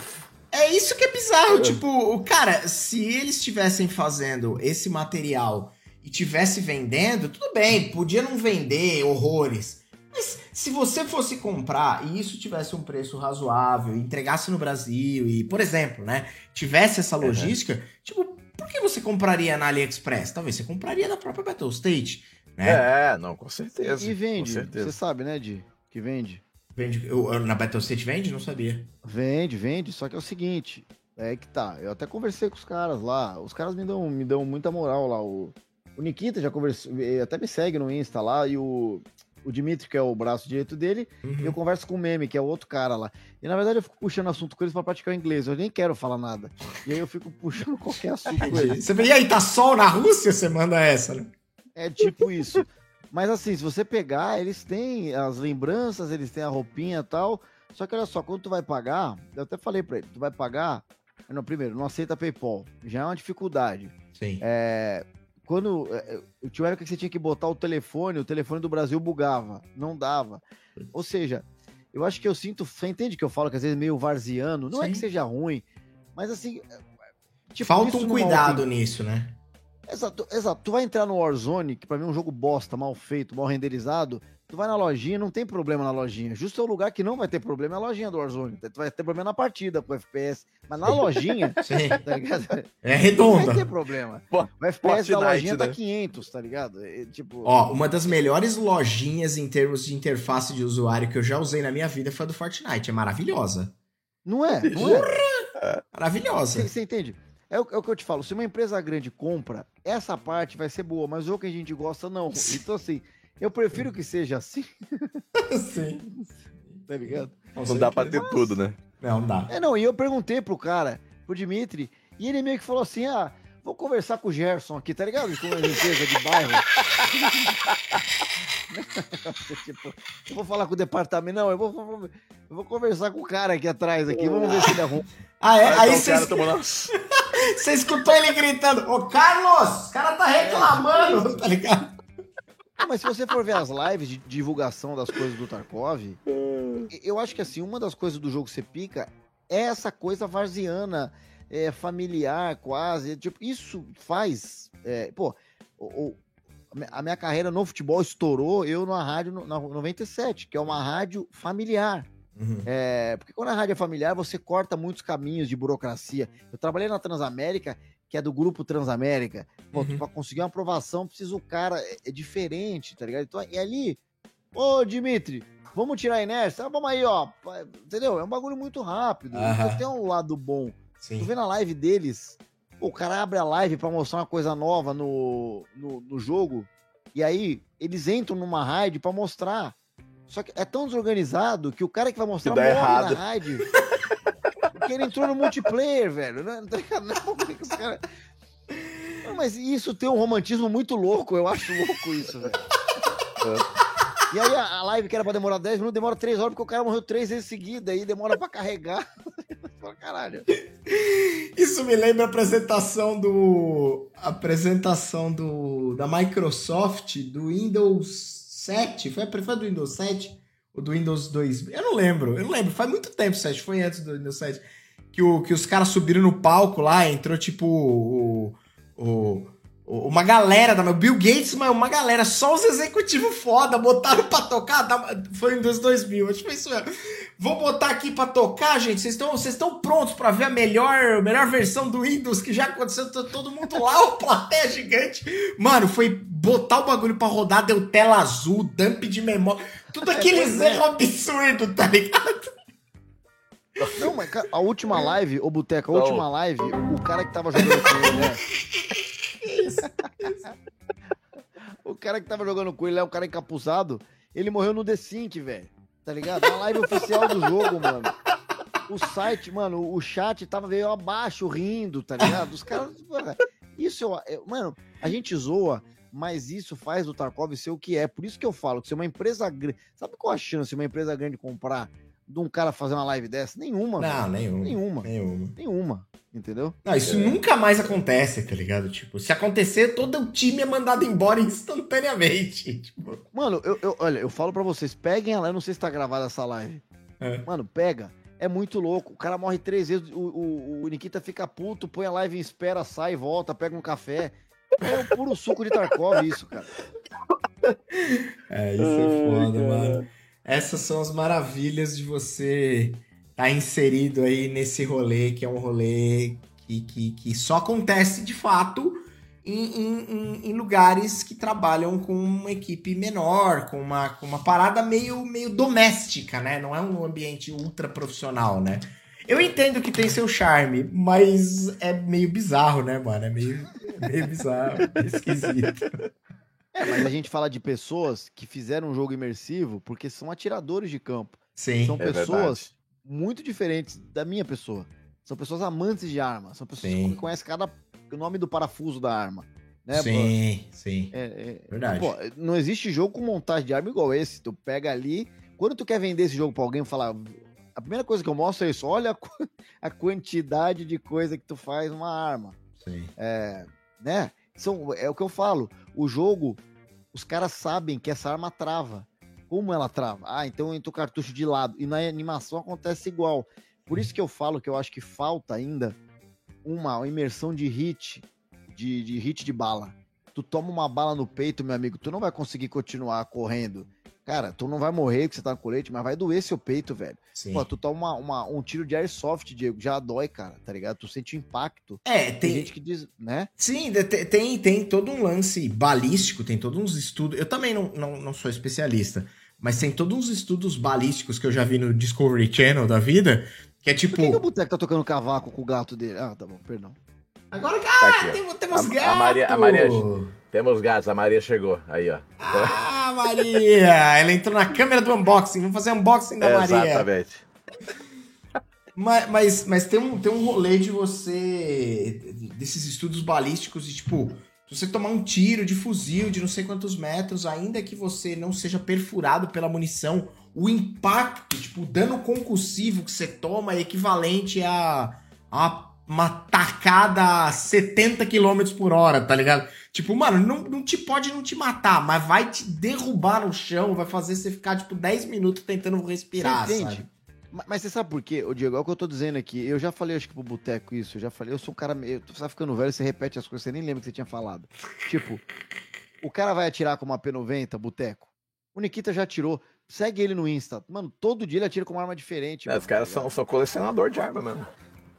[SPEAKER 1] é isso que é bizarro. Tipo, o cara, se eles estivessem fazendo esse material e tivesse vendendo, tudo bem, podia não vender horrores. Mas se você fosse comprar e isso tivesse um preço razoável, entregasse no Brasil e, por exemplo, né, tivesse essa logística, tipo, por que você compraria na AliExpress? Talvez você compraria na própria Battle State, né?
[SPEAKER 3] É, não, com certeza.
[SPEAKER 2] E vende.
[SPEAKER 3] Certeza.
[SPEAKER 2] Você sabe, né, Di? Que vende.
[SPEAKER 1] Vende, eu- eu- na Battle State vende? Não sabia.
[SPEAKER 2] Vende, vende, só que é o seguinte, é que tá, eu até conversei com os caras lá, os caras me dão, me dão muita moral lá, o, o Nikita já conversou, até me segue no Insta lá, e o, o Dimitri, que é o braço direito dele,
[SPEAKER 1] Uhum.
[SPEAKER 2] e eu converso com o Meme, que é o outro cara lá, e na verdade eu fico puxando assunto com eles pra praticar o inglês, eu nem quero falar nada, e aí eu fico puxando qualquer assunto com eles,
[SPEAKER 1] Você vê, e aí, tá sol na Rússia? Você manda essa, né?
[SPEAKER 2] É tipo isso. Mas assim, se você pegar, eles têm as lembranças, eles têm a roupinha e tal. Só que olha só, quando tu vai pagar, eu até falei pra ele, tu vai pagar. Não, primeiro, não aceita PayPal. Já é uma dificuldade.
[SPEAKER 1] Sim.
[SPEAKER 2] É, quando é, eu tinha época que você tinha que botar o telefone, o telefone do Brasil bugava, não dava. Ou seja, eu acho que eu sinto, você entende que eu falo que às vezes é meio varziano, não é
[SPEAKER 1] Sim.
[SPEAKER 2] que seja ruim, mas assim, é, tipo,
[SPEAKER 1] Falta um cuidado nisso, né?
[SPEAKER 2] Exato, exato. Tu vai entrar no Warzone, que pra mim é um jogo bosta, mal feito, mal renderizado. Tu vai na lojinha, não tem problema na lojinha. Justo é o lugar que não vai ter problema é a lojinha do Warzone. Tu vai ter problema na partida com o FPS. Mas na lojinha,
[SPEAKER 1] Sim.
[SPEAKER 2] tá ligado?
[SPEAKER 1] É
[SPEAKER 2] Não
[SPEAKER 1] redonda.
[SPEAKER 2] vai ter problema.
[SPEAKER 3] Pô,
[SPEAKER 2] O FPS da lojinha tá
[SPEAKER 3] né?
[SPEAKER 2] 500, tá ligado? É, tipo,
[SPEAKER 1] Ó, uma das melhores lojinhas em termos de interface de usuário que eu já usei na minha vida foi a do Fortnite. É maravilhosa.
[SPEAKER 2] não é, não é.
[SPEAKER 1] Maravilhosa.
[SPEAKER 2] Você entende? É o, é o que eu te falo. Se uma empresa grande compra, essa parte vai ser boa, mas o que a gente gosta, não. Então, assim, eu prefiro que seja assim,
[SPEAKER 1] Sim.
[SPEAKER 2] tá ligado?
[SPEAKER 3] Não dá pra ter tudo, né?
[SPEAKER 1] Não dá.
[SPEAKER 2] É, não, e eu perguntei pro cara, pro Dimitri, e ele meio que falou assim: ah, vou conversar com o Gerson aqui, tá ligado? Com uma empresa de bairro. tipo, eu vou falar com o departamento, não, eu vou, vou- eu vou conversar com o cara aqui atrás, aqui, vamos ver se ele arruma.
[SPEAKER 1] Ah, é?
[SPEAKER 3] Aí,
[SPEAKER 1] Aí
[SPEAKER 3] tá o
[SPEAKER 1] você
[SPEAKER 3] cara tomando
[SPEAKER 1] você escutou ele gritando: Ô Carlos, o cara tá reclamando, tá ligado?
[SPEAKER 2] Não, mas se você for ver as lives de divulgação das coisas do Tarkov, eu acho que assim, uma das coisas do jogo que você pica é essa coisa varziana, é, familiar, quase. Tipo, isso faz. é, pô, o- o- a minha- a minha carreira no futebol estourou eu na rádio no- na 97, que é uma rádio familiar.
[SPEAKER 1] Uhum.
[SPEAKER 2] É, porque quando a rádio é familiar, você corta muitos caminhos de burocracia. Eu trabalhei na Transamérica, que é do grupo Transamérica. Pô,
[SPEAKER 1] Uhum.
[SPEAKER 2] pra conseguir uma aprovação, precisa o cara. É, é diferente, tá ligado? Então, e ali. Ô, Dimitri, vamos tirar a inércia? Ah, vamos aí, ó. Entendeu? É um bagulho muito rápido.
[SPEAKER 1] Aham.
[SPEAKER 2] Então tem um lado bom. Tu
[SPEAKER 1] Sim.
[SPEAKER 2] vê na live deles, o cara abre a live pra mostrar uma coisa nova no, no, no jogo, e aí eles entram numa raid pra mostrar. Só que é tão desorganizado que o cara que vai mostrar morre
[SPEAKER 3] errado.
[SPEAKER 2] na raid. Porque ele entrou no multiplayer, velho. Não, tá ligado? Não, por que que os cara... Não, mas isso tem um romantismo muito louco, eu acho louco isso, velho. E aí a a live que era pra demorar 10 minutos, demora 3 horas, porque o cara morreu 3 vezes seguida, aí demora pra carregar. Fala, Caralho.
[SPEAKER 1] Isso me lembra a apresentação do. A apresentação do. Da Microsoft do Windows 7. Foi, foi do Windows 7? Ou do Windows 2? Eu não lembro, eu não lembro. Faz muito tempo, 7. Foi antes do Windows 7. Que, o, que os caras subiram no palco lá, entrou tipo o. o, uma galera da. O Bill Gates, mas uma galera, só os executivos foda, botaram pra tocar. Foi em Windows 2000, acho que foi isso mesmo. Vou botar aqui pra tocar, gente. Vocês estão vocês estão prontos pra ver a melhor, a melhor versão do Windows que já aconteceu? Tá todo mundo lá, o plateia gigante. Mano, foi botar o bagulho pra rodar, deu tela azul, dump de memória. Tudo aqueles
[SPEAKER 2] pois é.
[SPEAKER 1] erros absurdos, tá ligado?
[SPEAKER 2] Não, mas cara, a última live, ô Boteca, a
[SPEAKER 3] Não.
[SPEAKER 2] última live, o cara que tava jogando com ele, né? O cara que tava jogando com ele é um cara encapuzado, ele morreu no The Sync, velho. Tá ligado? Na live oficial do jogo, mano. O site, mano, o chat tava veio abaixo, rindo, tá ligado? Os caras. Isso eu, Mano, a gente zoa, mas isso faz do Tarkov ser o que é. Por isso que eu falo que se uma empresa grande. Sabe qual a chance de uma empresa grande comprar de um cara fazer uma live dessa? Nenhuma.
[SPEAKER 1] Não, nenhuma.
[SPEAKER 2] Nenhuma.
[SPEAKER 1] Nenhuma.
[SPEAKER 2] Nenhuma. Entendeu?
[SPEAKER 1] Não, isso nunca mais acontece, tá ligado? Tipo, se acontecer, todo o time é mandado embora instantaneamente. Tipo,
[SPEAKER 2] Mano, eu, eu- olha, eu falo pra vocês, peguem ela, eu não sei se tá gravada essa live.
[SPEAKER 1] É.
[SPEAKER 2] Mano, pega. É muito louco. O cara morre três vezes, o, o, o Nikita fica puto, põe a live em espera, sai, volta, pega um café. É o puro suco de Tarkov isso, cara.
[SPEAKER 1] É, isso é foda, mano. Essas são as maravilhas de você estar inserido aí nesse rolê, que é um rolê que, que, que só acontece de fato em, em- em- lugares que trabalham com uma equipe menor, com uma, com uma parada meio, meio doméstica, né? Não é um ambiente ultra profissional, né? Eu entendo que tem seu charme, mas é meio bizarro, né, mano? É meio, é meio bizarro, esquisito.
[SPEAKER 2] É, mas a gente fala de pessoas que fizeram um jogo imersivo porque são atiradores de campo.
[SPEAKER 1] Sim.
[SPEAKER 2] São
[SPEAKER 3] É
[SPEAKER 2] pessoas
[SPEAKER 3] verdade.
[SPEAKER 2] muito diferentes da minha pessoa. São pessoas amantes de arma. São pessoas
[SPEAKER 1] Sim.
[SPEAKER 2] que conhecem cada o nome do parafuso da arma. Né?
[SPEAKER 1] sim, sim.
[SPEAKER 2] É, é,
[SPEAKER 1] Verdade.
[SPEAKER 2] Pô, não existe jogo com montagem de arma igual esse. Tu pega ali. Quando tu quer vender esse jogo pra alguém, falar. A primeira coisa que eu mostro é isso. Olha a, qu- a quantidade de coisa que tu faz numa arma.
[SPEAKER 1] sim.
[SPEAKER 2] É, né? São, é o que eu falo. O jogo, os caras sabem que essa arma trava. Como ela trava? Ah, então entra o cartucho de lado. E na animação acontece igual. Por isso que eu falo que eu acho que falta ainda uma imersão de hit, de, de hit de bala. Tu toma uma bala no peito, meu amigo, tu não vai conseguir continuar correndo. Cara, tu não vai morrer porque você tá no colete, mas vai doer seu peito, velho.
[SPEAKER 1] sim.
[SPEAKER 2] Pô, tu toma uma, uma- um tiro de airsoft, Diego, já dói, cara, tá ligado? Tu sente o impacto.
[SPEAKER 1] É,
[SPEAKER 2] Tem,
[SPEAKER 1] tem,
[SPEAKER 2] gente que diz, né?
[SPEAKER 1] sim, tem, tem todo um lance balístico, tem todos uns estudos. Eu também não, não, não sou especialista, mas tem todos uns estudos balísticos que eu já vi no Discovery Channel da vida, que é
[SPEAKER 2] Por que, que o
[SPEAKER 1] tipo.
[SPEAKER 2] Boteco tá tocando cavaco com o gato dele? Ah, tá bom, perdão.
[SPEAKER 1] Agora,
[SPEAKER 3] Tá
[SPEAKER 1] ah,
[SPEAKER 3] aqui, ó.
[SPEAKER 1] tem, temos
[SPEAKER 3] A- a
[SPEAKER 1] gato!
[SPEAKER 3] Maria- a Maria- Temos gatos, a Maria chegou. Aí, ó.
[SPEAKER 1] Ah, Maria! Ela entrou na câmera do unboxing. Vamos fazer unboxing da Maria.
[SPEAKER 3] Exatamente.
[SPEAKER 1] Mas, mas, mas tem, um, tem um rolê de você. desses estudos balísticos de tipo. Se você tomar um tiro de fuzil de não sei quantos metros, ainda que você não seja perfurado pela munição, o impacto, tipo, o dano concussivo que você toma é equivalente a, a uma tacada a 70 km por hora, tá ligado? Tipo, mano, não, não te pode não te matar, mas vai te derrubar no chão, vai fazer você ficar, tipo, 10 minutos tentando respirar,
[SPEAKER 2] Você entende?
[SPEAKER 1] sabe?
[SPEAKER 2] Ma- Mas você sabe por quê, ô Diego? É o que eu tô dizendo aqui. Eu já falei, acho que pro Boteco isso. Eu já falei, eu sou um cara meio. Tu tá ficando velho, você repete as coisas, você nem lembra que você tinha falado. Tipo, o cara vai atirar com uma P90, Boteco. O Nikita já atirou. Segue ele no Insta. Mano, todo dia ele atira com uma arma diferente.
[SPEAKER 3] É, os caras
[SPEAKER 2] tá
[SPEAKER 3] são, são colecionador de arma mesmo.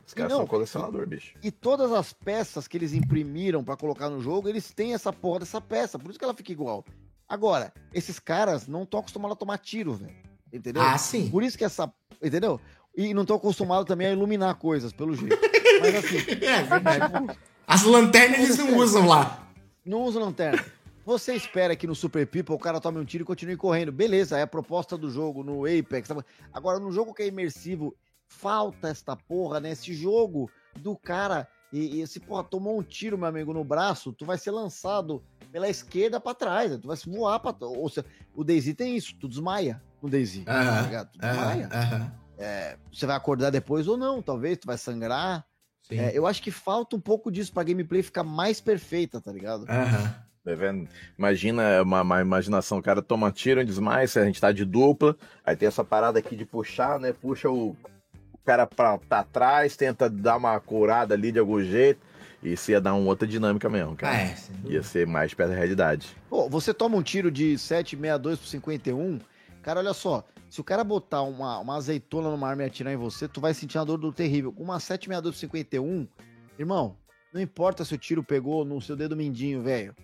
[SPEAKER 3] Os caras
[SPEAKER 2] não,
[SPEAKER 3] são colecionador, bicho.
[SPEAKER 2] E todas as peças que eles imprimiram pra colocar no jogo, eles têm essa porra dessa peça. Por isso que ela fica igual. Agora, esses caras não estão acostumados a tomar tiro, velho. Entendeu?
[SPEAKER 1] Ah, sim.
[SPEAKER 2] Por isso que essa. Entendeu? E não estão acostumados também a iluminar coisas, pelo jeito. Mas assim,
[SPEAKER 1] É verdade. As lanternas eles não usam lá.
[SPEAKER 2] não usa lanterna. Você espera que no Super People o cara tome um tiro e continue correndo. Beleza, é a proposta do jogo no Apex. Agora, no jogo que é imersivo, falta esta porra nesse jogo do cara. E, e se, porra, tomou um tiro, meu amigo, no braço, tu vai ser lançado pela esquerda pra trás. né? Tu vai se voar pra. Ou seja, o Daisy tem isso, tu desmaia no Daisy. tá
[SPEAKER 1] Aham,
[SPEAKER 2] ligado? Tu desmaia.
[SPEAKER 1] Aham, aham.
[SPEAKER 2] Você vai acordar depois ou não, talvez, tu vai sangrar.
[SPEAKER 1] Sim.
[SPEAKER 2] É, eu acho que falta um pouco disso pra gameplay ficar mais perfeita, tá ligado?
[SPEAKER 1] Aham.
[SPEAKER 3] Tá vendo? Imagina uma, uma imaginação, o cara toma tiro, desmaia, se a gente tá de dupla, aí tem essa parada aqui de puxar, né? Puxa o cara pra, pra trás, tenta dar uma curada ali de algum jeito. Isso ia dar uma outra dinâmica mesmo,
[SPEAKER 1] Ah,
[SPEAKER 3] cara.
[SPEAKER 1] é.
[SPEAKER 3] Ia ser mais perto da realidade.
[SPEAKER 2] Pô, você toma um tiro de 7,62 por 51, cara, olha só. Se o cara botar uma, uma azeitona numa arma e atirar em você, tu vai sentir uma dor do terrível. Com uma 7,62 por 51, irmão, não importa se o tiro pegou no seu dedo mindinho, velho.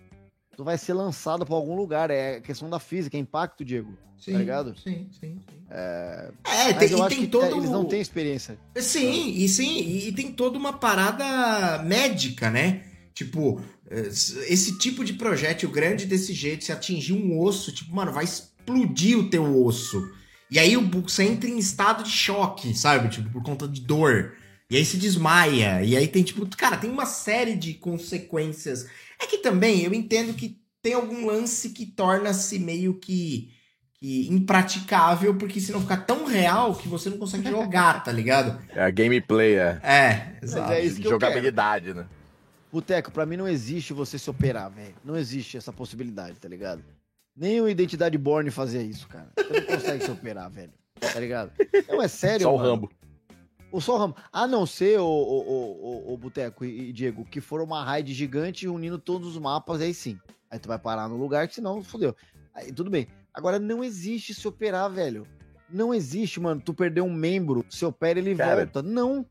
[SPEAKER 2] Tu vai ser lançado pra algum lugar. É questão da física, é impacto, Diego.
[SPEAKER 1] Sim,
[SPEAKER 2] ligado?
[SPEAKER 1] Sim, sim, sim.
[SPEAKER 2] É,
[SPEAKER 1] É, tem,
[SPEAKER 2] eu
[SPEAKER 1] e tem
[SPEAKER 2] que
[SPEAKER 1] todo.
[SPEAKER 2] é, eles não têm experiência.
[SPEAKER 1] Sim, e sim, e, tem toda uma parada médica, né? Tipo, eh, esse tipo de projétil grande desse jeito, se atingir um osso, tipo, mano, vai explodir o teu osso. E aí o- você entra em estado de choque, sabe? Tipo, por conta de dor. E aí se desmaia. E aí tem, tipo, cara, tem uma série de consequências. É que também eu entendo que tem algum lance que torna-se meio que, que impraticável, porque senão fica tão real que você não consegue jogar, tá ligado?
[SPEAKER 3] É a gameplay, é.
[SPEAKER 1] É, exato.
[SPEAKER 2] é isso que eu
[SPEAKER 3] jogabilidade, né?
[SPEAKER 2] Boteco, pra mim não existe você se operar, velho. Não existe essa possibilidade, tá ligado? Nem o Identidade Born fazia isso, cara. Você não consegue se operar, velho. Tá ligado? Não, é sério,
[SPEAKER 3] Só o
[SPEAKER 2] mano.
[SPEAKER 3] Rambo.
[SPEAKER 2] O só o Rambo. A não ser, o, o, o, o, Boteco e, e Diego, que for uma raid gigante unindo todos os mapas, aí sim. Aí tu vai parar no lugar que senão fodeu. Aí tudo bem. Agora não existe se operar, velho. Não existe, mano. Tu perder um membro, se opera ele
[SPEAKER 3] Cara,
[SPEAKER 2] volta. Não.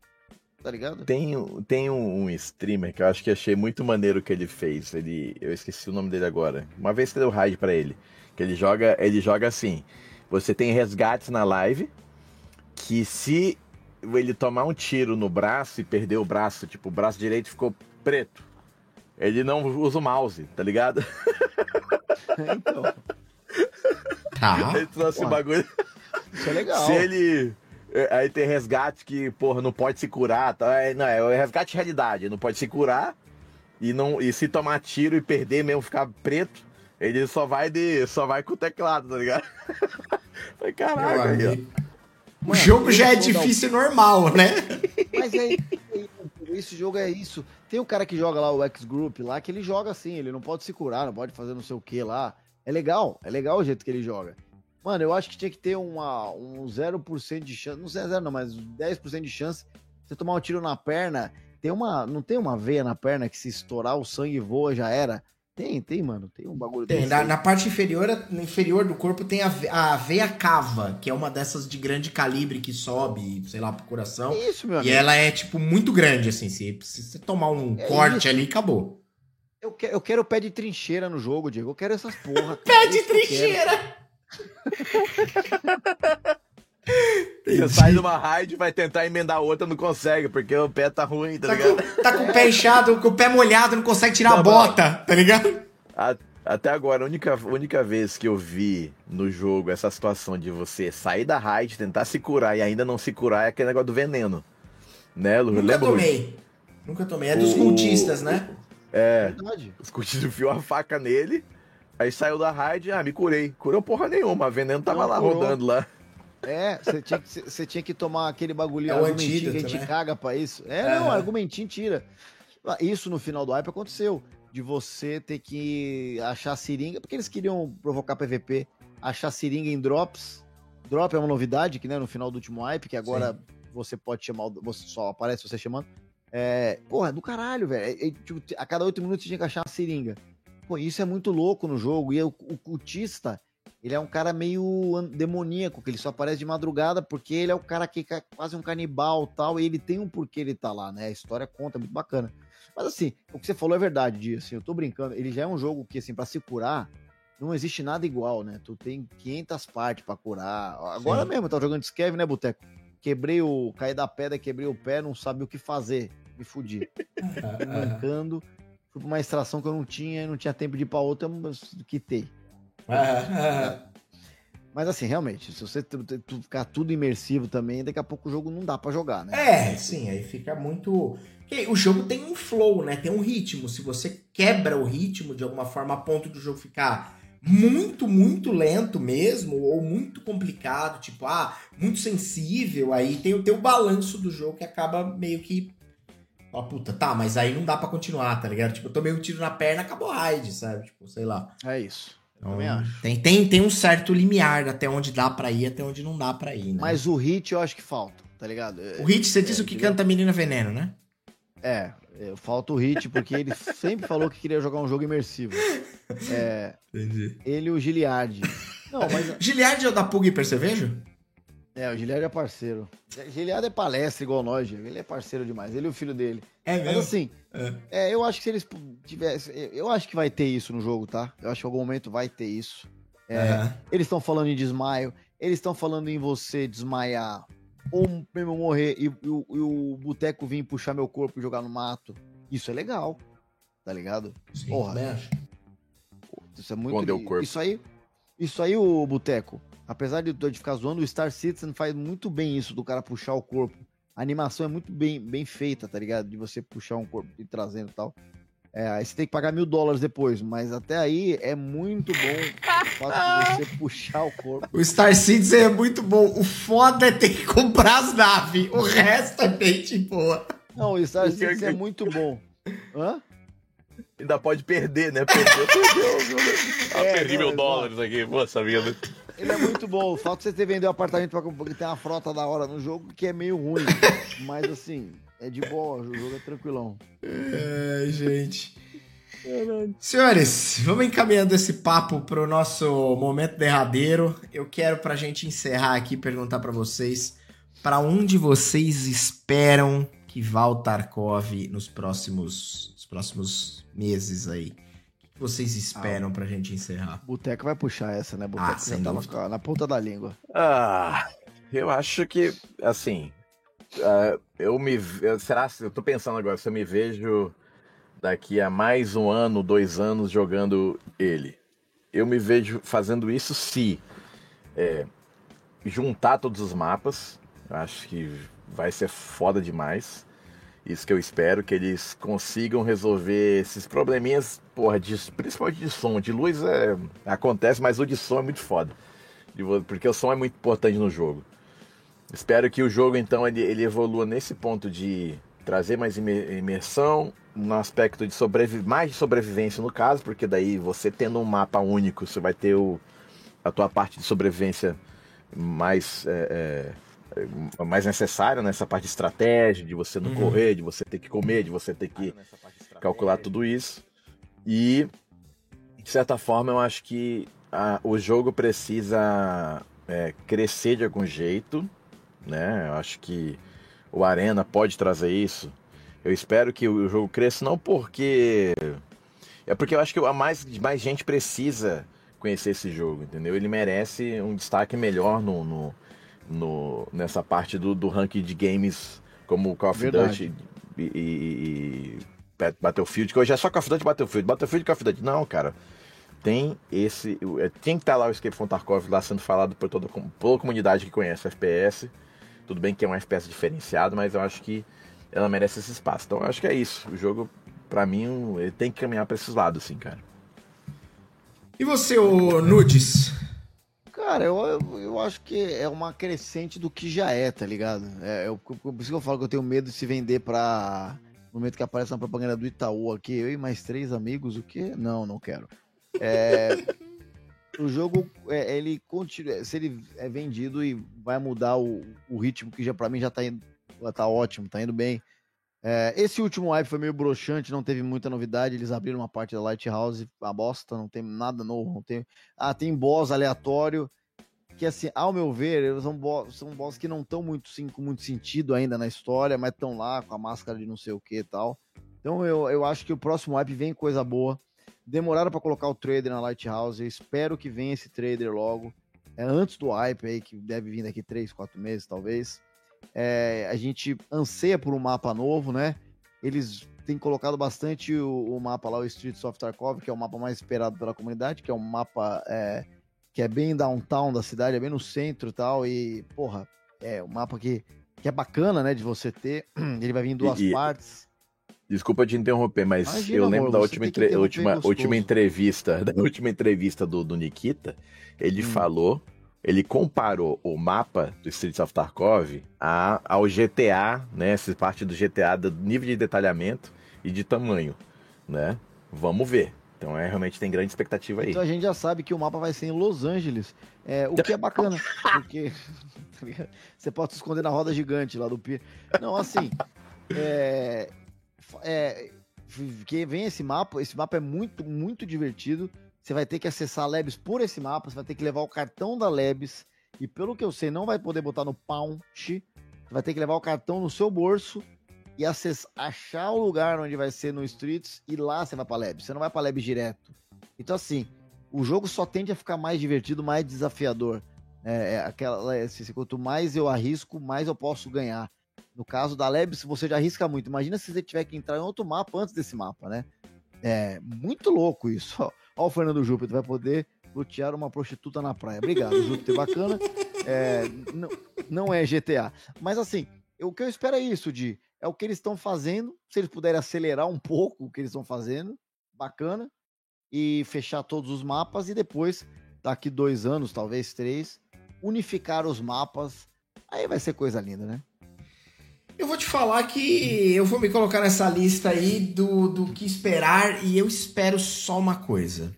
[SPEAKER 2] Tá ligado?
[SPEAKER 3] Tem, tem um, um streamer que eu acho que achei muito maneiro o que ele fez. Ele, eu esqueci o nome dele agora. Uma vez que deu raid pra ele, que ele joga, ele joga assim. Você tem resgates na live que se ele tomar um tiro no braço e perder o braço, tipo, o braço direito ficou preto, ele não usa o mouse, tá ligado?
[SPEAKER 2] então,
[SPEAKER 1] Tá.
[SPEAKER 3] ele trouxe o
[SPEAKER 2] Porra.
[SPEAKER 3] bagulho.
[SPEAKER 2] isso é legal.
[SPEAKER 3] Se ele. é, Aí tem resgate que, porra, não pode se curar. Tá? É, Não, é o resgate de realidade. Não pode se curar. E, não, e se tomar tiro e perder mesmo, ficar preto, ele só vai de. só vai com o teclado, tá ligado? Aí, ó.
[SPEAKER 1] O
[SPEAKER 2] Mano,
[SPEAKER 1] jogo já é
[SPEAKER 2] dar um-
[SPEAKER 1] difícil normal, né?
[SPEAKER 2] Mas é esse jogo é isso. Tem o cara que joga lá o X-Group lá, que ele joga assim, ele não pode se curar, não pode fazer não sei o que lá. É legal, é legal o jeito que ele joga. Mano, eu acho que tinha que ter uma, um 0% de chance, não sei zero não, mas 10% de chance de você tomar um tiro na perna. Tem uma, não tem uma veia na perna que se estourar o sangue voa já era? Tem, tem, mano, tem um bagulho
[SPEAKER 1] Tem, na, na parte inferior, no inferior do corpo tem a, a veia cava, que é uma dessas de grande calibre que sobe, sei lá, pro coração.
[SPEAKER 2] É isso, meu
[SPEAKER 1] E
[SPEAKER 2] amigo.
[SPEAKER 1] ela é, tipo, muito grande, assim. Se, você tomar um
[SPEAKER 2] É
[SPEAKER 1] corte
[SPEAKER 2] isso.
[SPEAKER 1] ali, acabou.
[SPEAKER 2] Eu, quero, eu quero pé de trincheira no jogo, Diego. Eu quero essas porra.
[SPEAKER 1] Pé
[SPEAKER 2] É
[SPEAKER 1] de
[SPEAKER 2] que
[SPEAKER 1] trincheira!
[SPEAKER 3] Você sai de uma raid vai tentar emendar outra, não consegue, porque o pé tá ruim, tá
[SPEAKER 1] Tá
[SPEAKER 3] ligado?
[SPEAKER 1] com, tá com o pé inchado, com o pé molhado, não consegue tirar a
[SPEAKER 3] Tá
[SPEAKER 1] bota, tá ligado?
[SPEAKER 3] A- Até agora, a única, a única vez que eu vi no jogo essa situação de você sair da raid, tentar se curar e ainda não se curar é aquele negócio do veneno. Né, Lu?
[SPEAKER 1] Nunca
[SPEAKER 3] Lembra,
[SPEAKER 1] tomei. Nunca tomei. É dos
[SPEAKER 3] O-
[SPEAKER 1] cultistas, né?
[SPEAKER 3] É,
[SPEAKER 2] Verdade.
[SPEAKER 3] os cultistas enfiou a faca nele, aí saiu da raid, ah, me curei. Curou porra nenhuma, o veneno tava
[SPEAKER 2] Não
[SPEAKER 3] lá
[SPEAKER 2] curou.
[SPEAKER 3] rodando lá.
[SPEAKER 2] É, você tinha, que- tinha que tomar aquele bagulhinho
[SPEAKER 1] É
[SPEAKER 2] argumentinho que a gente
[SPEAKER 1] né?
[SPEAKER 2] caga pra isso. É, não, argumentinho tira. Ah, Isso no final do hype aconteceu. De você ter que achar seringa, porque eles queriam provocar PVP, achar seringa em drops. Drop é uma novidade que, né, no final do último hype, que agora você pode chamar, você só aparece você chamando. É, porra, é do caralho, velho. É, é, tipo, a cada oito minutos você tinha que achar uma seringa. Pô, isso é muito louco no jogo. E o, o cultista, ele é um cara meio demoníaco, que ele só aparece de madrugada, porque ele é o cara que é quase um canibal tal, e ele tem um porquê ele tá lá, né? A história conta, é muito bacana. Mas assim, o que você falou é verdade, Di, assim, eu tô brincando, ele já é um jogo que, assim, pra se curar, não existe nada igual, né? Tu tem 500 partes para curar. Agora Sim. mesmo, eu tava jogando Skev, né, Boteco? Quebrei o. Caí da pedra, quebrei o pé, não sabia o que fazer. Me fudi. Mancando. Fui pra uma extração que eu não tinha, não tinha tempo de ir pra outra, mas quitei. Mas assim, realmente, se você ficar tudo imersivo também, daqui a pouco o jogo não dá para jogar, né?
[SPEAKER 1] É, sim, aí fica muito. O jogo tem um flow, né? Tem um ritmo. Se você quebra o ritmo de alguma forma a ponto do jogo ficar muito, muito lento mesmo, ou muito complicado, tipo, ah, muito sensível, aí tem o teu balanço do jogo que acaba meio que. Ó, puta, tá, mas aí não dá para continuar, tá ligado? Tipo, eu tomei um tiro na perna, acabou a raid, sabe? Tipo, sei lá.
[SPEAKER 2] É isso.
[SPEAKER 1] Então, tem, tem, tem um certo limiar até onde dá pra ir, até onde não dá pra ir, né?
[SPEAKER 2] Mas o hit eu acho que falta, tá ligado?
[SPEAKER 1] O hit, você é, disse o que canta Menina Veneno, né?
[SPEAKER 2] É, é, falta o hit, porque ele sempre falou que queria jogar um jogo imersivo. É, Entendi. Ele e o Giliard.
[SPEAKER 1] Não, mas... Giliard é o da Pug e Percevejo?
[SPEAKER 2] É, o Giliard é parceiro. Giliard é palestra igual nós, ele é parceiro demais. Ele e o filho dele.
[SPEAKER 1] É mesmo?
[SPEAKER 2] Mas assim, é. é. eu acho que se eles tivessem. Eu acho que vai ter isso no jogo, tá? Eu acho que em algum momento vai ter isso. É, uhum. Eles estão falando em desmaio, eles estão falando em você desmaiar ou mesmo morrer e, e, e o boteco vir puxar meu corpo e jogar no mato. Isso é legal, tá ligado?
[SPEAKER 1] Sim, Porra, né?
[SPEAKER 2] Isso é muito. Escondeu o corpo. Isso aí, isso aí, o boteco. Apesar de, de ficar zoando, o Star Citizen faz muito bem isso do cara puxar o corpo. A animação é muito bem, bem feita, tá ligado? De você puxar um corpo e trazendo e tal. É, aí você tem que pagar mil dólares depois, mas até aí é muito bom o fato de você puxar o corpo.
[SPEAKER 1] O Star Citizen é muito bom. O foda é ter que comprar as naves. O resto é bem de boa.
[SPEAKER 2] Não, o Star Citizen é muito bom. Hã?
[SPEAKER 3] Ainda pode perder, né? Perdeu, perdeu. Ah, é, perdi mil dólares aqui, poxa vida.
[SPEAKER 2] Ele é muito bom. O fato de você ter vendido um apartamento pra porque tem uma frota da hora no jogo que é meio ruim. Mas assim, é de boa, o jogo é tranquilão.
[SPEAKER 1] É, gente. Senhores, vamos encaminhando esse papo para o nosso momento derradeiro. Eu quero, para a gente encerrar aqui, perguntar para vocês: para onde vocês esperam que vá o Tarkov nos próximos, nos próximos meses aí? Que vocês esperam ah, para a gente encerrar?
[SPEAKER 2] Boteco vai puxar essa, né? Boteco ah, tava na ponta da língua.
[SPEAKER 3] Ah, eu acho que, assim, uh, eu me. Será? Eu tô pensando agora, se eu me vejo daqui a mais um ano, dois anos jogando ele. Eu me vejo fazendo isso se é, juntar todos os mapas. Eu acho que vai ser foda demais. Isso que eu espero, que eles consigam resolver esses probleminhas, porra, de, principalmente de som. De luz é, acontece, mas o de som é muito foda. Porque o som é muito importante no jogo. Espero que o jogo, então, ele, ele evolua nesse ponto de trazer mais imersão, no aspecto de sobrevi mais de sobrevivência no caso, porque daí você tendo um mapa único, você vai ter o, a tua parte de sobrevivência mais, é, é, mais necessária nessa parte de estratégia, de você não uhum. correr, de você ter que comer, de você ter que calcular tudo isso. E, de certa forma, eu acho que a, o jogo precisa é, crescer de algum jeito né? Eu acho que o Arena pode trazer isso. Eu espero que o jogo cresça, não porque. É porque eu acho que a mais, mais gente precisa conhecer esse jogo, entendeu? Ele merece um destaque melhor no, no, no nessa parte do, do ranking de games como Call of Duty e, e, e, Battlefield, que hoje é só Call of Duty Battlefield. Battlefield e Call of Duty. Não, cara. Tem esse. É, tem que estar lá o Escape from Tarkov lá sendo falado por toda, por toda a comunidade que conhece o FPS. Tudo bem que é uma espécie diferenciado, mas eu acho que ela merece esse espaço. Então eu acho que é isso. O jogo, para mim, ele tem que caminhar para esses lados, assim, cara.
[SPEAKER 1] E você, o Nudes?
[SPEAKER 2] Cara, eu, eu, acho que é uma crescente do que já é, tá ligado? É, eu, por isso que eu falo que eu tenho medo de se vender pra. No momento que aparece uma propaganda do Itaú aqui, eu e mais três amigos, o quê? Não, não quero. É, o jogo, é, ele continua. Se ele é vendido e vai mudar o, o ritmo que já para mim já tá indo, tá ótimo, tá indo bem. É, esse último wipe foi meio broxante, não teve muita novidade. Eles abriram uma parte da Lighthouse, a bosta, não tem nada novo. Não tem... Ah, tem boss aleatório, que assim, ao meu ver, são boss, são boss que não estão muito, sim, com muito sentido ainda na história, mas estão lá com a máscara de não sei o que e tal. Então eu, eu acho que o próximo wipe vem coisa boa. Demoraram para colocar o trader na Lighthouse, eu espero que venha esse trader logo. É antes do wipe aí, que deve vir daqui 3, 4 meses talvez. É, a gente anseia por um mapa novo, né? Eles têm colocado bastante o, o, mapa lá, o Streets of Tarkov, que é o mapa mais esperado pela comunidade, que é um mapa é, que é bem downtown da cidade, é bem no centro e tal. E, porra, é um mapa que, que é bacana, né, de você ter. Ele vai vir em duas e, partes.
[SPEAKER 3] Desculpa te interromper, mas Imagina, eu lembro amor, da última, entre... última, última entrevista, da última entrevista do, do Nikita, ele hum. falou ele comparou o mapa do Streets of Tarkov a, ao GTA, né? Essa parte do GTA, do nível de detalhamento e de tamanho, né? Vamos ver. Então é, realmente tem grande expectativa aí.
[SPEAKER 2] Então a gente já sabe que o mapa vai ser em Los Angeles. É, o que é bacana, porque tá você pode se esconder na roda gigante lá do Pier. Não, assim. É, é, que vem esse mapa, esse mapa é muito, muito divertido. Você vai ter que acessar a Labs por esse mapa, você vai ter que levar o cartão da Labs. E pelo que eu sei, não vai poder botar no Pound. Você vai ter que levar o cartão no seu bolso e acessar, achar o lugar onde vai ser no Streets e lá você vai pra Labs. Você não vai pra Labs direto. Então, assim, o jogo só tende a ficar mais divertido, mais desafiador. É, é aquela, é, assim, quanto mais eu arrisco, mais eu posso ganhar. No caso da Labs, você já arrisca muito. Imagina se você tiver que entrar em outro mapa antes desse mapa, né? É muito louco isso. Ó, o Fernando Júpiter vai poder lutear uma prostituta na praia. Obrigado, Júpiter, bacana. É, não, não é GTA. Mas assim, o que eu espero é isso, de é o que eles estão fazendo. Se eles puderem acelerar um pouco o que eles estão fazendo, bacana. E fechar todos os mapas e depois, daqui dois anos, talvez três, unificar os mapas. Aí vai ser coisa linda, né?
[SPEAKER 1] Eu vou te falar que eu vou me colocar nessa lista aí do, do que esperar e eu espero só uma coisa.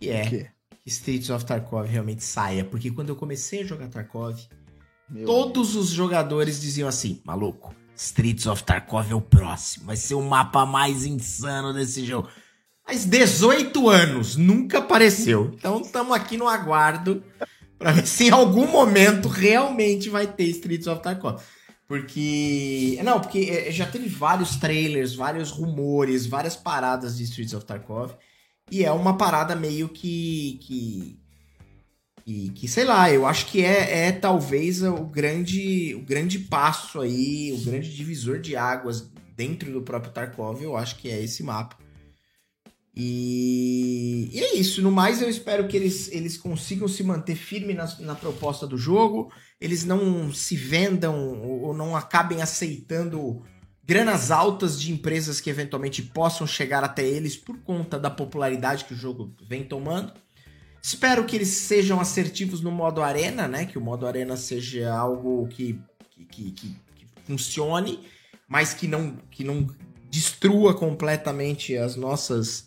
[SPEAKER 1] Que é que Streets of Tarkov realmente saia. Porque quando eu comecei a jogar Tarkov, Meu todos Deus. os jogadores diziam assim, maluco, Streets of Tarkov é o próximo. Vai ser o mapa mais insano desse jogo. Mas 18 anos, nunca apareceu. Então estamos aqui no aguardo para ver se em algum momento realmente vai ter Streets of Tarkov. Porque. Não, porque é, já teve vários trailers, vários rumores, várias paradas de Streets of Tarkov. E é uma parada meio que. que. que, que sei lá, eu acho que é, é talvez o grande, o grande passo aí, o grande divisor de águas dentro do próprio Tarkov, eu acho que é esse mapa. E, e, é isso. No mais, eu espero que eles, eles consigam se manter firme na, na proposta do jogo. Eles não se vendam ou não acabem aceitando granas altas de empresas que eventualmente possam chegar até eles por conta da popularidade que o jogo vem tomando. Espero que eles sejam assertivos no modo arena, né? Que o modo arena seja algo que, que, que, que funcione, mas que não, que não destrua completamente as nossas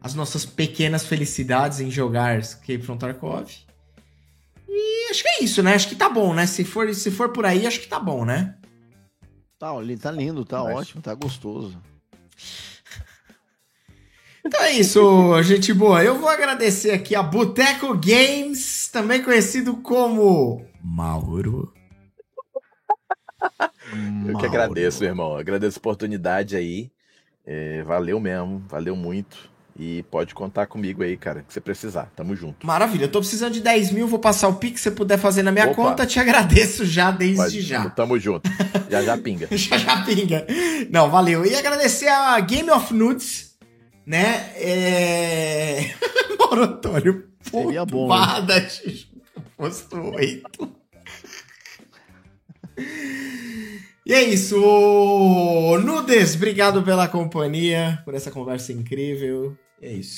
[SPEAKER 1] as nossas pequenas felicidades em jogar Escape from Tarkov. E acho que é isso, né? Acho que tá bom, né? Se for, se for por aí, acho que tá bom, né?
[SPEAKER 2] Tá, tá lindo, tá Mas... ótimo, tá gostoso.
[SPEAKER 1] Então é isso, gente boa. Eu vou agradecer aqui a Boteco Games, também conhecido como Mauro.
[SPEAKER 3] Eu que agradeço, irmão. Agradeço a oportunidade aí. É, valeu mesmo, valeu muito. E pode contar comigo aí, cara, que você precisar. Tamo junto.
[SPEAKER 1] Maravilha. Eu tô precisando de 10 mil, vou passar o Pix. Se você puder fazer na minha Opa. conta, te agradeço já desde pode, já.
[SPEAKER 3] Tamo junto. Já já pinga.
[SPEAKER 1] já já pinga. Não, valeu. E agradecer a Game of Nudes, né? É. Mauro Antônio.
[SPEAKER 2] Seria bom.
[SPEAKER 1] Posto 8. E é isso. Nudes, obrigado pela companhia, por essa conversa incrível. É isso.